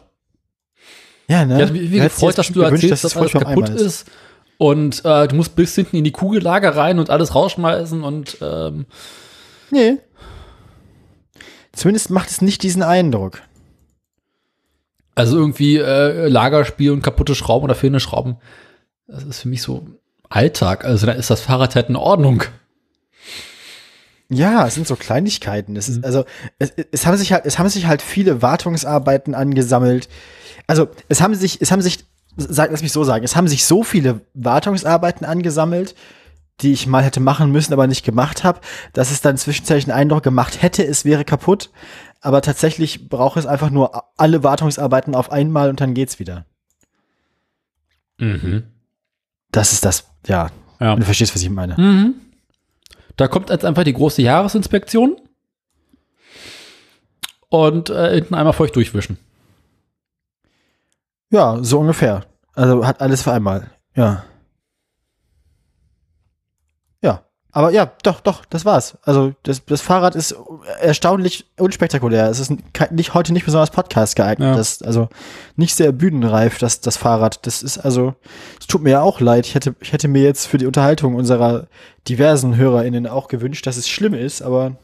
Ja, ne? Ja, wie, wie gefreut, dass du erzählst, dass, dass alles kaputt ist. ist. Und äh, du musst bis hinten in die Kugellager rein und alles rausschmeißen und ähm Nee. Zumindest macht es nicht diesen Eindruck. Also irgendwie äh, Lagerspiel und kaputte Schrauben oder fehlende Schrauben. Das ist für mich so Alltag. Also da ist das Fahrrad halt in Ordnung. Ja, es sind so Kleinigkeiten. Es ist, mhm. also, es, es haben sich halt, es haben sich halt viele Wartungsarbeiten angesammelt. Also, es haben sich, es haben sich, sag, lass mich so sagen, es haben sich so viele Wartungsarbeiten angesammelt, die ich mal hätte machen müssen, aber nicht gemacht habe, dass es dann zwischenzeitlich einen Eindruck gemacht hätte, es wäre kaputt. Aber tatsächlich braucht es einfach nur alle Wartungsarbeiten auf einmal und dann geht's wieder. Mhm. Das ist das, ja. ja. Du verstehst, was ich meine. Mhm. Da kommt jetzt einfach die große Jahresinspektion und äh, hinten einmal feucht durchwischen. Ja, so ungefähr. Also hat alles für einmal. Ja. Ja. Aber ja, doch, doch, das war's. Also das, das Fahrrad ist erstaunlich unspektakulär. Es ist nicht, heute nicht besonders Podcast geeignet. Ja. Das, also nicht sehr bühnenreif, das, das Fahrrad. Das ist also, es tut mir ja auch leid. Ich hätte, ich hätte mir jetzt für die Unterhaltung unserer diversen HörerInnen auch gewünscht, dass es schlimm ist, aber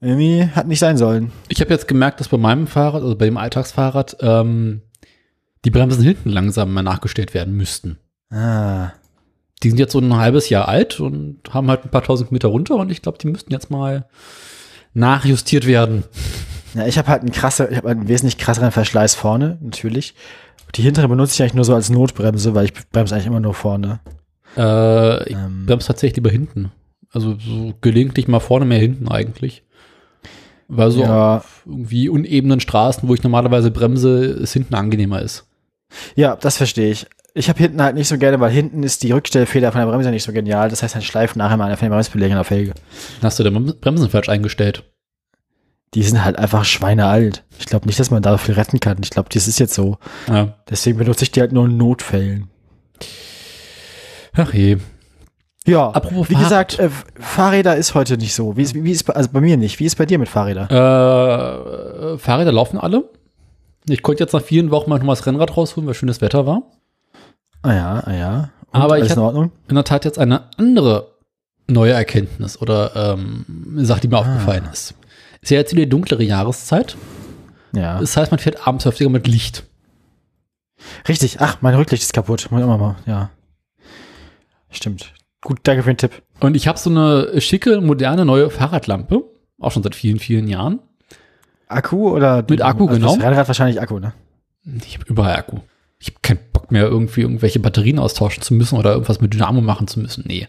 irgendwie hat nicht sein sollen. Ich habe jetzt gemerkt, dass bei meinem Fahrrad, also bei dem Alltagsfahrrad, ähm, die Bremsen hinten langsam mal nachgestellt werden müssten. Ah die sind jetzt so ein halbes Jahr alt und haben halt ein paar tausend Meter runter und ich glaube, die müssten jetzt mal nachjustiert werden. Ja, ich habe halt einen krasse, ich habe einen wesentlich krasseren Verschleiß vorne, natürlich. Die hintere benutze ich eigentlich nur so als Notbremse, weil ich bremse eigentlich immer nur vorne. Äh, ich ähm. bremse tatsächlich lieber hinten. Also so gelegentlich mal vorne, mehr hinten eigentlich. Weil so ja. irgendwie unebenen Straßen, wo ich normalerweise bremse, es hinten angenehmer ist. Ja, das verstehe ich. Ich habe hinten halt nicht so gerne, weil hinten ist die Rückstellfeder von der Bremse nicht so genial. Das heißt, dann schleift nachher mal einer von den Bremsbelägen auf Felge. Hast du denn Bremsen falsch eingestellt? Die sind halt einfach schweinealt. Ich glaube nicht, dass man da viel retten kann. Ich glaube, das ist jetzt so. Ja. Deswegen benutze ich die halt nur in Notfällen. Ach je. Ja, Apropos wie Fahrrad. gesagt, äh, Fahrräder ist heute nicht so. Wie ist, wie ist also bei mir nicht. Wie ist bei dir mit Fahrrädern? Äh, Fahrräder laufen alle. Ich konnte jetzt nach vielen Wochen mal noch mal das Rennrad rausholen, weil schönes Wetter war. Ah ja, ah ja. Und Aber ich habe in der Tat jetzt eine andere neue Erkenntnis oder ähm, Sache, die mir ah. aufgefallen ist. Ist ja jetzt wieder die dunklere Jahreszeit. Ja. Das heißt, man fährt abends häufiger mit Licht. Richtig. Ach, mein Rücklicht ist kaputt. Muss immer mal, ja. Stimmt. Gut, danke für den Tipp. Und ich habe so eine schicke, moderne, neue Fahrradlampe. Auch schon seit vielen, vielen Jahren. Akku oder? Mit Akku, also genau. Das Rennrad wahrscheinlich Akku, ne? Ich habe überall Akku ich habe keinen Bock mehr, irgendwie irgendwelche Batterien austauschen zu müssen oder irgendwas mit Dynamo machen zu müssen. Nee.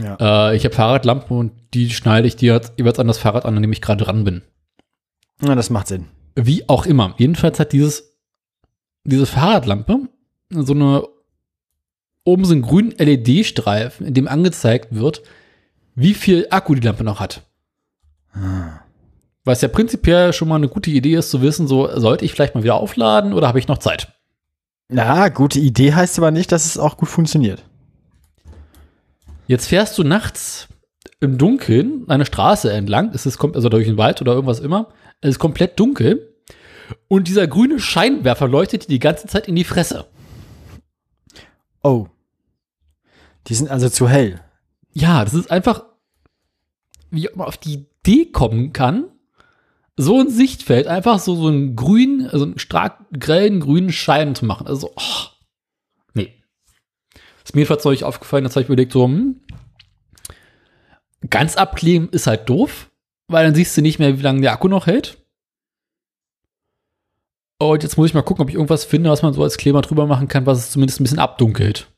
Ja. Äh, ich habe Fahrradlampen und die schneide ich dir jeweils an das Fahrrad an, an dem ich gerade dran bin. Ja, das macht Sinn. Wie auch immer. Jedenfalls hat dieses, diese Fahrradlampe so eine oben so einen grünen LED-Streifen, in dem angezeigt wird, wie viel Akku die Lampe noch hat. Ah. Was ja prinzipiell schon mal eine gute Idee ist, zu wissen, so sollte ich vielleicht mal wieder aufladen oder habe ich noch Zeit? Na, gute Idee heißt aber nicht, dass es auch gut funktioniert. Jetzt fährst du nachts im Dunkeln eine Straße entlang, es ist also durch den Wald oder irgendwas immer, es ist komplett dunkel und dieser grüne Scheinwerfer leuchtet dir die ganze Zeit in die Fresse. Oh. Die sind also zu hell. Ja, das ist einfach, wie man auf die Idee kommen kann, so ein Sichtfeld einfach so, so einen grünen, also einen stark grellen grünen Schein zu machen. Also, oh, nee. Ist mir jedenfalls neulich aufgefallen, das habe ich überlegt, so, hm, ganz abkleben ist halt doof, weil dann siehst du nicht mehr, wie lange der Akku noch hält. Und jetzt muss ich mal gucken, ob ich irgendwas finde, was man so als Kleber drüber machen kann, was es zumindest ein bisschen abdunkelt.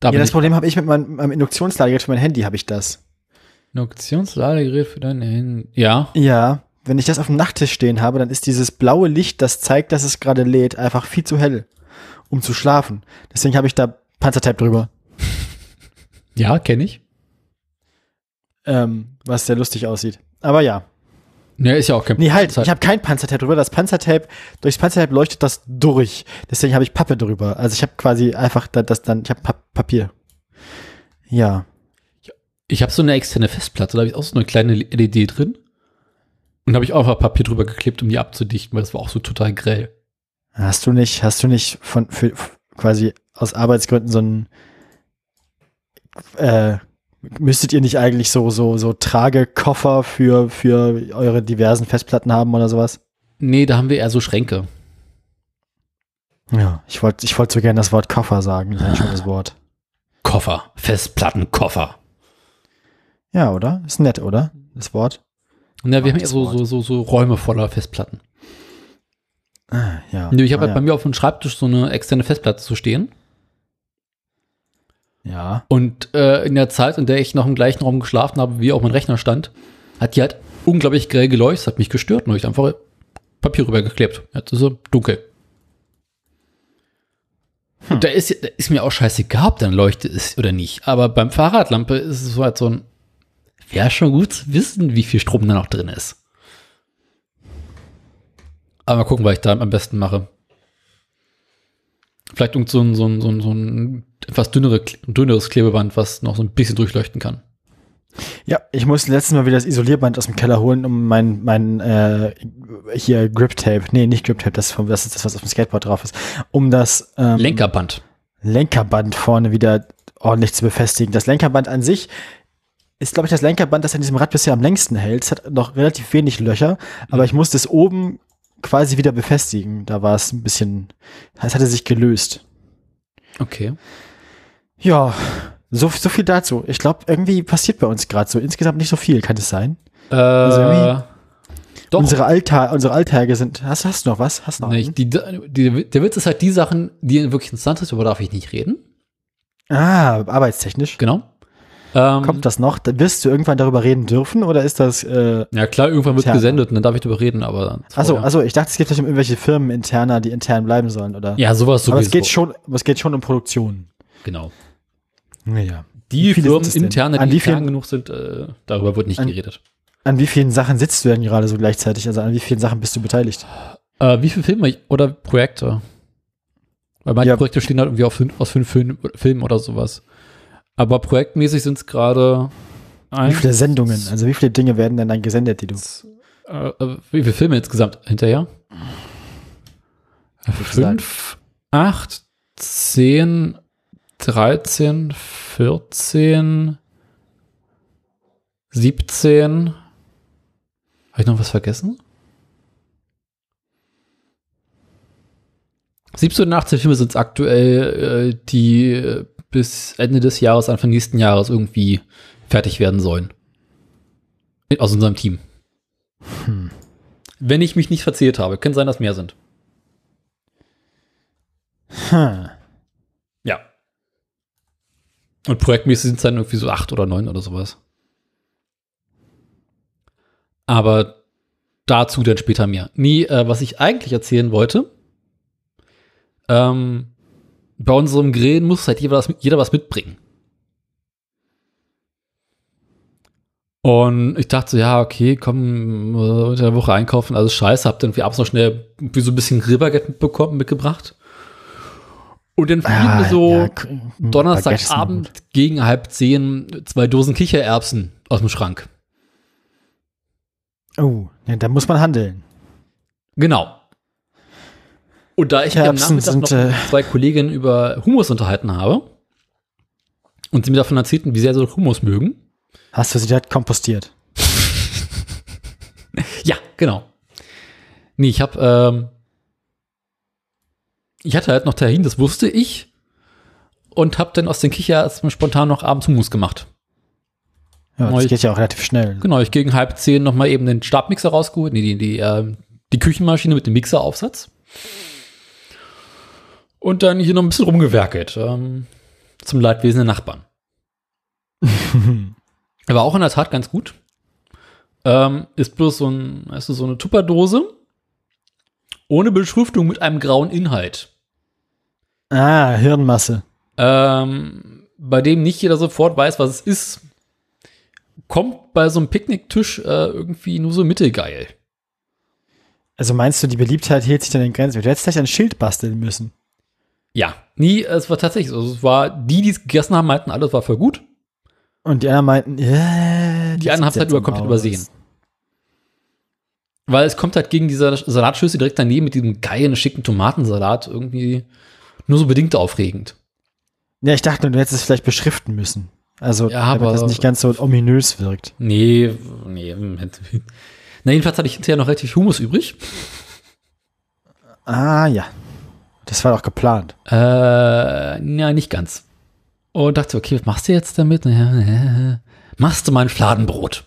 Da ja, das Problem habe ich mit meinem, meinem Induktionsladegerät für mein Handy, habe ich das. Induktionsladegerät für dein Handy. Ja. Ja, wenn ich das auf dem Nachttisch stehen habe, dann ist dieses blaue Licht, das zeigt, dass es gerade lädt, einfach viel zu hell, um zu schlafen. Deswegen habe ich da Panzertape drüber. [laughs] Ja, kenne ich. Ähm, was sehr lustig aussieht. Aber ja. Ja, ist ja auch kein Nee, halt, ich habe kein Panzertape drüber. Das Panzertape, durchs Panzertape leuchtet das durch. Deswegen habe ich Pappe drüber. Also ich habe quasi einfach da- das dann, ich habe Papier. Ja. Ich habe so eine externe Festplatte, da habe ich auch so eine kleine LED drin. Und habe ich auch einfach Papier drüber geklebt, um die abzudichten, weil das war auch so total grell. Hast du nicht, hast du nicht von für, quasi aus Arbeitsgründen so ein äh, müsstet ihr nicht eigentlich so so so Tragekoffer für für eure diversen Festplatten haben oder sowas? Nee, da haben wir eher so Schränke. Ja, ich wollte ich wollte so gerne das Wort Koffer sagen, das ist ein schönes [laughs] Wort. Koffer. Festplattenkoffer. Ja, oder? Ist nett, oder? Das Wort? Na, wir Ach, haben das so, Wort. so, so, so Räume voller Festplatten. Ah, ja. Nö, ich habe ah, halt bei mir auf dem Schreibtisch so eine externe Festplatte zu stehen. ja. Und äh, in der Zeit, in der ich noch im gleichen Raum geschlafen habe, wie auch mein Rechner stand, hat die halt unglaublich grell geleuchtet, hat mich gestört und habe ich einfach Papier rübergeklebt. Jetzt ist so dunkel. Und da ist, da ist mir auch scheißegal, ob dann leuchtet ist oder nicht. Aber beim Fahrradlampe ist es so halt so ein, wäre schon gut zu wissen, wie viel Strom da noch drin ist. Aber mal gucken, was ich da am besten mache. Vielleicht irgend so ein, so ein, so ein, so ein etwas dünnere, dünneres Klebeband, was noch so ein bisschen durchleuchten kann. Ja, ich musste letztes Mal wieder das Isolierband aus dem Keller holen, um mein, mein äh, hier Grip Tape, nee, nicht Grip Tape, das, das ist das, was auf dem Skateboard drauf ist, um das ähm, Lenkerband. Lenkerband vorne wieder ordentlich zu befestigen. Das Lenkerband an sich ist, glaube ich, das Lenkerband, das an diesem Rad bisher am längsten hält. Es hat noch relativ wenig Löcher, aber ich musste es oben quasi wieder befestigen. Da war es ein bisschen, es hatte sich gelöst. Okay. Ja, so, so viel dazu. Ich glaube, irgendwie passiert bei uns gerade so insgesamt nicht so viel, kann es sein? Äh, irgendwie- doch. Unsere, Allta unsere Alltage sind. Hast, hast du noch was? Hast du noch? Nicht. Die, die, der Witz ist halt die Sachen, die wirklich interessant sind, über darf ich nicht reden. Ah, arbeitstechnisch. Genau. Ähm, Kommt das noch? Wirst du irgendwann darüber reden dürfen oder ist das. Äh, Ja, klar, irgendwann wird gesendet und dann darf ich darüber reden, aber. achso, also ich dachte, es geht vielleicht um irgendwelche Firmen interner, die intern bleiben sollen, oder? Ja, sowas sowieso. Aber es geht schon, es geht schon um Produktion. Genau. Ja. Die Firmen interne, die intern genug sind, äh, darüber wird nicht An- geredet. An wie vielen Sachen sitzt du denn gerade so gleichzeitig? Also an wie vielen Sachen bist du beteiligt? Äh, wie viele Filme oder Projekte? Weil manche Ja. Projekte stehen halt irgendwie auf fünf, aus fünf Film, Filmen oder sowas. Aber projektmäßig sind es gerade Wie viele Sendungen? Also wie viele Dinge werden denn dann gesendet, die du? äh, äh, wie viele Filme insgesamt hinterher? Fünf, acht, zehn, dreizehn, vierzehn, siebzehn. Habe ich noch was vergessen? 17 und 18 Filme sind es aktuell, äh, die äh, bis Ende des Jahres, Anfang nächsten Jahres irgendwie fertig werden sollen. Aus unserem Team. Hm. Wenn ich mich nicht verzählt habe. Kann sein, dass mehr sind. Hm. Ja. Und projektmäßig sind es dann irgendwie so acht oder neun oder sowas. Aber dazu dann später mehr. Nie, äh, was ich eigentlich erzählen wollte. Ähm, bei unserem Grillen muss halt jeder was, jeder was mitbringen. Und ich dachte so, ja, okay, komm, äh, unter der Woche einkaufen, alles scheiße, hab dann irgendwie abends noch schnell irgendwie so ein bisschen Grillbaguette mitbekommen, mitgebracht. Und dann fielen Ah, mir so ja, immer Donnerstagabend gegen halb zehn zwei Dosen Kichererbsen aus dem Schrank. Oh, ja, da muss man handeln. Genau. Und da ich mich am Nachmittag sind, noch äh, mit zwei Kolleginnen über Hummus unterhalten habe und sie mir davon erzählten, wie sehr sie Hummus mögen. Hast du sie direkt kompostiert? Ja, genau. Nee, ich habe, ähm, ich hatte halt noch Tahin, das wusste ich. Und habe dann aus den Kichererbsen spontan noch abends Hummus gemacht. Ja, das ich- geht ja auch relativ schnell. Genau, ich gegen halb zehn noch mal eben den Stabmixer rausgeholt, nee, die, die, ähm, die Küchenmaschine mit dem Mixeraufsatz. Und dann hier noch ein bisschen rumgewerkelt, ähm, zum Leidwesen der Nachbarn. [laughs] War auch in der Tat ganz gut. Ähm, ist bloß so, ein, weißt du, so eine Tupperdose ohne Beschriftung mit einem grauen Inhalt. Ah, Hirnmasse. Ähm, bei dem nicht jeder sofort weiß, was es ist. Kommt bei so einem Picknicktisch äh, irgendwie nur so mittelgeil. Also meinst du, die Beliebtheit hielt sich dann in Grenzen? Du hättest vielleicht ein Schild basteln müssen. Ja, nie, es war tatsächlich so. Also es war, die, die es gegessen haben, meinten, alles war voll gut. Und die anderen meinten, ja, Die anderen haben es halt über, komplett übersehen. Weil es kommt halt gegen diese Salatschüssel direkt daneben mit diesem geilen, schicken Tomatensalat irgendwie nur so bedingt aufregend. Ja, ich dachte, du hättest es vielleicht beschriften müssen. Also, Ja, damit aber- das nicht ganz so ominös wirkt. Nee, nee. Na, jedenfalls hatte ich hinterher noch relativ Humus übrig. Ah, ja. Das war doch geplant. Äh, ja, nicht ganz. Und dachte, okay, was machst du jetzt damit? [laughs] Machst du mal ein Fladenbrot.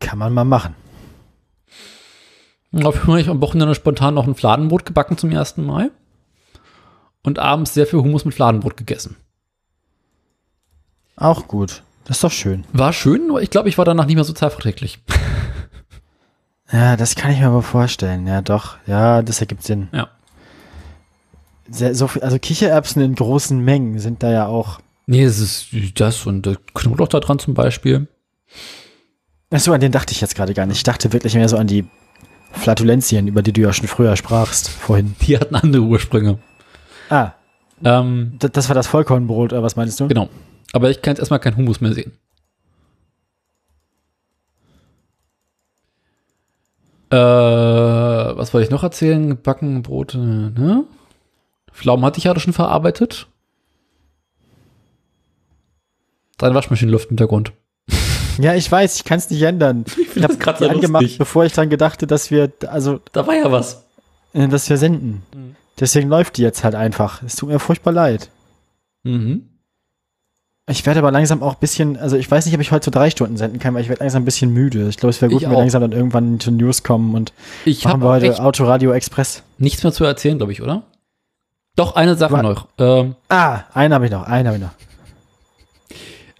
Kann man mal machen. Und Dafür habe ich am Wochenende spontan noch ein Fladenbrot gebacken zum ersten Mal. Und abends sehr viel Hummus mit Fladenbrot gegessen. Auch gut. Das ist doch schön. War schön, nur ich glaube, ich war danach nicht mehr so zahlverträglich. [laughs] Ja, das kann ich mir aber vorstellen. Ja, doch. Ja, das ergibt Sinn. Ja. Sehr, so viel, also Kichererbsen in großen Mengen sind da ja auch. Nee, es ist das und äh, Knoblauch da dran zum Beispiel. Achso, an den dachte ich jetzt gerade gar nicht. Ich dachte wirklich mehr so an die Flatulenzien, über die du ja schon früher sprachst, vorhin. [laughs] Die hatten andere Ursprünge. Ah, Ähm, das war das Vollkornbrot, oder was meinst du? genau. Aber ich kann jetzt erstmal keinen Hummus mehr sehen. Äh, was wollte ich noch erzählen? Gebacken, Brote, ne? Pflaumen hatte ich ja schon verarbeitet. Deine Waschmaschine läuft im Hintergrund. Ja, ich weiß, ich kann es nicht ändern. [laughs] Ich, das habe so angemacht, lustig. bevor ich dran gedachte, dass wir, also, Da war ja was. äh, dass wir senden. Mhm. Deswegen läuft die jetzt halt einfach. Es tut mir furchtbar leid. Mhm. Ich werde aber langsam auch ein bisschen, also ich weiß nicht, ob ich heute so drei Stunden senden kann, weil ich werde langsam ein bisschen müde. Ich glaube, es wäre gut, Ich wenn wir langsam dann irgendwann zu News kommen und Ich machen wir heute Autoradio Express. nichts mehr zu erzählen, glaube ich, oder? Doch, eine Sache Wa- noch. Ähm, Ah, einen habe ich noch, einen habe ich noch.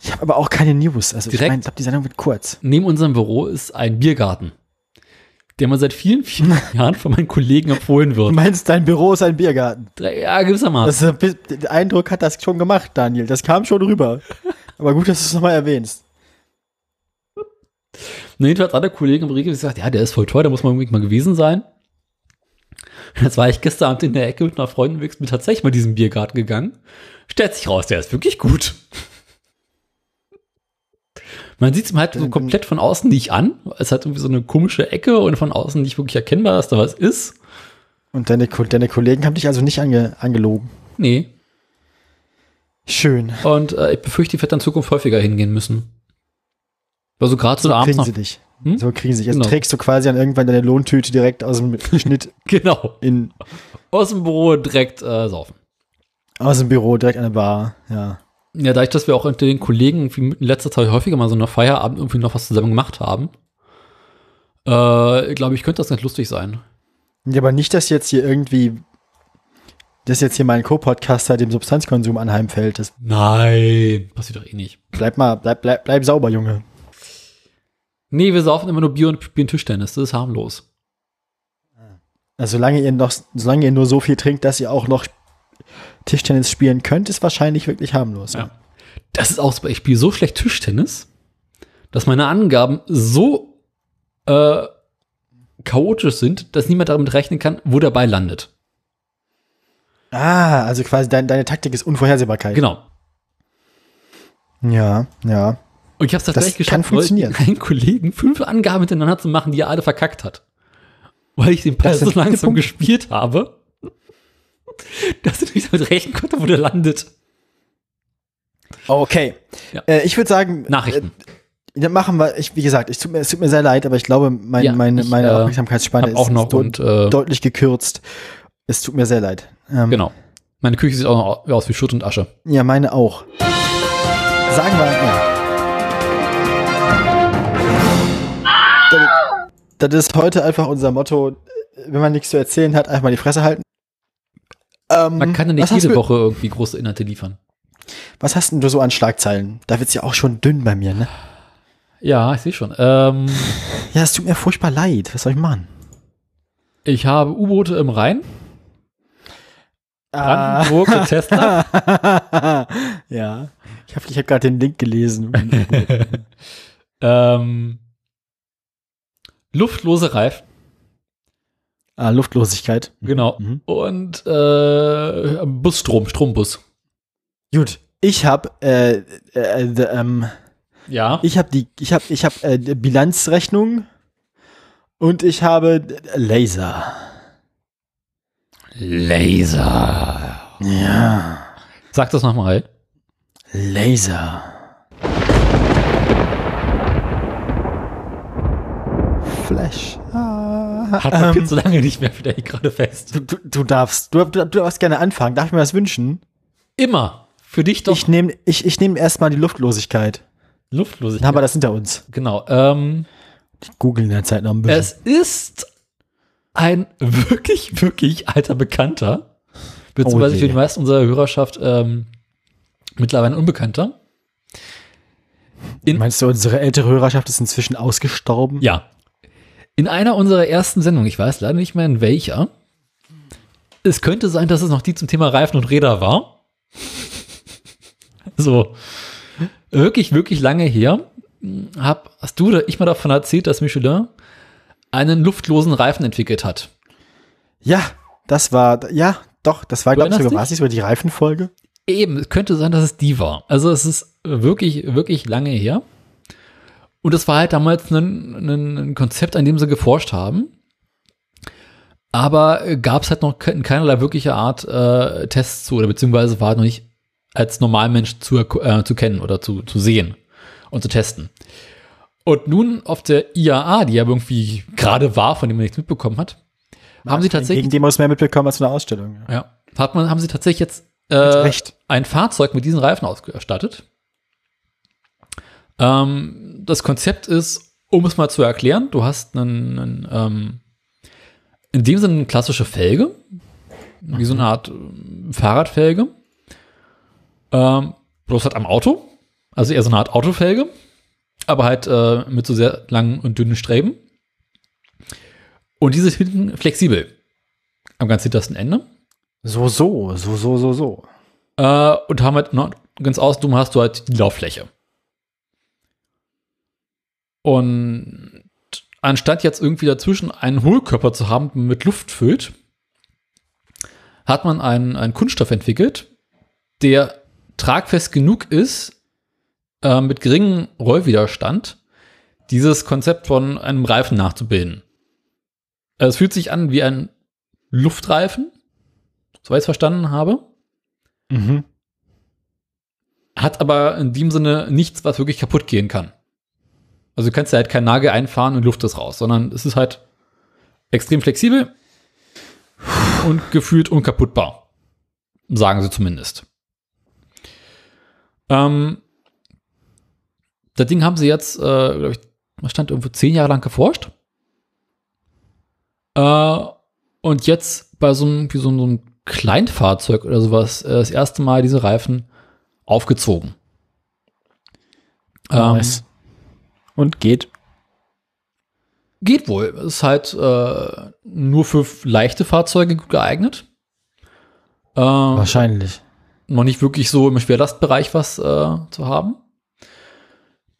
Ich habe aber auch keine News. Also Direkt? ich meine, ich glaube, die Sendung wird kurz. neben unserem Büro ist ein Biergarten, der mir seit vielen, vielen [laughs] Jahren von meinen Kollegen empfohlen Du wird. meinst, dein Büro ist ein Biergarten. Ja, gewissermaßen. Das, der Eindruck hat das schon gemacht, Daniel. Das kam schon rüber. Aber gut, dass du es nochmal erwähnst. Und jedenfalls hat der Kollege im Regel gesagt, ja, der ist voll teuer, da muss man unbedingt mal gewesen sein. Jetzt war ich gestern Abend in der Ecke mit einer Freundin und bin tatsächlich mal diesen Biergarten gegangen. Stellt sich raus, der ist wirklich gut. Man sieht es halt so komplett von außen nicht an. Es hat irgendwie so eine komische Ecke und von außen nicht wirklich erkennbar, dass da was ist. Und deine, deine Kollegen haben dich also nicht ange, angelogen. Nee. Schön. Und äh, ich befürchte, ich werde in Zukunft häufiger hingehen müssen. Also gerade so, abends kriegen sie dich. Hm? So kriegen sie. Jetzt Genau. trägst du quasi dann irgendwann deine Lohntüte direkt aus dem Schnitt [laughs] Genau. in, Aus dem Büro direkt äh, saufen. aus dem Büro direkt an der Bar. Ja. Ja, dadurch, dass wir auch unter den Kollegen in letzter Zeit häufiger mal so eine Feierabend irgendwie noch was zusammen gemacht haben, äh, glaube ich, könnte das ganz lustig sein. Ja, aber nicht, dass jetzt hier irgendwie, dass jetzt hier mein Co-Podcaster dem Substanzkonsum anheimfällt. Das Nein, passiert doch eh nicht. bleib mal, bleib, bleib, bleib sauber, Junge. Nee, wir saufen immer nur Bier und, Bier und Tischtennis, das ist harmlos. Also solange ihr noch, solange ihr nur so viel trinkt, dass ihr auch noch Tischtennis spielen könnt, ist wahrscheinlich wirklich harmlos. Ja. Das ist auch. Ich spiele so schlecht Tischtennis, dass meine Angaben so äh, chaotisch sind, dass niemand damit rechnen kann, wo der Ball landet. Ah, also quasi dein, deine Taktik ist Unvorhersehbarkeit. Genau. Ja, ja. Und ich habe es tatsächlich kann geschafft, einen Kollegen fünf Angaben hintereinander zu machen, die er alle verkackt hat. Weil ich den Das so langsam Punkte. gespielt habe, dass ich nicht damit rechnen konnte, wo der landet. Okay. Ja. Äh, ich würde sagen, Nachrichten. Äh, dann machen wir, ich, wie gesagt, ich tut mir, es tut mir sehr leid, aber ich glaube, mein, Ja, meine, ich, meine äh, Aufmerksamkeitsspanne ist, auch noch ist und äh, deutlich gekürzt. Es tut mir sehr leid. Ähm, genau. Meine Küche sieht auch noch aus wie Schutt und Asche. Ja, meine auch. Sagen wir, ja. Das, ist heute einfach unser Motto, wenn man nichts zu erzählen hat, einfach mal die Fresse halten. Ähm, Man kann ja nicht jede Woche irgendwie große Inhalte liefern. Was hast denn du so an Schlagzeilen? Da wird's ja auch schon dünn bei mir, ne? Ja, ich sehe schon. Ähm, Ja, es tut mir furchtbar leid. Was soll ich machen? ich habe U-Boote im Rhein, Ah. Brandenburg und Tesla. [laughs] ja. Ich habe ich hab gerade den Link gelesen. [laughs] ähm, luftlose Reifen, ah, Luftlosigkeit. genau. Mhm. Und äh, Busstrom, Strombus. Gut. Ich habe äh, äh, äh, ähm, Ja. ich habe die ich habe ich habe äh, Bilanzrechnung und ich habe äh, Laser. Laser. Ja. Sag das nochmal. Laser. Flash. Ah. Hat man viel zu lange nicht mehr, wieder hier gerade fest. Du, du, du darfst, du, du, du darfst gerne anfangen. Darf ich mir was wünschen? Immer. Für dich doch Ich nehme ich, ich nehm erstmal die Luftlosigkeit. Luftlosigkeit. Wir das hinter uns. Genau. Ähm, Googeln in der Zeit noch ein bisschen. es ist ein wirklich, wirklich alter Bekannter. Beziehungsweise Oh für die meisten unserer Hörerschaft ähm, mittlerweile ein Unbekannter. in- Meinst du, unsere ältere Hörerschaft ist inzwischen ausgestorben? Ja. In einer unserer ersten Sendungen, ich weiß leider nicht mehr in welcher, es könnte sein, dass es noch die zum Thema Reifen und Räder war. [laughs] so. Wirklich, wirklich lange her. Hab, hast du oder ich mal davon erzählt, dass Michelin einen luftlosen Reifen entwickelt hat? Ja, das war, ja, doch, das war, glaube ich, sogar, ist über die Reifenfolge? Eben, es könnte sein, dass es die war. Also es ist wirklich, wirklich lange her. Und es war halt damals ein, ein, ein Konzept, an dem sie geforscht haben. Aber gab es halt noch ke- keinerlei wirkliche Art äh, Tests zu, oder beziehungsweise war halt noch nicht als Normalmensch zu, äh, zu kennen oder zu, zu sehen und zu testen. Und nun auf der IAA, die ja irgendwie gerade war, von dem man nichts mitbekommen hat, haben sie tatsächlich Gegen den muss mehr mitbekommen als eine Ausstellung. Ja. ja. Hat man, haben sie tatsächlich jetzt äh, ein Fahrzeug mit diesen Reifen ausgestattet. Ähm, das Konzept ist, um es mal zu erklären, du hast einen, einen ähm, in dem Sinne eine klassische Felge, wie so eine Art ähm, Fahrradfelge, ähm, bloß halt am Auto, also eher so eine Art Autofelge, aber halt äh, mit so sehr langen und dünnen Streben. Und diese ist hinten flexibel am ganz hintersten Ende. So, so, so, so, so, so. Äh, und haben halt noch, ganz außen hast du halt die Lauffläche. Und anstatt jetzt irgendwie dazwischen einen Hohlkörper zu haben, den man mit Luft füllt, hat man einen, einen Kunststoff entwickelt, der tragfest genug ist, äh, mit geringem Rollwiderstand, dieses Konzept von einem Reifen nachzubilden. Also es fühlt sich an wie ein Luftreifen, soweit ich es verstanden habe. Mhm. Hat aber in dem Sinne nichts, was wirklich kaputt gehen kann. Also du kannst ja halt keinen Nagel einfahren und Luft ist raus, sondern es ist halt extrem flexibel und gefühlt unkaputtbar. Sagen sie zumindest. Ähm, das Ding haben sie jetzt, äh, glaube ich, was stand irgendwo zehn Jahre lang geforscht. Äh, und jetzt bei so einem, wie so, so einem Kleinfahrzeug oder sowas, äh, das erste Mal diese Reifen aufgezogen. Ähm, Nice. Und geht. Geht wohl. Ist halt äh, nur für leichte Fahrzeuge gut geeignet. Äh, Wahrscheinlich. noch nicht wirklich so im Schwerlastbereich was äh, zu haben.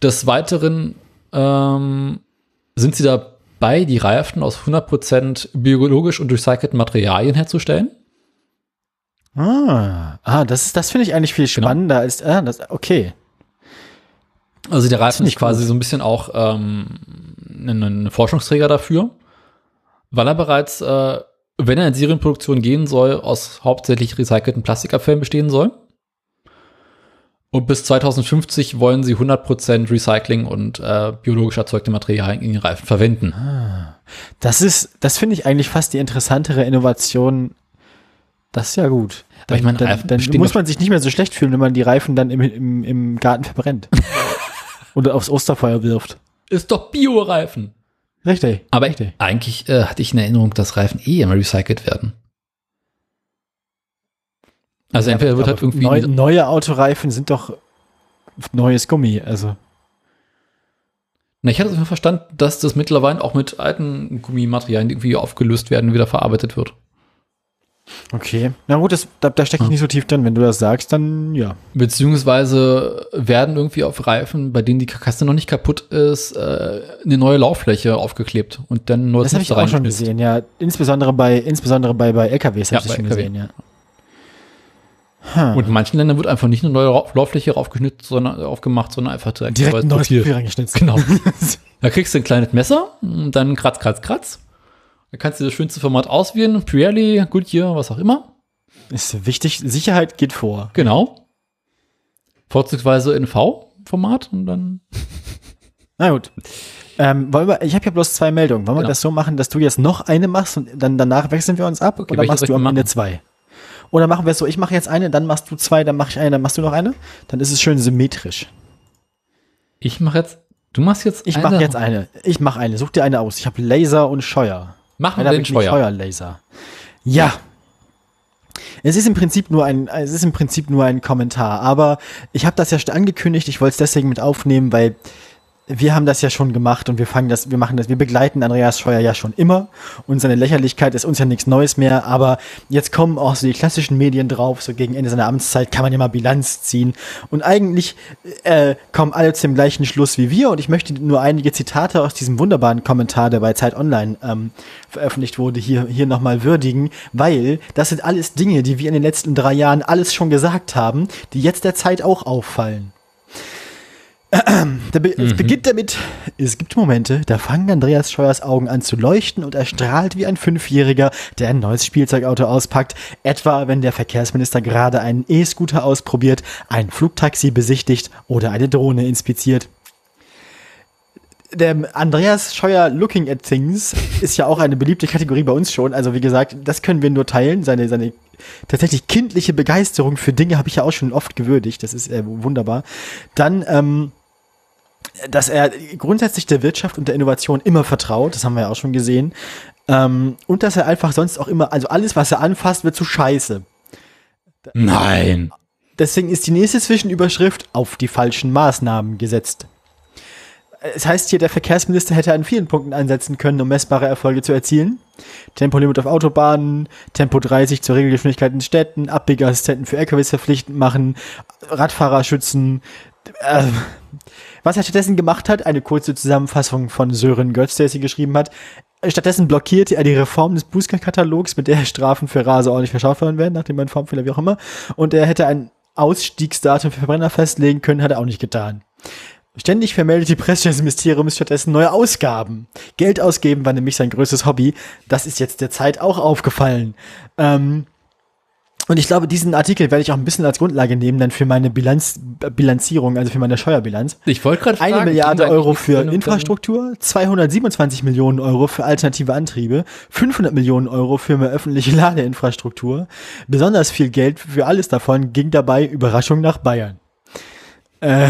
Des Weiteren ähm, sind sie dabei, die Reifen aus 100% biologisch und recycelten Materialien herzustellen. Ah, ah das das finde ich eigentlich viel Genau. spannender als, ah, das, okay. Also der Reifen ist quasi gut. so ein bisschen auch ähm, ein, Forschungsträger dafür, weil er bereits, äh, wenn er in Serienproduktion gehen soll, aus hauptsächlich recycelten Plastikabfällen bestehen soll. Und bis 2050 wollen sie 100% Recycling und äh, biologisch erzeugte Materialien in den Reifen verwenden. Das ist, das finde ich eigentlich fast die interessantere Innovation. Das ist ja gut. Aber ich meine, dann, dann muss man sich nicht mehr so schlecht fühlen, wenn man die Reifen dann im, im, im Garten verbrennt. [laughs] Oder aufs Osterfeuer wirft. Ist doch Bio-Reifen. Richtig. Aber Richtig. eigentlich äh, hatte ich in Erinnerung, dass Reifen eh immer recycelt werden. Also entweder wird halt irgendwie neu, neue Autoreifen sind doch neues Gummi, also. Na, ich hatte es verstanden, dass das mittlerweile auch mit alten Gummimaterialien irgendwie aufgelöst werden und wieder verarbeitet wird. Okay. Na gut, das, da, da stecke ich Ja. nicht so tief drin. Wenn du das sagst, dann ja. Beziehungsweise werden irgendwie auf Reifen, bei denen die Karkasse noch nicht kaputt ist, äh, eine neue Lauffläche aufgeklebt und dann nur Das habe ich auch schon gesehen, ja. Insbesondere bei, insbesondere bei, bei LKWs Ja, habe ich das schon LKW. gesehen, ja. Hm. Und in manchen Ländern wird einfach nicht eine neue Lauffläche raufgeschnitten, sondern aufgemacht, sondern einfach direkt, Direkt ein neues Papier. Reingeschnitzt. Genau. [laughs] Da kriegst du ein kleines Messer, und dann kratz, kratz, kratz. Da kannst du das schönste Format auswählen. Pirelli, Goodyear, was auch immer. Ist wichtig, Sicherheit geht vor. Genau. Vorzugsweise in V-Format und dann. [laughs] Na gut. Ähm, wollen wir, ich habe ja bloß zwei Meldungen. Wollen wir Genau. das so machen, dass du jetzt noch eine machst und dann danach wechseln wir uns ab? Okay, oder machst du ich am? Ende zwei? Oder machen wir es so, ich mache jetzt eine, dann machst du zwei, dann mache ich eine, dann machst du noch eine? Dann ist es schön symmetrisch. Ich mache jetzt. Du machst jetzt. Ich eine- mache jetzt eine. Ich mache eine. Such dir eine aus. Ich habe Laser und Scheuer. Machen wir den Scheuer. Scheuerlaser. Ja. Es ist im Prinzip nur ein, es ist im Prinzip nur ein Kommentar, aber ich habe das ja schon angekündigt, ich wollte es deswegen mit aufnehmen, weil wir haben das ja schon gemacht und wir fangen das, wir machen das, wir begleiten Andreas Scheuer ja schon immer und seine Lächerlichkeit ist uns ja nichts Neues mehr, aber jetzt kommen auch so die klassischen Medien drauf, so gegen Ende seiner Amtszeit kann man ja mal Bilanz ziehen und eigentlich äh, kommen alle zu dem gleichen Schluss wie wir und ich möchte nur einige Zitate aus diesem wunderbaren Kommentar, der bei Zeit Online ähm, veröffentlicht wurde, hier, hier nochmal würdigen, weil das sind alles Dinge, die wir in den letzten drei Jahren alles schon gesagt haben, die jetzt der Zeit auch auffallen. Es beginnt damit, es gibt Momente, da fangen Andreas Scheuers Augen an zu leuchten und er strahlt wie ein Fünfjähriger, der ein neues Spielzeugauto auspackt, etwa wenn der Verkehrsminister gerade einen E-Scooter ausprobiert, ein Flugtaxi besichtigt oder eine Drohne inspiziert. Der Andreas Scheuer Looking at Things ist ja auch eine beliebte Kategorie bei uns schon. Also wie gesagt, das können wir nur teilen. Seine, seine tatsächlich kindliche Begeisterung für Dinge habe ich ja auch schon oft gewürdigt. Das ist äh, wunderbar. Dann, ähm, dass er grundsätzlich der Wirtschaft und der Innovation immer vertraut, das haben wir ja auch schon gesehen. Ähm, und dass er einfach sonst auch immer, also alles, was er anfasst, wird zu scheiße. Nein. Deswegen ist die nächste Zwischenüberschrift auf die falschen Maßnahmen gesetzt. Es heißt hier, der Verkehrsminister hätte an vielen Punkten ansetzen können, um messbare Erfolge zu erzielen. Tempolimit auf Autobahnen, Tempo 30 zur Regelgeschwindigkeit in Städten, Abbiegeassistenten für LKWs verpflichtend machen, Radfahrer schützen. Äh, was er stattdessen gemacht hat, eine kurze Zusammenfassung von Sören Götz, der es hier geschrieben hat. Stattdessen blockierte er die Reform des Bußkatalogs, mit der Strafen für Raser ordentlich verschärft werden werden, nach dem ein Formfehler, wie auch immer. Und er hätte ein Ausstiegsdatum für Verbrenner festlegen können, hat er auch nicht getan. Ständig vermeldet die Presse des Ministeriums stattdessen neue Ausgaben. Geld ausgeben war nämlich sein größtes Hobby. Das ist jetzt der Zeit auch aufgefallen. Ähm, und ich glaube, diesen Artikel werde ich auch ein bisschen als Grundlage nehmen, dann für meine Bilanz, Bilanzierung, also für meine Steuerbilanz. Ich wollte gerade Eine fragen, Milliarde ging da Euro für Infrastruktur, 227 Millionen Euro für alternative Antriebe, 500 Millionen Euro für mehr öffentliche Ladeinfrastruktur. Besonders viel Geld für alles davon ging dabei, Überraschung, nach Bayern. Äh,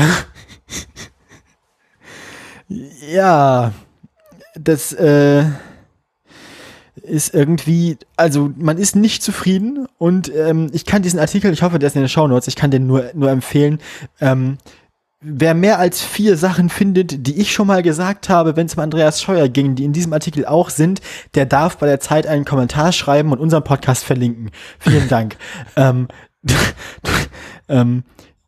[laughs] ja, das äh, ist irgendwie, also man ist nicht zufrieden und ähm, ich kann diesen Artikel, ich hoffe, der ist in den Shownotes, ich kann den nur, nur empfehlen. Ähm, wer mehr als vier Sachen findet, die ich schon mal gesagt habe, wenn es um Andreas Scheuer ging, die in diesem Artikel auch sind, der darf bei der Zeit einen Kommentar schreiben und unseren Podcast verlinken. Vielen Dank. [laughs] ähm, [laughs] ähm,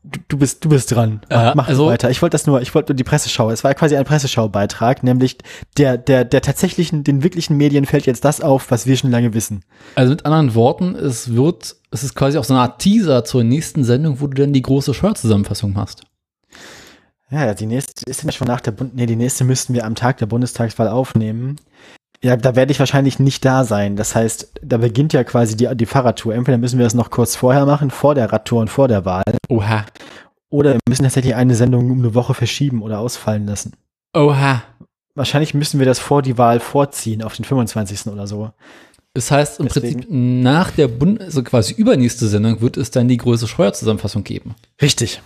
du, du bist, du bist dran. Mach, Äh, mach also- weiter. Ich wollte das nur, ich wollte nur die Presseschau. Es war quasi ein Presseschau-Beitrag, nämlich der, der, der tatsächlichen, den wirklichen Medien fällt jetzt das auf, was wir schon lange wissen. Also mit anderen Worten, es wird, es ist quasi auch so eine Art Teaser zur nächsten Sendung, wo du dann die große Steuerzusammenfassung machst. Ja, die nächste ist ja schon nach der Bund, nee, die nächste müssten wir am Tag der Bundestagswahl aufnehmen. Ja, da werde ich wahrscheinlich nicht da sein. Das heißt, da beginnt ja quasi die, die Fahrradtour. Entweder müssen wir das noch kurz vorher machen, vor der Radtour und vor der Wahl. Oha. Oder wir müssen tatsächlich eine Sendung um eine Woche verschieben oder ausfallen lassen. Oha. Wahrscheinlich müssen wir das vor die Wahl vorziehen, auf den 25. oder so. Das heißt im Deswegen. Prinzip nach der Bund, also quasi übernächste Sendung wird es dann die größte Steuerzusammenfassung geben. Richtig.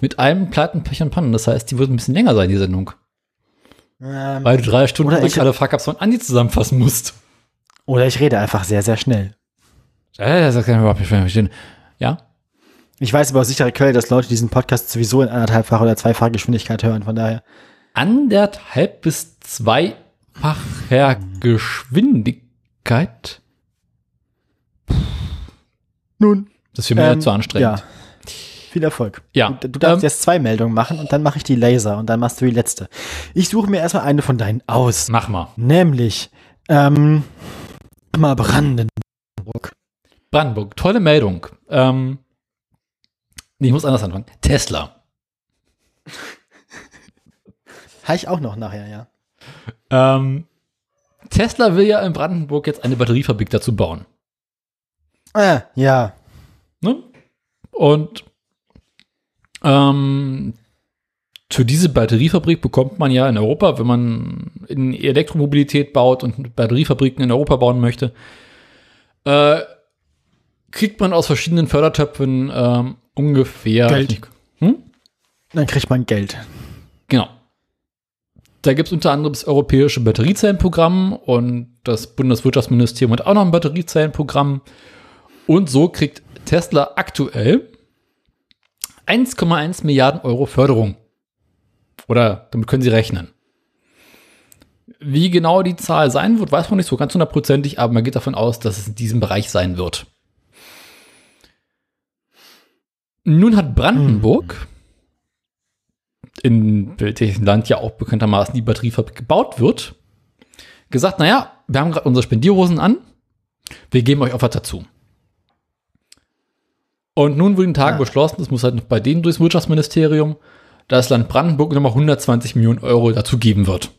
Mit einem Pleiten, Pech und Pannen. Das heißt, die wird ein bisschen länger sein, die Sendung. Ähm, Weil du drei Stunden Oder lang ich- alle Fuck-Ups von Andi zusammenfassen musst. oder ich rede einfach sehr, sehr schnell. Das kann ich überhaupt nicht verstehen. Ja? Ich weiß aber aus sicherer Quelle, dass Leute diesen Podcast sowieso in anderthalbfacher oder zweifacher Geschwindigkeit hören. Von daher. anderthalb bis zweifacher Geschwindigkeit. Nun. Das ist für mich ähm, zu anstrengend. Ja. Viel Erfolg. Ja. Du, du darfst Ähm, jetzt zwei Meldungen machen und dann mache ich die Laser und dann machst du die letzte. Ich suche mir erstmal eine von deinen aus. Mach mal. Nämlich, ähm, mal Brandenburg. Brandenburg, tolle Meldung. Ähm, nee, ich muss anders anfangen. Tesla. [laughs] Habe ich auch noch nachher, ja. Ähm, Tesla will ja in Brandenburg jetzt eine Batteriefabrik dazu bauen. Ah, ja. Ne? Und ähm, für diese Batteriefabrik bekommt man ja in Europa, wenn man in Elektromobilität baut und Batteriefabriken in Europa bauen möchte, äh, kriegt man aus verschiedenen Fördertöpfen ähm, ungefähr Geld. Hm? Dann kriegt man Geld. Genau. Da gibt es unter anderem das Europäische Batteriezellenprogramm und das Bundeswirtschaftsministerium hat auch noch ein Batteriezellenprogramm. Und so kriegt Tesla aktuell 1,1 Milliarden Euro Förderung. Oder damit können Sie rechnen. Wie genau die Zahl sein wird, weiß man nicht so ganz hundertprozentig, aber man geht davon aus, dass es in diesem Bereich sein wird. Nun hat Brandenburg, in welchem Land ja auch bekanntermaßen die Batteriefabrik gebaut wird, gesagt, naja, wir haben gerade unsere Spendierhosen an, wir geben euch auch was dazu. Und nun wurde in den Tagen Ah. beschlossen, das muss halt noch bei denen durchs Wirtschaftsministerium, dass Land Brandenburg nochmal 120 Millionen Euro dazu geben wird.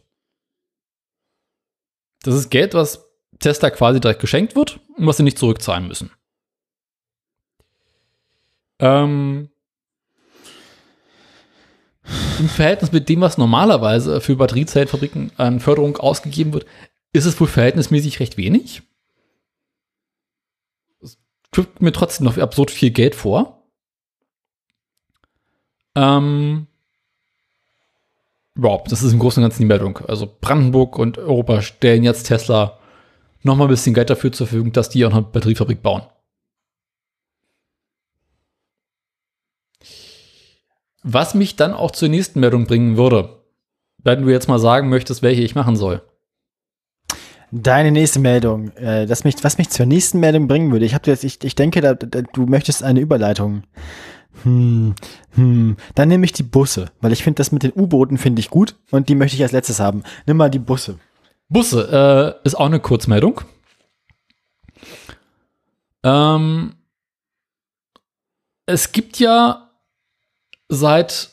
Das ist Geld, was Tesla quasi direkt geschenkt wird und was sie nicht zurückzahlen müssen. Ähm, Im Verhältnis mit dem, was normalerweise für Batteriezellenfabriken an Förderung ausgegeben wird, ist es wohl verhältnismäßig recht wenig. Trifft mir trotzdem noch absurd viel Geld vor. Ähm, ja, das ist im Großen und Ganzen die Meldung. Also Brandenburg und Europa stellen jetzt Tesla noch mal ein bisschen Geld dafür zur Verfügung, dass die auch eine Batteriefabrik bauen. Was mich dann auch zur nächsten Meldung bringen würde, wenn du jetzt mal sagen möchtest, welche ich machen soll. Deine nächste Meldung, äh, das mich, was mich zur nächsten Meldung bringen würde. Ich habe jetzt, ich, ich denke, da, da, du möchtest eine Überleitung. Hm, hm. Dann nehme ich die Busse, weil ich finde das mit den U-Booten finde ich gut und die möchte ich als letztes haben. Nimm mal die Busse. Busse äh, ist auch eine Kurzmeldung. Ähm, es gibt ja seit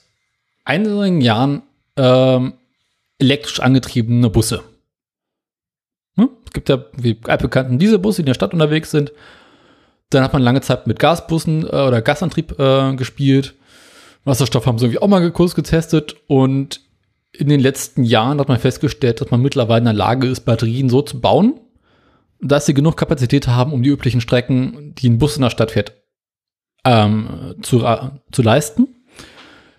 einigen Jahren ähm, elektrisch angetriebene Busse. Gibt ja wie altbekannten Dieselbusse, die in der Stadt unterwegs sind. Dann hat man lange Zeit mit Gasbussen äh, oder Gasantrieb äh, gespielt. Wasserstoff haben sie irgendwie auch mal kurz getestet und in den letzten Jahren hat man festgestellt, dass man mittlerweile in der Lage ist, Batterien so zu bauen, dass sie genug Kapazität haben, um die üblichen Strecken, die ein Bus in der Stadt fährt, ähm, zu, äh, zu leisten.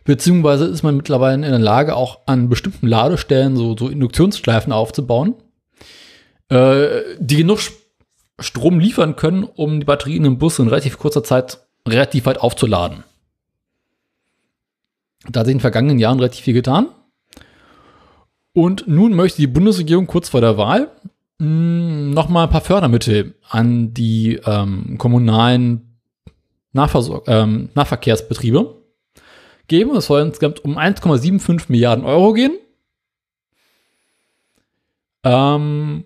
Beziehungsweise ist man mittlerweile in der Lage, auch an bestimmten Ladestellen so, so Induktionsschleifen aufzubauen, äh, die genug Strom liefern können, um die Batterien im Bus in relativ kurzer Zeit relativ weit aufzuladen. Da hat sich in den vergangenen Jahren relativ viel getan. Und nun möchte die Bundesregierung kurz vor der Wahl noch mal ein paar Fördermittel an die ähm, kommunalen Nahversor ähm, Nahverkehrsbetriebe geben. Es soll insgesamt um 1,75 Milliarden Euro gehen. Ähm,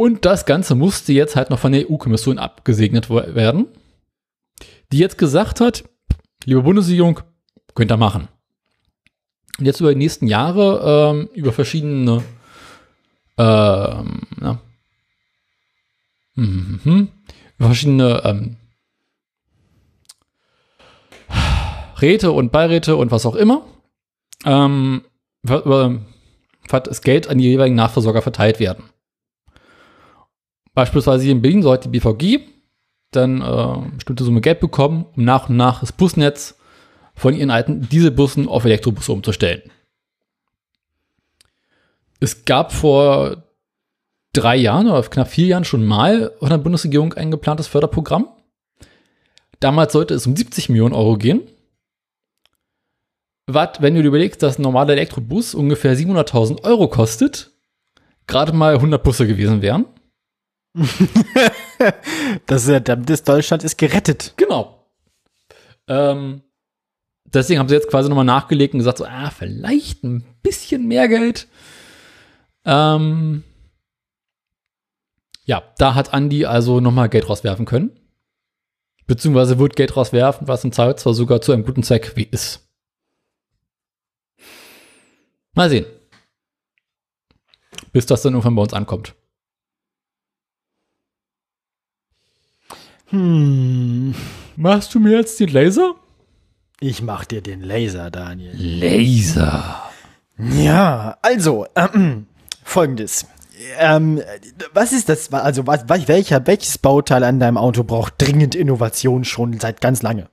und das Ganze musste jetzt halt noch von der EU-Kommission abgesegnet werden, die jetzt gesagt hat, liebe Bundesregierung, könnt ihr machen. Und jetzt über die nächsten Jahre ähm, über verschiedene ähm, na, mhm, verschiedene ähm, Räte und Beiräte und was auch immer ähm, über, wird das Geld an die jeweiligen Nachversorger verteilt werden. Beispielsweise hier in Berlin sollte die BVG dann äh, eine bestimmte Summe Geld bekommen, um nach und nach das Busnetz von ihren alten Dieselbussen auf Elektrobusse umzustellen. Es gab vor drei Jahren oder knapp vier Jahren schon mal von der Bundesregierung ein geplantes Förderprogramm. Damals sollte es um 70 Millionen Euro gehen. was, wenn du dir überlegst, dass ein normaler Elektrobus ungefähr 700.000 Euro kostet, gerade mal 100 Busse gewesen wären. [laughs] das, ist ja, das Deutschland ist gerettet. Genau. Ähm, deswegen haben sie jetzt quasi nochmal nachgelegt und gesagt, so, ah, vielleicht ein bisschen mehr Geld. Ähm, ja, da hat Andi also nochmal Geld rauswerfen können. Beziehungsweise wird Geld rauswerfen, was im Zeit zwar sogar zu einem guten Zweck wie ist. Mal sehen. Bis das dann irgendwann bei uns ankommt. Hm. Machst du mir jetzt den Laser? Ich mach dir den Laser, Daniel. Laser. Ja, also, ähm, folgendes. Ähm, was ist das? Also, was, welcher, welches Bauteil an deinem Auto braucht dringend Innovation schon seit ganz lange?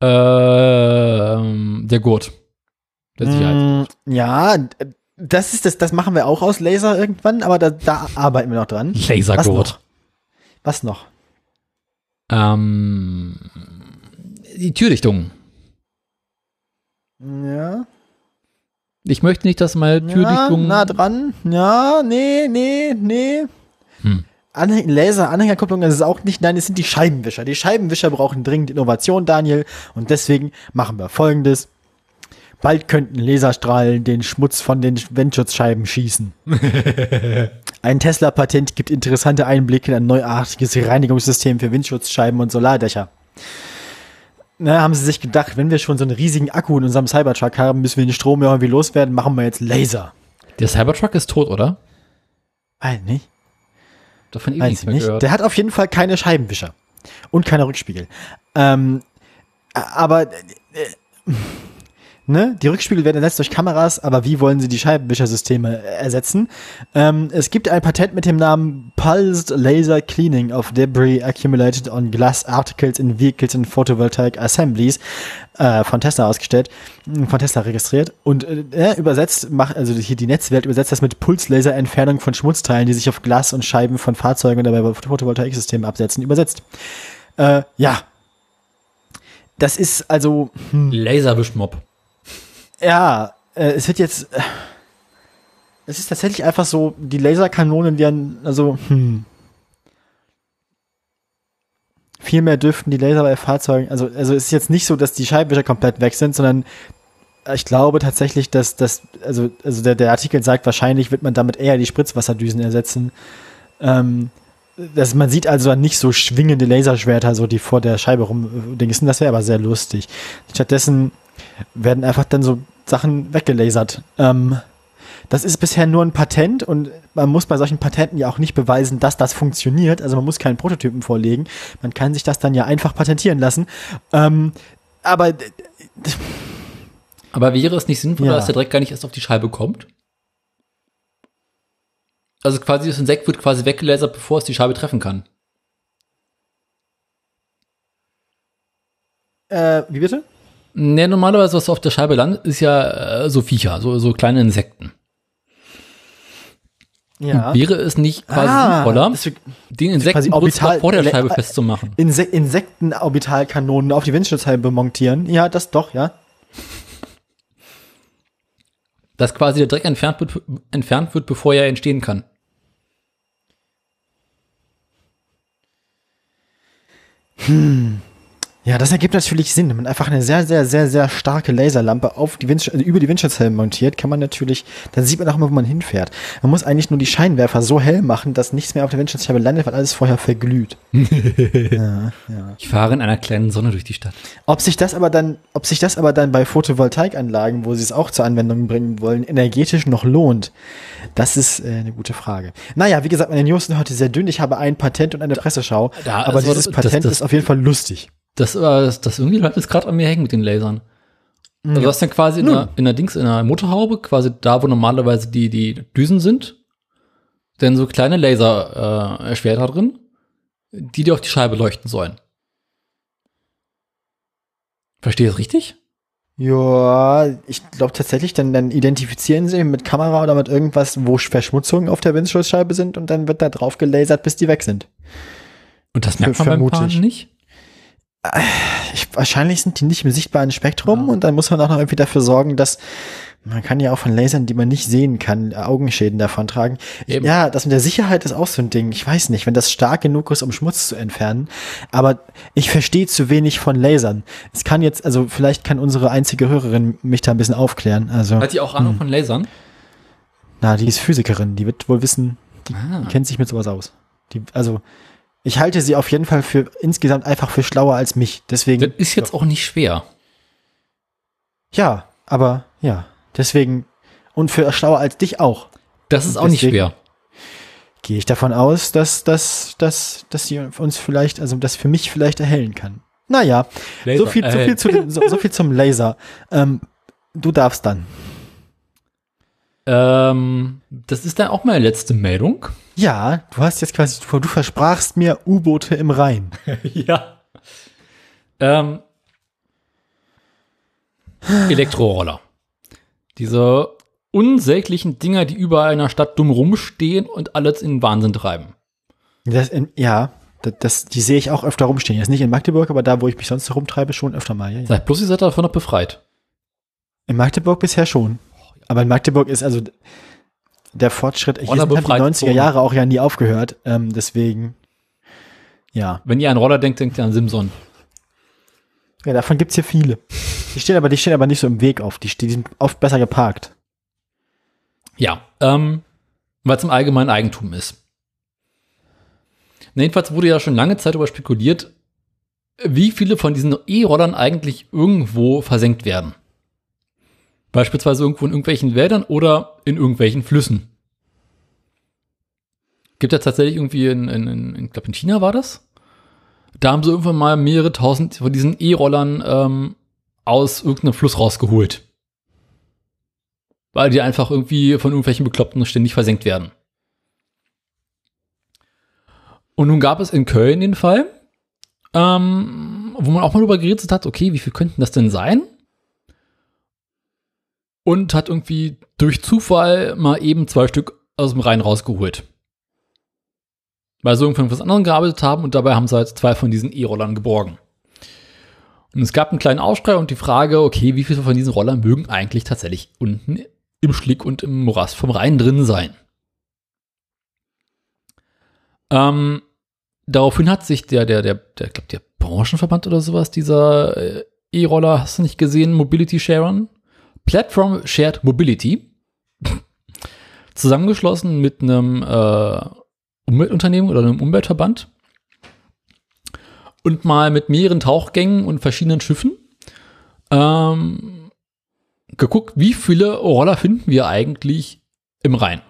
Ähm, der Gurt. Der Sicherheit. Mm, ja, das ist das, das machen wir auch aus Laser irgendwann, aber da, da arbeiten wir noch dran. Lasergurt. Was noch? Ähm, die Türdichtung. Ja. Ich möchte nicht, dass meine Türdichtung. Ja, nah dran. Ja, nee, nee, nee. Hm. Anhäng Laser-Anhängerkupplung, das ist auch nicht, nein, es sind die Scheibenwischer. Die Scheibenwischer brauchen dringend Innovation, Daniel. Und deswegen machen wir folgendes. Bald könnten Laserstrahlen den Schmutz von den Windschutzscheiben schießen. [laughs] ein Tesla-Patent gibt interessante Einblicke in ein neuartiges Reinigungssystem für Windschutzscheiben und Solardächer. Na, haben sie sich gedacht, wenn wir schon so einen riesigen Akku in unserem Cybertruck haben, müssen wir den Strom ja irgendwie loswerden, machen wir jetzt Laser. Der Cybertruck ist tot, oder? Weiß nicht. Davon eh Weiß nicht. Gehört. Der hat auf jeden Fall keine Scheibenwischer und keine Rückspiegel. Ähm, aber äh, Ne? Die Rückspiegel werden ersetzt durch Kameras, aber wie wollen sie die Scheibenwischersysteme ersetzen? Ähm, es gibt ein Patent mit dem Namen Pulsed Laser Cleaning of Debris Accumulated on Glass Articles in Vehicles and Photovoltaic Assemblies äh, von Tesla ausgestellt, hm, von Tesla registriert und äh, übersetzt, macht, also hier die Netzwelt übersetzt das mit Pulslaser-Entfernung von Schmutzteilen, die sich auf Glas und Scheiben von Fahrzeugen und dabei Photovoltaiksystemen absetzen, übersetzt. Äh, ja. Das ist also. Hm. Laserwischmob. Ja, äh, es wird jetzt. Äh, es ist tatsächlich einfach so, die Laserkanonen werden, also, hm. Viel mehr dürften die Laser bei Fahrzeugen, also, also es ist jetzt nicht so, dass die Scheibenwischer komplett weg sind, sondern ich glaube tatsächlich, dass das, also, also der, der Artikel sagt, wahrscheinlich wird man damit eher die Spritzwasserdüsen ersetzen. Ähm, das, man sieht also nicht so schwingende Laserschwerter, so die vor der Scheibe rumdingsen. Das wäre aber sehr lustig. Stattdessen werden einfach dann so Sachen weggelasert. Ähm, das ist bisher nur ein Patent und man muss bei solchen Patenten ja auch nicht beweisen, dass das funktioniert. Also man muss keinen Prototypen vorlegen. Man kann sich das dann ja einfach patentieren lassen. Ähm, aber aber wäre es nicht sinnvoller, ja. dass der Dreck gar nicht erst auf die Scheibe kommt? Also quasi das Insekt wird quasi weggelasert, bevor es die Scheibe treffen kann. Äh, wie bitte? Ne, normalerweise, was auf der Scheibe landet, ist ja äh, so Viecher, so, so kleine Insekten. Ja. wäre es nicht quasi ah, sinnvoller, den Insekten vor der Scheibe festzumachen? Inse Insektenorbitalkanonen auf die Windschutzscheibe montieren? Ja, das doch, ja. Dass quasi der Dreck entfernt wird, entfernt wird, bevor er entstehen kann. Hm. Ja, das ergibt natürlich Sinn. Wenn man einfach eine sehr, sehr, sehr, sehr starke Laserlampe auf die Windsch also über die Windschutzhelme montiert, kann man natürlich, dann sieht man auch immer, wo man hinfährt. Man muss eigentlich nur die Scheinwerfer so hell machen, dass nichts mehr auf der Windschutzscheibe landet, weil alles vorher verglüht. [laughs] ja, ja. Ich fahre in einer kleinen Sonne durch die Stadt. Ob sich das aber dann, ob sich das aber dann bei Photovoltaikanlagen, wo sie es auch zur Anwendung bringen wollen, energetisch noch lohnt, das ist äh, eine gute Frage. Naja, wie gesagt, meine News sind heute sehr dünn. Ich habe ein Patent und eine Presseschau. Da, aber dieses Patent das, das, ist auf jeden Fall lustig. Das, das, das irgendwie bleibt jetzt gerade an mir hängen mit den Lasern. Also du hast dann quasi in der, in der Dings, in der Motorhaube, quasi da, wo normalerweise die, die Düsen sind, denn so kleine Laser äh, drin, die dir auf die Scheibe leuchten sollen. Verstehe ich das richtig? Ja, ich glaube tatsächlich, dann, dann identifizieren sie mit Kamera oder mit irgendwas, wo Verschmutzungen auf der Windschutzscheibe sind und dann wird da drauf gelasert, bis die weg sind. Und das merkt man beim Fahren nicht? Ich, wahrscheinlich sind die nicht im sichtbaren Spektrum und dann muss man auch noch irgendwie dafür sorgen, dass man kann ja auch von Lasern, die man nicht sehen kann, Augenschäden davon tragen. Ich, ja, das mit der Sicherheit ist auch so ein Ding. Ich weiß nicht, wenn das stark genug ist, um Schmutz zu entfernen. Aber ich verstehe zu wenig von Lasern. Es kann jetzt, also vielleicht kann unsere einzige Hörerin mich da ein bisschen aufklären. Also, Hat die auch Ahnung von Lasern? na, die ist Physikerin, die wird wohl wissen, die Ah. kennt sich mit sowas aus. Die, also, ich halte sie auf jeden Fall für insgesamt einfach für schlauer als mich. Deswegen. Das ist jetzt auch nicht schwer. Ja, aber ja, deswegen und für schlauer als dich auch. Das ist auch nicht schwer. Gehe ich davon aus, dass, dass, dass, dass sie uns vielleicht, also das für mich vielleicht erhellen kann. Naja, Laser so viel, so, erhellen. viel zu, so, so viel zum Laser. Ähm, du darfst dann. Ähm, das ist dann auch meine letzte Meldung. Ja, du hast jetzt quasi, du, versprachst mir U-Boote im Rhein. [laughs] ja. Ähm, Elektroroller. Diese unsäglichen Dinger, die überall in der Stadt dumm rumstehen und alles in den Wahnsinn treiben. Das, ja, das, das, die sehe ich auch öfter rumstehen. Jetzt nicht in Magdeburg, aber da, wo ich mich sonst rumtreibe, schon öfter mal. Ja, ja. Seid bloß, ihr seid davon noch befreit. In Magdeburg bisher schon. Aber in Magdeburg ist also der Fortschritt, ich habe die befreit 90er Zone. Jahre auch ja nie aufgehört. Ähm, deswegen, ja. Wenn ihr an Roller denkt, denkt ihr an Simson. Ja, davon gibt's hier viele. Die stehen aber, die stehen aber nicht so im Weg auf. Die, stehen- die sind oft besser geparkt. Ja, ähm, weil es im allgemeinen Eigentum ist. Na, Jedenfalls wurde ja schon lange Zeit darüber spekuliert, wie viele von diesen E-Rollern eigentlich irgendwo versenkt werden. Beispielsweise irgendwo in irgendwelchen Wäldern oder in irgendwelchen Flüssen. Gibt ja tatsächlich irgendwie in, in, in ich glaube in China war das. Da haben sie irgendwann mal mehrere tausend von diesen E-Rollern ähm, aus irgendeinem Fluss rausgeholt. Weil die einfach irgendwie von irgendwelchen Bekloppten ständig versenkt werden. Und nun gab es in Köln den Fall, ähm, wo man auch mal darüber geredet hat, okay, wie viel könnten das denn sein? Und hat irgendwie durch Zufall mal eben zwei Stück aus dem Rhein rausgeholt. Weil sie irgendwann was anderes gearbeitet haben und dabei haben sie halt zwei von diesen E-Rollern geborgen. Und es gab einen kleinen Aufschrei und die Frage, okay, wie viele von diesen Rollern mögen eigentlich tatsächlich unten im Schlick und im Morast vom Rhein drin sein? Ähm, daraufhin hat sich der, der, der, der, ich glaube, der Branchenverband oder sowas, dieser äh, E-Roller, hast du nicht gesehen, Mobility Sharon? Platform Shared Mobility, zusammengeschlossen mit einem äh, Umweltunternehmen oder einem Umweltverband. Und mal mit mehreren Tauchgängen und verschiedenen Schiffen. Ähm, geguckt, wie viele Roller finden wir eigentlich im Rhein.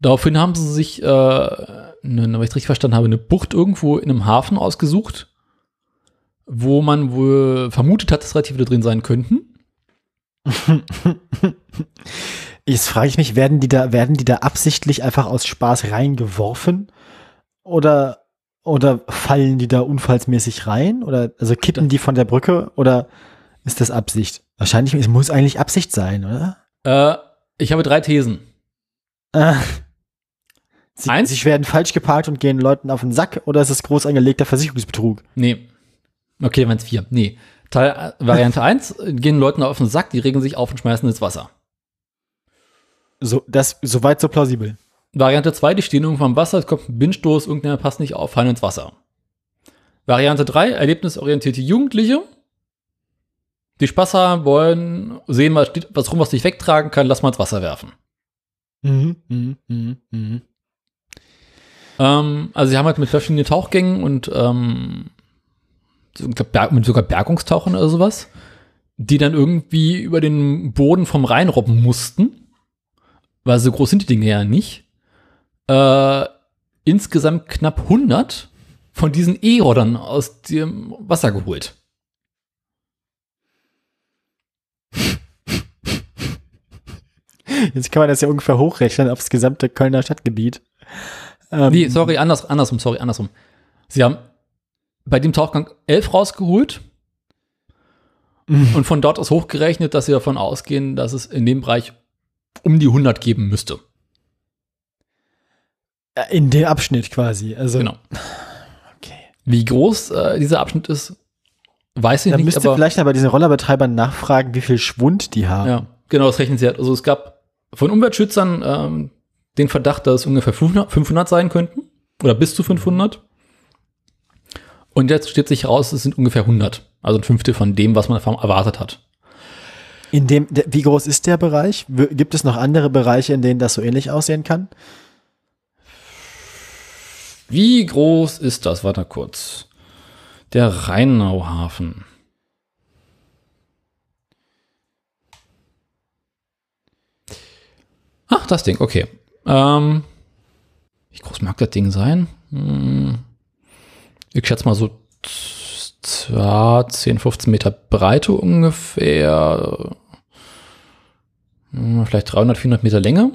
Daraufhin haben sie sich, äh, eine, wenn ich richtig verstanden habe, eine Bucht irgendwo in einem Hafen ausgesucht, wo man wohl vermutet hat, dass relativ viele drin sein könnten. [laughs] Jetzt frage ich mich, werden die da, werden die da absichtlich einfach aus Spaß reingeworfen? Oder, oder fallen die da unfallsmäßig rein? Oder, also kippen die von der Brücke? Oder ist das Absicht? Wahrscheinlich, es muss eigentlich Absicht sein, oder? Äh, ich habe drei Thesen. Ah. Sie, Eins? sie werden falsch geparkt und gehen Leuten auf den Sack? Oder ist es groß angelegter Versicherungsbetrug? Nee. Okay, dann es vier. Nee. Teil, äh, Variante 1, gehen Leuten auf den Sack, die regen sich auf und schmeißen ins Wasser. So, das, soweit so plausibel. Variante 2, die stehen irgendwann im Wasser, es kommt ein Windstoß, irgendjemand passt nicht auf, fallen ins Wasser. Variante 3, erlebnisorientierte Jugendliche, die Spaß haben wollen, sehen, was, steht, was rum, was dich wegtragen kann, lass mal ins Wasser werfen. Mhm, mhm, mhm, mhm. Ähm, also sie haben halt mit verschiedenen Tauchgängen und ähm, glaub, mit sogar Bergungstauchern oder sowas, die dann irgendwie über den Boden vom Rhein robben mussten, weil so groß sind die Dinge ja nicht. Äh, insgesamt knapp 100 von diesen E-Roddern aus dem Wasser geholt. Jetzt kann man das ja ungefähr hochrechnen aufs gesamte Kölner Stadtgebiet. Ähm, Nee, sorry, anders, andersrum, sorry, andersrum. Sie haben bei dem Tauchgang 11 rausgeholt und von dort aus hochgerechnet, dass sie davon ausgehen, dass es in dem Bereich um die 100 geben müsste. In dem Abschnitt quasi. Also, Genau. okay. Wie groß äh, dieser Abschnitt ist, weiß ich Da nicht. müsste aber, vielleicht aber diesen Rollerbetreibern nachfragen, wie viel Schwund die haben. ja, genau, das rechnen sie halt. Also es gab von Umweltschützern ähm, den Verdacht, dass es ungefähr 500, 500 sein könnten. Oder bis zu 500. Und jetzt steht sich raus, es sind ungefähr 100. Also ein Fünftel von dem, was man erwartet hat. In dem, wie groß ist der Bereich? Gibt es noch andere Bereiche, in denen das so ähnlich aussehen kann? Wie groß ist das? Warte kurz. Der Rheinauhafen. Ach, das Ding, okay. Ähm, wie groß mag das Ding sein? Hm, ich schätze mal so ja, 10, 15 Meter Breite ungefähr. Hm, Vielleicht 300, 400 Meter Länge.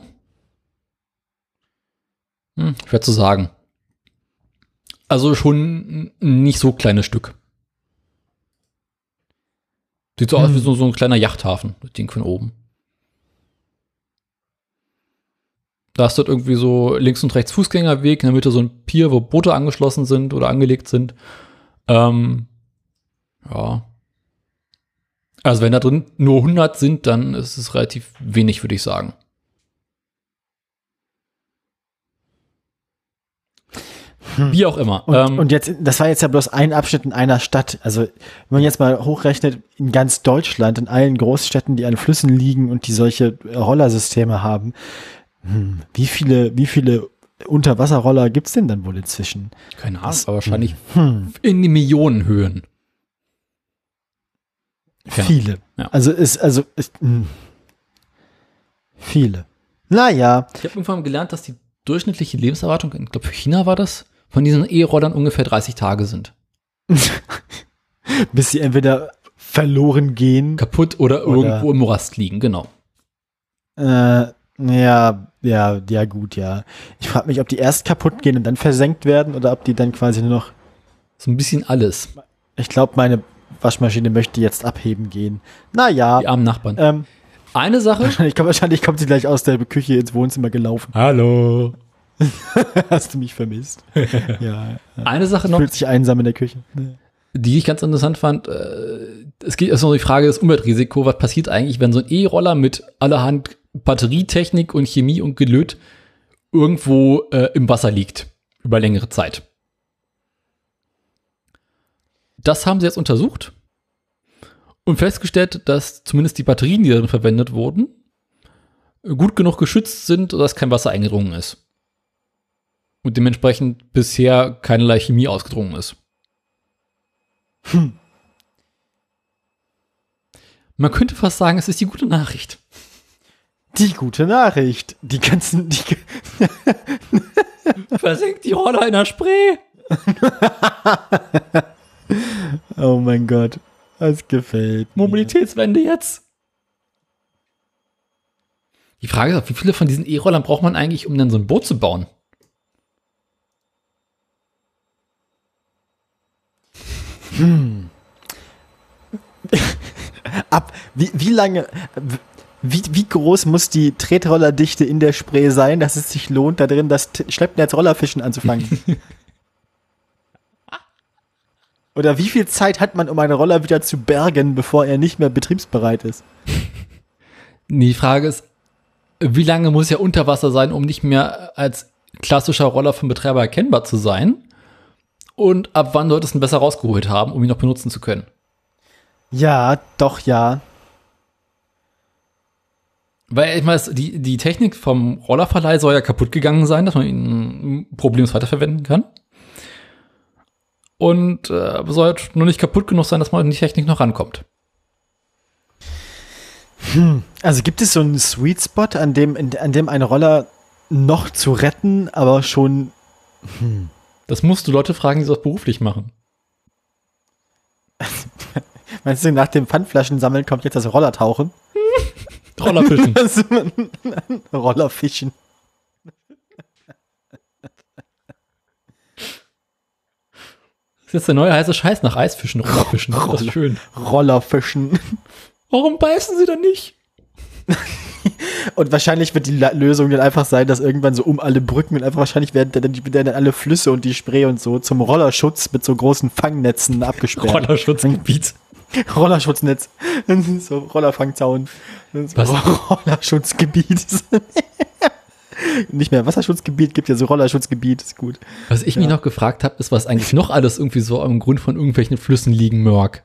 Hm, schwer zu sagen. Also schon ein nicht so kleines Stück. Sieht so aus Hm. wie so, so ein kleiner Yachthafen, das Ding von oben. Da ist dort irgendwie so links und rechts Fußgängerweg, in der Mitte so ein Pier, wo Boote angeschlossen sind oder angelegt sind. Ähm, ja. Also wenn da drin nur 100 sind, dann ist es relativ wenig, würde ich sagen. Wie auch immer. Und, ähm, und jetzt, das war jetzt ja bloß ein Abschnitt in einer Stadt. Also, wenn man jetzt mal hochrechnet, in ganz Deutschland, in allen Großstädten, die an Flüssen liegen und die solche äh, Rollersysteme haben, hm, wie viele, wie viele Unterwasserroller gibt's denn dann wohl inzwischen? keine Ahnung, aber wahrscheinlich Hm, in die Millionenhöhen. Viele. Ja. Also ist, also ist, hm, viele. Naja, Ich habe irgendwann gelernt, dass die durchschnittliche Lebenserwartung, ich glaube für China war das, von diesen E-Rollern ungefähr 30 Tage sind. [laughs] bis sie entweder verloren gehen. Kaputt oder, Oder- irgendwo im Morast liegen, genau. Äh, ja, ja, ja, gut, ja. Ich frage mich, ob die erst kaputt gehen und dann versenkt werden oder ob die dann quasi nur noch. So ein bisschen alles. Ich glaube, meine Waschmaschine möchte jetzt abheben gehen. Naja. Die armen Nachbarn. Ähm, Eine Sache. [laughs] wahrscheinlich, kommt, wahrscheinlich kommt sie gleich aus der Küche ins Wohnzimmer gelaufen. Hallo. [laughs] Hast du mich vermisst? [laughs] ja. Eine Sache noch, Fühlt sich einsam in der Küche. die ich ganz interessant fand. Äh, es geht also um die Frage des Umweltrisiko. Was passiert eigentlich, wenn so ein E-Roller mit allerhand Batterietechnik und Chemie und Gelöt irgendwo äh, im Wasser liegt? Über längere Zeit. Das haben sie jetzt untersucht und festgestellt, dass zumindest die Batterien, die darin verwendet wurden, gut genug geschützt sind, dass kein Wasser eingedrungen ist. Und dementsprechend bisher keinerlei Chemie ausgedrungen ist. Man könnte fast sagen, es ist die gute Nachricht. Die gute Nachricht. Die ganzen. Die, Versenkt die Roller in der Spree. [laughs] oh mein Gott. Das gefällt. mir. Mobilitätswende jetzt. Die Frage ist auch, wie viele von diesen E-Rollern braucht man eigentlich, um dann so ein Boot zu bauen? [laughs] Ab, wie, wie lange, wie, wie groß muss die Tretrollerdichte in der Spree sein, dass es sich lohnt, da drin das Schleppnetz Rollerfischen anzufangen? [laughs] Oder wie viel Zeit hat man, um einen Roller wieder zu bergen, bevor er nicht mehr betriebsbereit ist? Die Frage ist, wie lange muss er unter Wasser sein, um nicht mehr als klassischer Roller vom Betreiber erkennbar zu sein? Und ab wann sollte es ihn besser rausgeholt haben, um ihn noch benutzen zu können? Ja, doch, ja. Weil ich meine, die, die Technik vom Rollerverleih soll ja kaputt gegangen sein, dass man ihn problemlos weiterverwenden kann. Und äh, soll halt nur nicht kaputt genug sein, dass man an die Technik noch rankommt. Also gibt es so einen Sweet Spot, an dem, in, an dem ein Roller noch zu retten, aber schon Das musst du Leute fragen, die das beruflich machen. [laughs] Meinst du, nach dem Pfandflaschensammeln kommt jetzt das Rollertauchen? [laughs] Rollerfischen. [laughs] Rollerfischen. Das ist jetzt der neue heiße Scheiß nach Eisfischen, Rollerfischen. Das ist schön. Rollerfischen. Warum beißen sie dann nicht? [laughs] Und wahrscheinlich wird die Lösung dann einfach sein, dass irgendwann so um alle Brücken und einfach wahrscheinlich werden dann, die- werden dann alle Flüsse und die Spree und so zum Rollerschutz mit so großen Fangnetzen abgesperrt. Rollerschutzgebiet. [laughs] Rollerschutznetz. [laughs] so Rollerfangzaun. Was? Rollerschutzgebiet. [laughs] Nicht mehr Wasserschutzgebiet, gibt ja so Rollerschutzgebiet, ist gut. Was ich mich noch gefragt habe, ist, was eigentlich noch alles irgendwie so am Grund von irgendwelchen Flüssen liegen mag.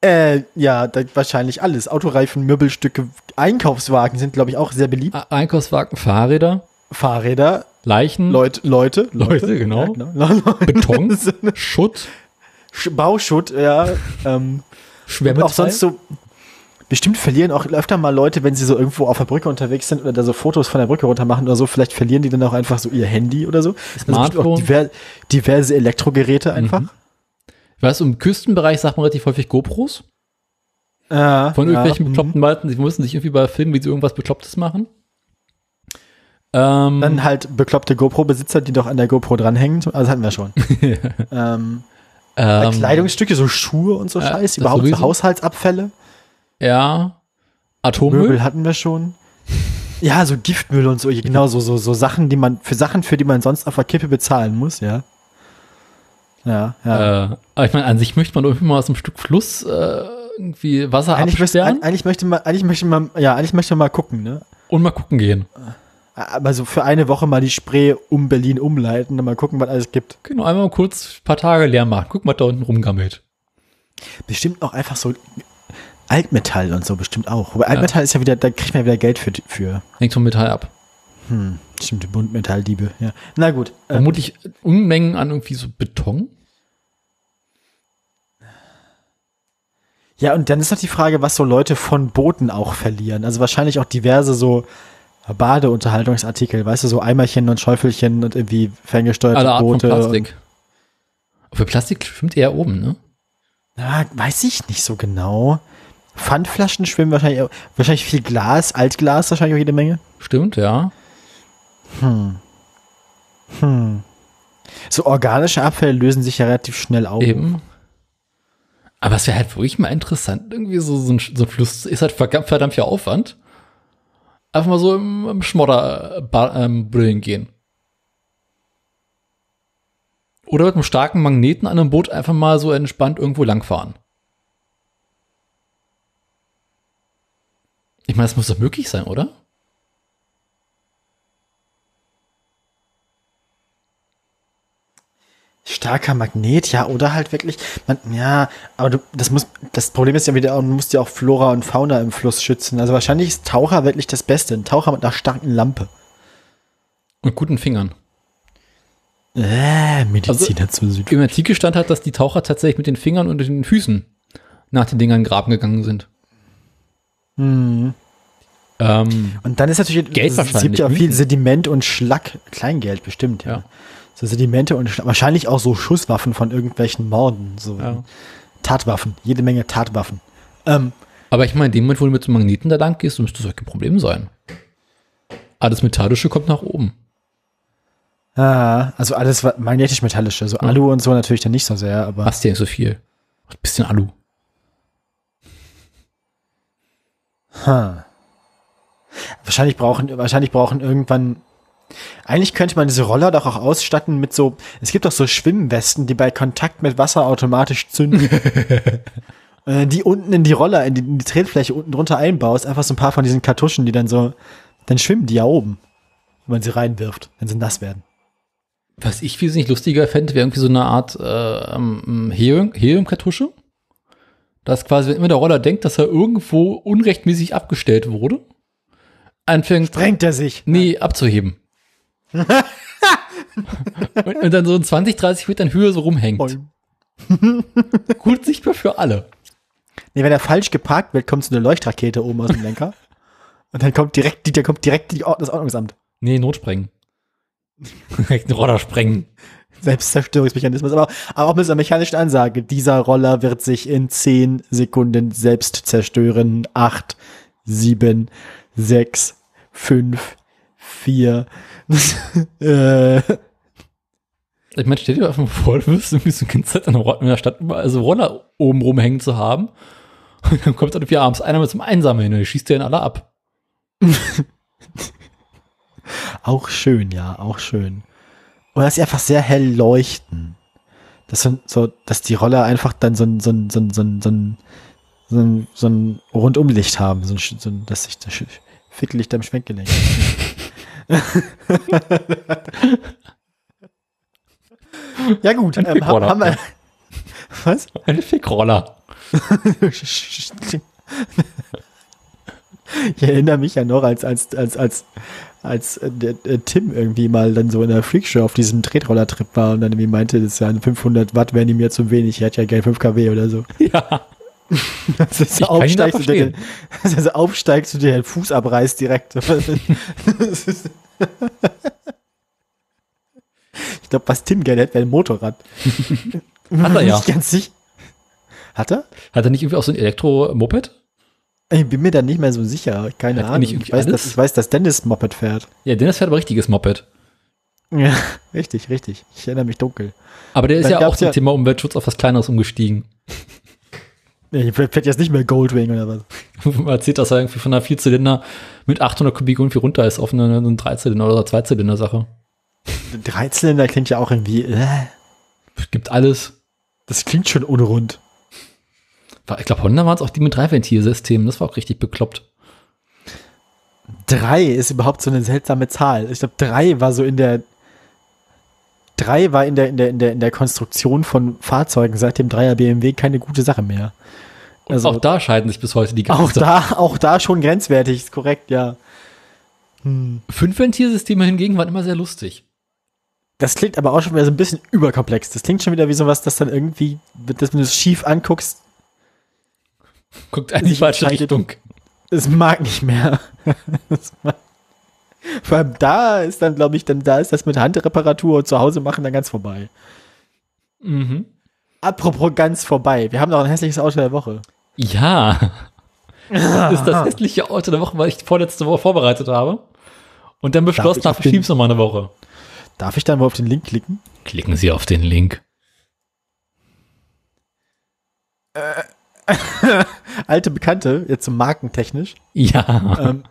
Äh, ja, da, wahrscheinlich alles. Autoreifen, Möbelstücke, Einkaufswagen sind, glaube ich, auch sehr beliebt. Einkaufswagen, Fahrräder, Fahrräder, Leichen, Leut, Leute, Leute, genau. genau. Beton, So eine Schutt, Sch- Bauschutt, ja. Ähm, Schwermetall. auch sonst so. Bestimmt verlieren auch öfter mal Leute, wenn sie so irgendwo auf der Brücke unterwegs sind oder da so Fotos von der Brücke runter machen oder so, vielleicht verlieren die dann auch einfach so ihr Handy oder so. Also Smartphone. auch diver diverse Elektrogeräte einfach. Mhm. Ich weiß, im Küstenbereich sagt man relativ häufig GoPros. Ja, Von ja, irgendwelchen mhm. bekloppten Malten. Sie müssen sich irgendwie bei Filmen, wie sie irgendwas Beklopptes machen. Ähm, Dann halt bekloppte GoPro-Besitzer, die doch an der GoPro dranhängen. Also das hatten wir schon. [laughs] ähm, ähm, Kleidungsstücke, so Schuhe und so äh, Scheiß, überhaupt so Haushaltsabfälle. Ja. Atommüll. Möbel hatten wir schon. Ja, so Giftmüll und so, genau, so, so, so Sachen, die man, für Sachen, für die man sonst auf der Kippe bezahlen muss, ja. Ja, ja. Äh, aber ich meine, an sich möchte man irgendwie mal aus einem Stück Fluss äh, irgendwie Wasser eigentlich, möchte, absperren eigentlich möchte man, eigentlich möchte man, ja, eigentlich möchte man mal gucken, ne? und mal gucken gehen. Aber so für eine Woche mal die Spree um Berlin umleiten, dann mal gucken, was alles gibt. Genau, einmal kurz ein paar Tage leer machen. Guck mal, da unten rumgammelt. Bestimmt auch einfach so Altmetall und so bestimmt auch. Aber Altmetall ist ja wieder, da kriegt man wieder Geld für, für Hängt vom Metall ab. hm, bestimmte Buntmetalldiebe, ja. Na gut. Ähm, Vermutlich Unmengen an irgendwie so Beton. Ja, und dann ist noch die Frage, was so Leute von Booten auch verlieren. Also wahrscheinlich auch diverse so Badeunterhaltungsartikel, weißt du, so Eimerchen und Schäufelchen und irgendwie ferngesteuerte Alle Art von Boote. Plastik. Für Plastik schwimmt eher oben, ne? Na, weiß ich nicht so genau. Pfandflaschen schwimmen wahrscheinlich, wahrscheinlich viel Glas, Altglas wahrscheinlich auch jede Menge. Stimmt, ja. So organische Abfälle lösen sich ja relativ schnell auf. Eben. Aber es wäre halt wirklich mal interessant, irgendwie so, so, ein, so ein Fluss ist halt verdammt, verdammt viel Aufwand. Einfach mal so im, im Schmodder äh, ähm, brüllen gehen. Oder mit einem starken Magneten an einem Boot einfach mal so entspannt irgendwo langfahren. Ich meine, das muss doch möglich sein, oder? Starker Magnet, ja, oder halt wirklich, man, ja, aber du, das muss, das Problem ist ja wieder, du musst ja auch Flora und Fauna im Fluss schützen. Also wahrscheinlich ist Taucher wirklich das Beste. Ein Taucher mit einer starken Lampe. Und guten Fingern. Äh, Mediziner zu Süd. Im Artikel stand halt, dass die Taucher tatsächlich mit den Fingern und den Füßen nach den Dingern graben gegangen sind. Ähm, Und dann ist natürlich, Geld es gibt ja auch viel Mieten. Sediment und Schlack, Kleingeld bestimmt, ja. Ja. So Sedimente und wahrscheinlich auch so Schusswaffen von irgendwelchen Morden, so Ja. Tatwaffen, jede Menge Tatwaffen. Ähm, aber ich meine, in dem Moment, wo du mit einem Magneten da lang gehst, müsste das kein Problem sein. Alles Metallische kommt nach oben. ah, also alles magnetisch-metallische, so Alu und so natürlich dann nicht so sehr, aber Hast ja nicht so viel. Ein bisschen Alu. ha. wahrscheinlich brauchen, wahrscheinlich brauchen irgendwann eigentlich könnte man diese Roller doch auch ausstatten mit so, es gibt doch so Schwimmwesten, die bei Kontakt mit Wasser automatisch zünden. [laughs] Äh, die unten in die Roller, in die, in die Tretfläche unten drunter einbaust, einfach so ein paar von diesen Kartuschen, die dann so, dann schwimmen die ja oben, wenn man sie reinwirft, wenn sie nass werden. Was ich wesentlich lustiger fände, wäre irgendwie so eine Art äh, ähm, Helium- Heliumkartusche. Dass quasi, wenn immer der Roller denkt, dass er irgendwo unrechtmäßig abgestellt wurde, anfängt, Drängt er sich. nee, abzuheben. [laughs] und, und dann so in 20, 30 Metern Höhe so rumhängt. [laughs] Gut sichtbar für alle. Nee, wenn er falsch geparkt wird, kommt so eine Leuchtrakete oben aus dem Lenker. Und dann kommt direkt, die, kommt direkt die, Ord- das Ordnungsamt. Nee, Notsprengen. [laughs] Direkt einen Roller sprengen. Selbstzerstörungsmechanismus, aber, aber auch mit einer mechanischen Ansage. Dieser Roller wird sich in 10 Sekunden selbst zerstören. 8, 7, 6, 5, 4. [laughs] äh, Ich meine, stell dir einfach mal vor, du wirst irgendwie so eine Zeit in der Stadt überall so Roller oben rumhängen zu haben. Und dann kommt dann irgendwie abends einer mit so einem Einsamer hin und schießt den alle ab. [laughs] Auch schön, ja, auch schön. Und dass sie einfach sehr hell leuchten. Das sind so, dass die Roller einfach dann so ein, so ein, so ein, so ein, so ein, so ein, so ein Rundumlicht haben, so ein, so ein dass sich das Ficklicht am Schwenkgelenk. [laughs] [laughs] ja gut, Ein ähm, haben wir, was? Ein Fickroller. Ich erinnere mich ja noch, als, als, als, als, als der, der Tim irgendwie mal dann so in der Freakshow auf diesem Tretroller-Trip war und dann irgendwie meinte, das wären 500 Watt, wären ihm mir zu wenig, ich hätte ja gern 5 kW oder so. Ja. Dass du so [laughs] aufsteigst, und dir, dass du so aufsteigst und dir den Fuß abreißt direkt. Ist- [laughs] ich glaube, was Tim gerne hätte, wäre ein Motorrad. [laughs] Hat er ja. Nicht ganz sicher. Hat er? Hat er nicht irgendwie auch so ein Elektro-Moped? Ich bin mir da nicht mehr so sicher. Keine Hat er Ahnung. Ich weiß, dass, ich weiß, dass Dennis Moped fährt. Ja, Dennis fährt aber richtiges Moped. Ja, richtig, richtig. Ich erinnere mich dunkel. Aber der ist Dann ja auch zum ja- Thema Umweltschutz auf was Kleineres umgestiegen. Nee, fährt jetzt nicht mehr Goldwing oder was? [laughs] Man erzählt, dass er irgendwie von einer Vierzylinder mit 800 Kubik irgendwie runter ist auf eine, eine Dreizylinder- oder Zweizylinder-Sache. Dreizylinder klingt ja auch irgendwie. Äh, Gibt alles. das klingt schon unrund. Ich glaube, Honda waren es auch die mit Dreiventilsystemen. Das war auch richtig bekloppt. Drei ist überhaupt so eine seltsame Zahl. Ich glaube, drei war so in der. Drei war in der, in der, in der, in der Konstruktion von Fahrzeugen seit dem Dreier BMW keine gute Sache mehr. Also- auch da scheiden sich bis heute die Auch Geister. da, auch da schon grenzwertig, ist korrekt, ja. Fünfventilsysteme hingegen waren immer sehr lustig. Das klingt aber auch schon wieder so ein bisschen überkomplex. Das klingt schon wieder wie sowas, das dann irgendwie, das, wenn du es schief anguckst, Guckt in die falsche. Richtung. es mag nicht mehr. [laughs] Mag- Vor allem da ist dann, glaube ich, dann da ist das mit Handreparatur und zu Hause machen dann ganz vorbei. Mhm. Apropos ganz vorbei. Wir haben noch ein hässliches Auto der Woche. Ja. Das ist das hässliche Auto der Woche, weil ich vorletzte Woche vorbereitet habe. Und dann beschlossen habe, auf ich den- schieb's noch mal eine Woche. Darf ich dann mal auf den Link klicken? Klicken Sie auf den Link. [laughs] Alte Bekannte, jetzt so markentechnisch. Ja. ähm,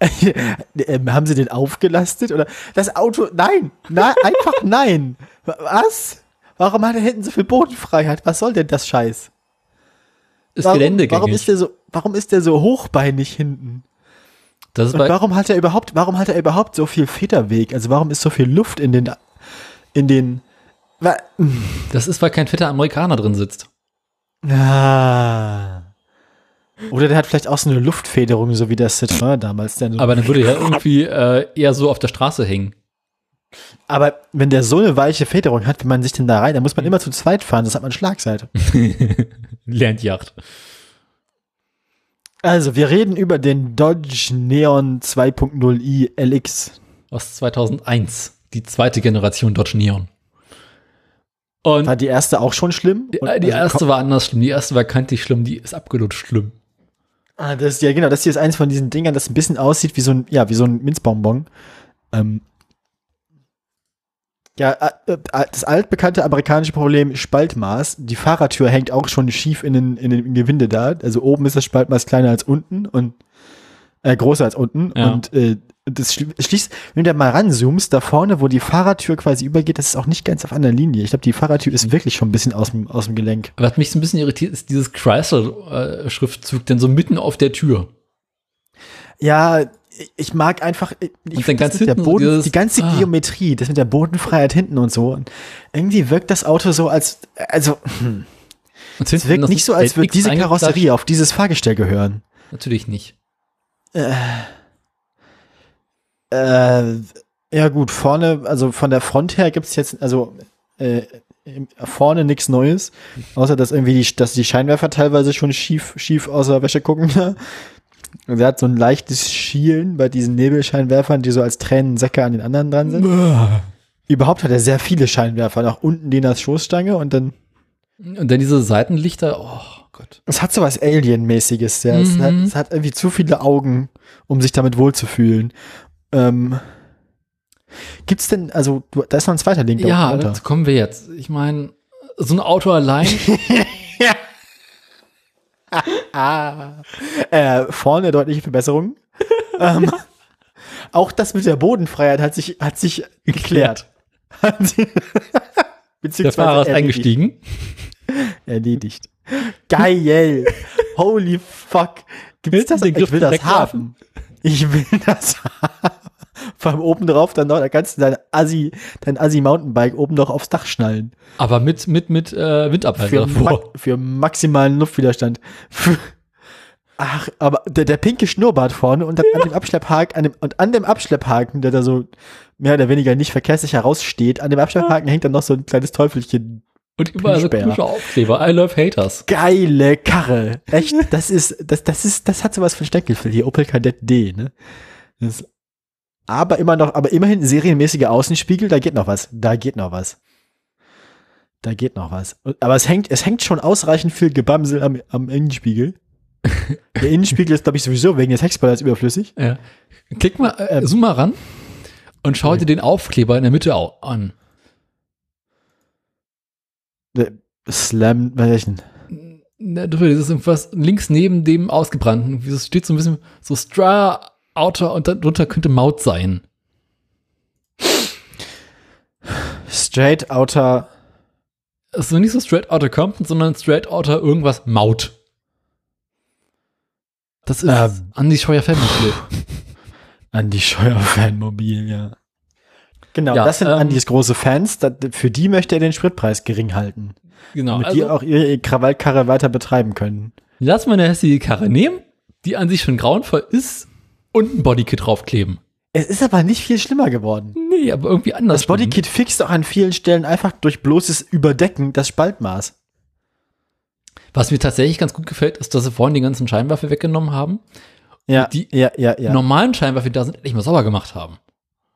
[laughs] ähm, haben sie den aufgelastet oder das Auto? Nein, nein, einfach nein. Was? Warum hat er hinten so viel Bodenfreiheit? Was soll denn das Scheiß? Ist Warum, geländegängig. warum ist der so, warum ist der so hochbeinig hinten? das ist warum hat er überhaupt, warum hat er überhaupt so viel Federweg? Also warum ist so viel Luft in den, in den, das ist, weil kein fetter Amerikaner drin sitzt. ah. Oder der hat vielleicht auch so eine Luftfederung, so wie der Citroën damals. Der so Aber dann würde er irgendwie äh, eher so auf der Straße hängen. Aber wenn der so eine weiche Federung hat, wie man sich denn da rein, dann muss man immer zu zweit fahren, das hat man Schlagseite. [laughs] Lernt Also, wir reden über den Dodge Neon 2.0i LX. Aus 2001. Die zweite Generation Dodge Neon. Und War die erste auch schon schlimm? die, Und die also, erste war anders schlimm. Die erste war kantig schlimm. Die ist abgelutscht schlimm. Ah, das ist ja genau, das hier ist eins von diesen Dingern, das ein bisschen aussieht wie so ein, ja, wie so ein Minzbonbon. Ähm, ja, äh, äh, das altbekannte amerikanische Problem Spaltmaß. Die Fahrertür hängt auch schon schief in den, in den Gewinde da. Also oben ist das Spaltmaß kleiner als unten und äh, größer als unten. Ja. Und äh, das schli- schließt, wenn du da mal ranzoomst, da vorne, wo die Fahrertür quasi übergeht, das ist auch nicht ganz auf einer Linie. Ich glaube, die Fahrertür ist wirklich schon ein bisschen aus dem, aus dem Gelenk. Was mich so ein bisschen irritiert, ist dieses Chrysler-Schriftzug, denn so mitten auf der Tür. Ja, ich mag einfach ich, Und ganz hinten Boden, dieses- die ganze ah. Geometrie, das mit der Bodenfreiheit hinten und so. Und irgendwie wirkt das Auto so als, also hm, es wirkt nicht so, als würde diese Karosserie auf dieses Fahrgestell gehören. Natürlich nicht. Äh, ja gut, vorne, also von der Front her gibt's jetzt, also äh, vorne nichts Neues, außer dass irgendwie die, dass die Scheinwerfer teilweise schon schief, schief aus der Wäsche gucken. Und er hat so ein leichtes Schielen bei diesen Nebelscheinwerfern, die so als Tränensäcke an den anderen dran sind. Überhaupt hat er sehr viele Scheinwerfer, nach unten in der Schoßstange und dann, Und dann diese Seitenlichter, oh Gott. es hat so was Alien-mäßiges, ja. Es, Mhm. hat, es hat irgendwie zu viele Augen, um sich damit wohlzufühlen. Ähm, gibt's denn, also, da ist noch ein zweiter Link Ja, dazu kommen wir jetzt. Ich meine, so ein Auto allein. [laughs] [laughs] Äh, vorne deutliche Verbesserungen. [laughs] ähm, Auch das mit der Bodenfreiheit hat sich, hat sich geklärt. [laughs] Der Fahrer ist erledigt. eingestiegen. Erledigt. Geil. Holy fuck. Gibt's das? Den Griff Ich will das haben. Ich will das haben. [laughs] Vor allem oben drauf dann noch, da kannst du dein Assi, dein Assi Mountainbike oben noch aufs Dach schnallen. Aber mit, mit, mit äh, Windabwehr Für, ma für maximalen Luftwiderstand. Ach, aber der, der pinke Schnurrbart vorne und dann an dem Abschlepphaken, an dem, und an dem Abschlepphaken, der da so mehr oder weniger nicht verkehrssicher raussteht, an dem Abschlepphaken hängt dann noch so ein kleines Teufelchen. Und überall so komische Aufkleber. I love haters. Geile Karre. Echt, das ist, das, das ist, das hat sowas von Steckelfeld hier. Opel Kadett D, ne? Das, aber immer noch, aber immerhin serienmäßige Außenspiegel, da geht noch was. Da geht noch was. Da geht noch was. Aber es hängt, es hängt schon ausreichend viel Gebamsel am, am Innenspiegel. [laughs] Der Innenspiegel ist, glaube ich, sowieso wegen des Heckspoilers überflüssig. Ja. Klick mal, äh, zoom mal ran und schau dir den Aufkleber in der Mitte au an. Der Slam, welchen? Ne, Das ist irgendwas links neben dem Ausgebrannten. Es steht so ein bisschen so Stra Outer und darunter könnte Maut sein. Straight Outer, Also nicht so Straight Outer Compton, sondern Straight Outer irgendwas Maut. Das ist Ähm. Andy Scheuer Fanmobil. [laughs] Andi Scheuer Fanmobil, ja. Genau, Ja, das sind ähm, Andis große Fans. Da, für die möchte er den Spritpreis gering halten. Genau. damit die Also, auch ihre Krawallkarre weiter betreiben können. lass mal eine hässliche Karre nehmen, die an sich schon grauenvoll ist und ein Bodykit draufkleben. Es ist aber nicht viel schlimmer geworden. Nee, aber irgendwie anders. Das Bodykit fixt auch an vielen Stellen einfach durch bloßes Überdecken das Spaltmaß. Was mir tatsächlich ganz gut gefällt, ist, dass sie vorhin die ganzen Scheinwerfer weggenommen haben. Ja, Die ja, ja, ja. Normalen Scheinwerfer, die da sind, endlich mal sauber gemacht haben.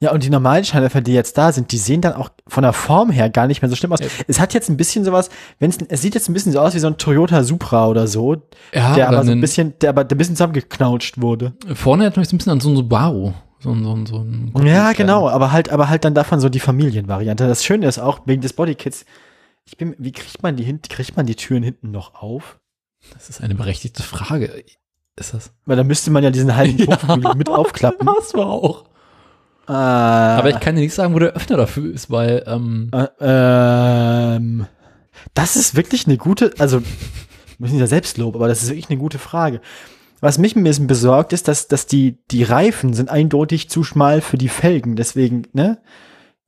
Ja, und die normalen Scheinwerfer, die jetzt da sind, die sehen dann auch von der Form her gar nicht mehr so schlimm aus. Ja. Es hat jetzt ein bisschen sowas, wenn's, es sieht jetzt ein bisschen so aus wie so ein Toyota Supra oder so, Ja, der aber so ein bisschen, der aber ein bisschen zusammengeknautscht wurde. Vorne erinnert mich so ein bisschen an so ein Subaru. So ein, so so ein Ja, genau, aber halt, aber halt dann davon so die Familienvariante. Das Schöne ist auch, wegen des Bodykits, ich bin, wie kriegt man die hin, kriegt man die Türen hinten noch auf? Das ist eine berechtigte Frage. Ist das? Weil da müsste man ja diesen halben [laughs] Kotflügel mit aufklappen. Das war auch. Äh, Aber ich kann dir nicht sagen, wo der Öffner dafür ist, weil ähm, Äh, ähm, das ist wirklich eine gute, also, müssen ja Selbstlob, aber das ist wirklich eine gute Frage. Was mich ein bisschen besorgt, ist, dass, dass die, die Reifen sind eindeutig zu schmal für die Felgen. Deswegen, ne?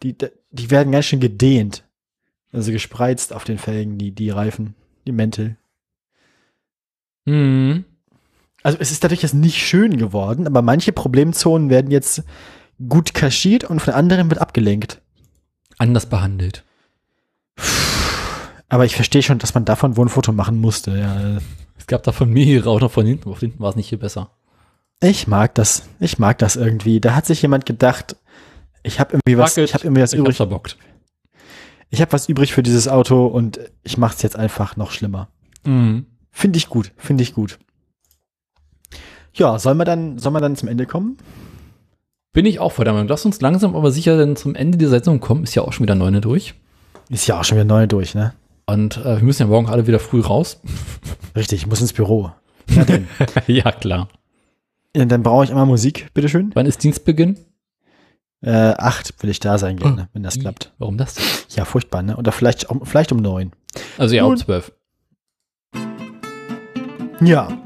Die, die werden ganz schön gedehnt. Also gespreizt auf den Felgen, die, die Reifen, die Mäntel. hm, Also es ist dadurch jetzt nicht schön geworden, aber manche Problemzonen werden jetzt gut kaschiert und von anderen wird abgelenkt. anders behandelt. Aber ich verstehe schon, dass man davon wohl ein Foto machen musste. Ja. Es gab davon mehrere, auch noch von hinten. Von hinten war es nicht viel besser. Ich mag das. Ich mag das irgendwie. Da hat sich jemand gedacht, ich habe irgendwie was, ich habe irgendwie was Ich übrig. verbockt. Ich habe was übrig für dieses Auto und ich mach's jetzt einfach noch schlimmer. Mhm. Finde ich gut. Finde ich gut. Ja, sollen wir dann, sollen wir dann zum Ende kommen? Bin ich auch vor der Meinung. Lass uns langsam aber sicher denn zum Ende dieser Sendung kommen. Ist ja auch schon wieder neune durch. Ist ja auch schon wieder neu durch, ne? Und äh, wir müssen ja morgen alle wieder früh raus. [laughs] Richtig, ich muss ins Büro. Ja, [laughs] ja, klar. ja, dann brauche ich immer Musik, bitteschön. Wann ist Dienstbeginn? Äh, acht will ich da sein gerne, wenn das klappt. Warum das? Ja, furchtbar, ne? Oder vielleicht, um, vielleicht um neun. Also ja, um zwölf. Ja.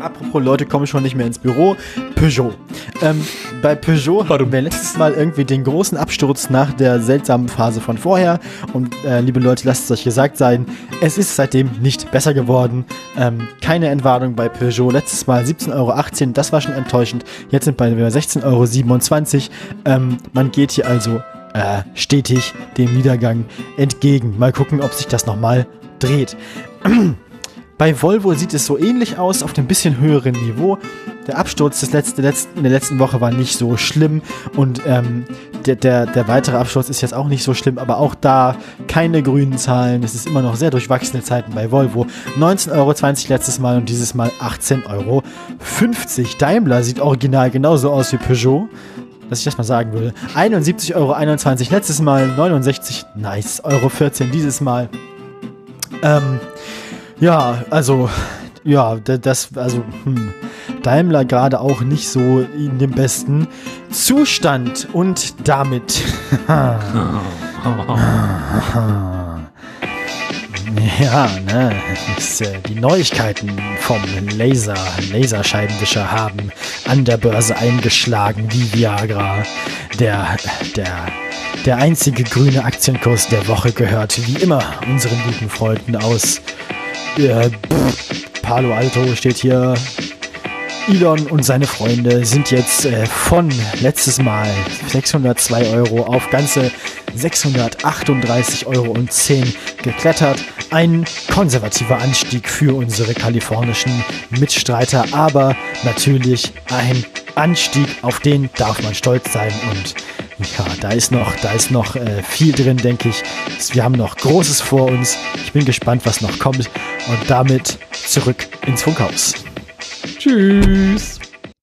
Apropos Leute kommen schon nicht mehr ins Büro. Peugeot. Ähm, bei Peugeot hatten wir letztes Mal irgendwie den großen Absturz nach der seltsamen Phase von vorher. Und äh, liebe Leute, lasst es euch gesagt sein, es ist seitdem nicht besser geworden. Ähm, keine Entwarnung bei Peugeot. Letztes Mal 17,18 Euro, das war schon enttäuschend. Jetzt sind wir bei 16,27 Euro. Ähm, man geht hier also äh, stetig dem Niedergang entgegen. Mal gucken, ob sich das nochmal dreht. [clears throat] Bei Volvo sieht es so ähnlich aus, auf dem bisschen höheren Niveau. Der Absturz des letzten, der letzten, in der letzten Woche war nicht so schlimm und ähm, der, der, der weitere Absturz ist jetzt auch nicht so schlimm, aber auch da keine grünen Zahlen. Es ist immer noch sehr durchwachsene Zeiten bei Volvo. 19,20 Euro letztes Mal und dieses Mal 18,50 Euro. Daimler sieht original genauso aus wie Peugeot. Dass ich das mal sagen würde. 71,21 Euro letztes Mal, 69, nice, Euro 14 dieses Mal. Ähm, ja, also Ja, das, also, hm, Daimler gerade auch nicht so in dem besten Zustand und damit. [laughs] Ja, ne, ist, äh, die Neuigkeiten vom Laser, Laserscheibenwischer haben an der Börse eingeschlagen wie Viagra. Der, der, der einzige grüne Aktienkurs der Woche gehört wie immer unseren guten Freunden aus äh, Palo Alto steht hier Elon und seine Freunde sind jetzt äh, von letztes Mal 602 Euro auf ganze 638,10 Euro geklettert. Ein konservativer Anstieg für unsere kalifornischen Mitstreiter, aber natürlich ein Anstieg, auf den darf man stolz sein und ja, da ist noch, da ist noch äh, viel drin, denke ich. Wir haben noch Großes vor uns. Ich bin gespannt, was noch kommt. Und damit zurück ins Funkhaus. Tschüss.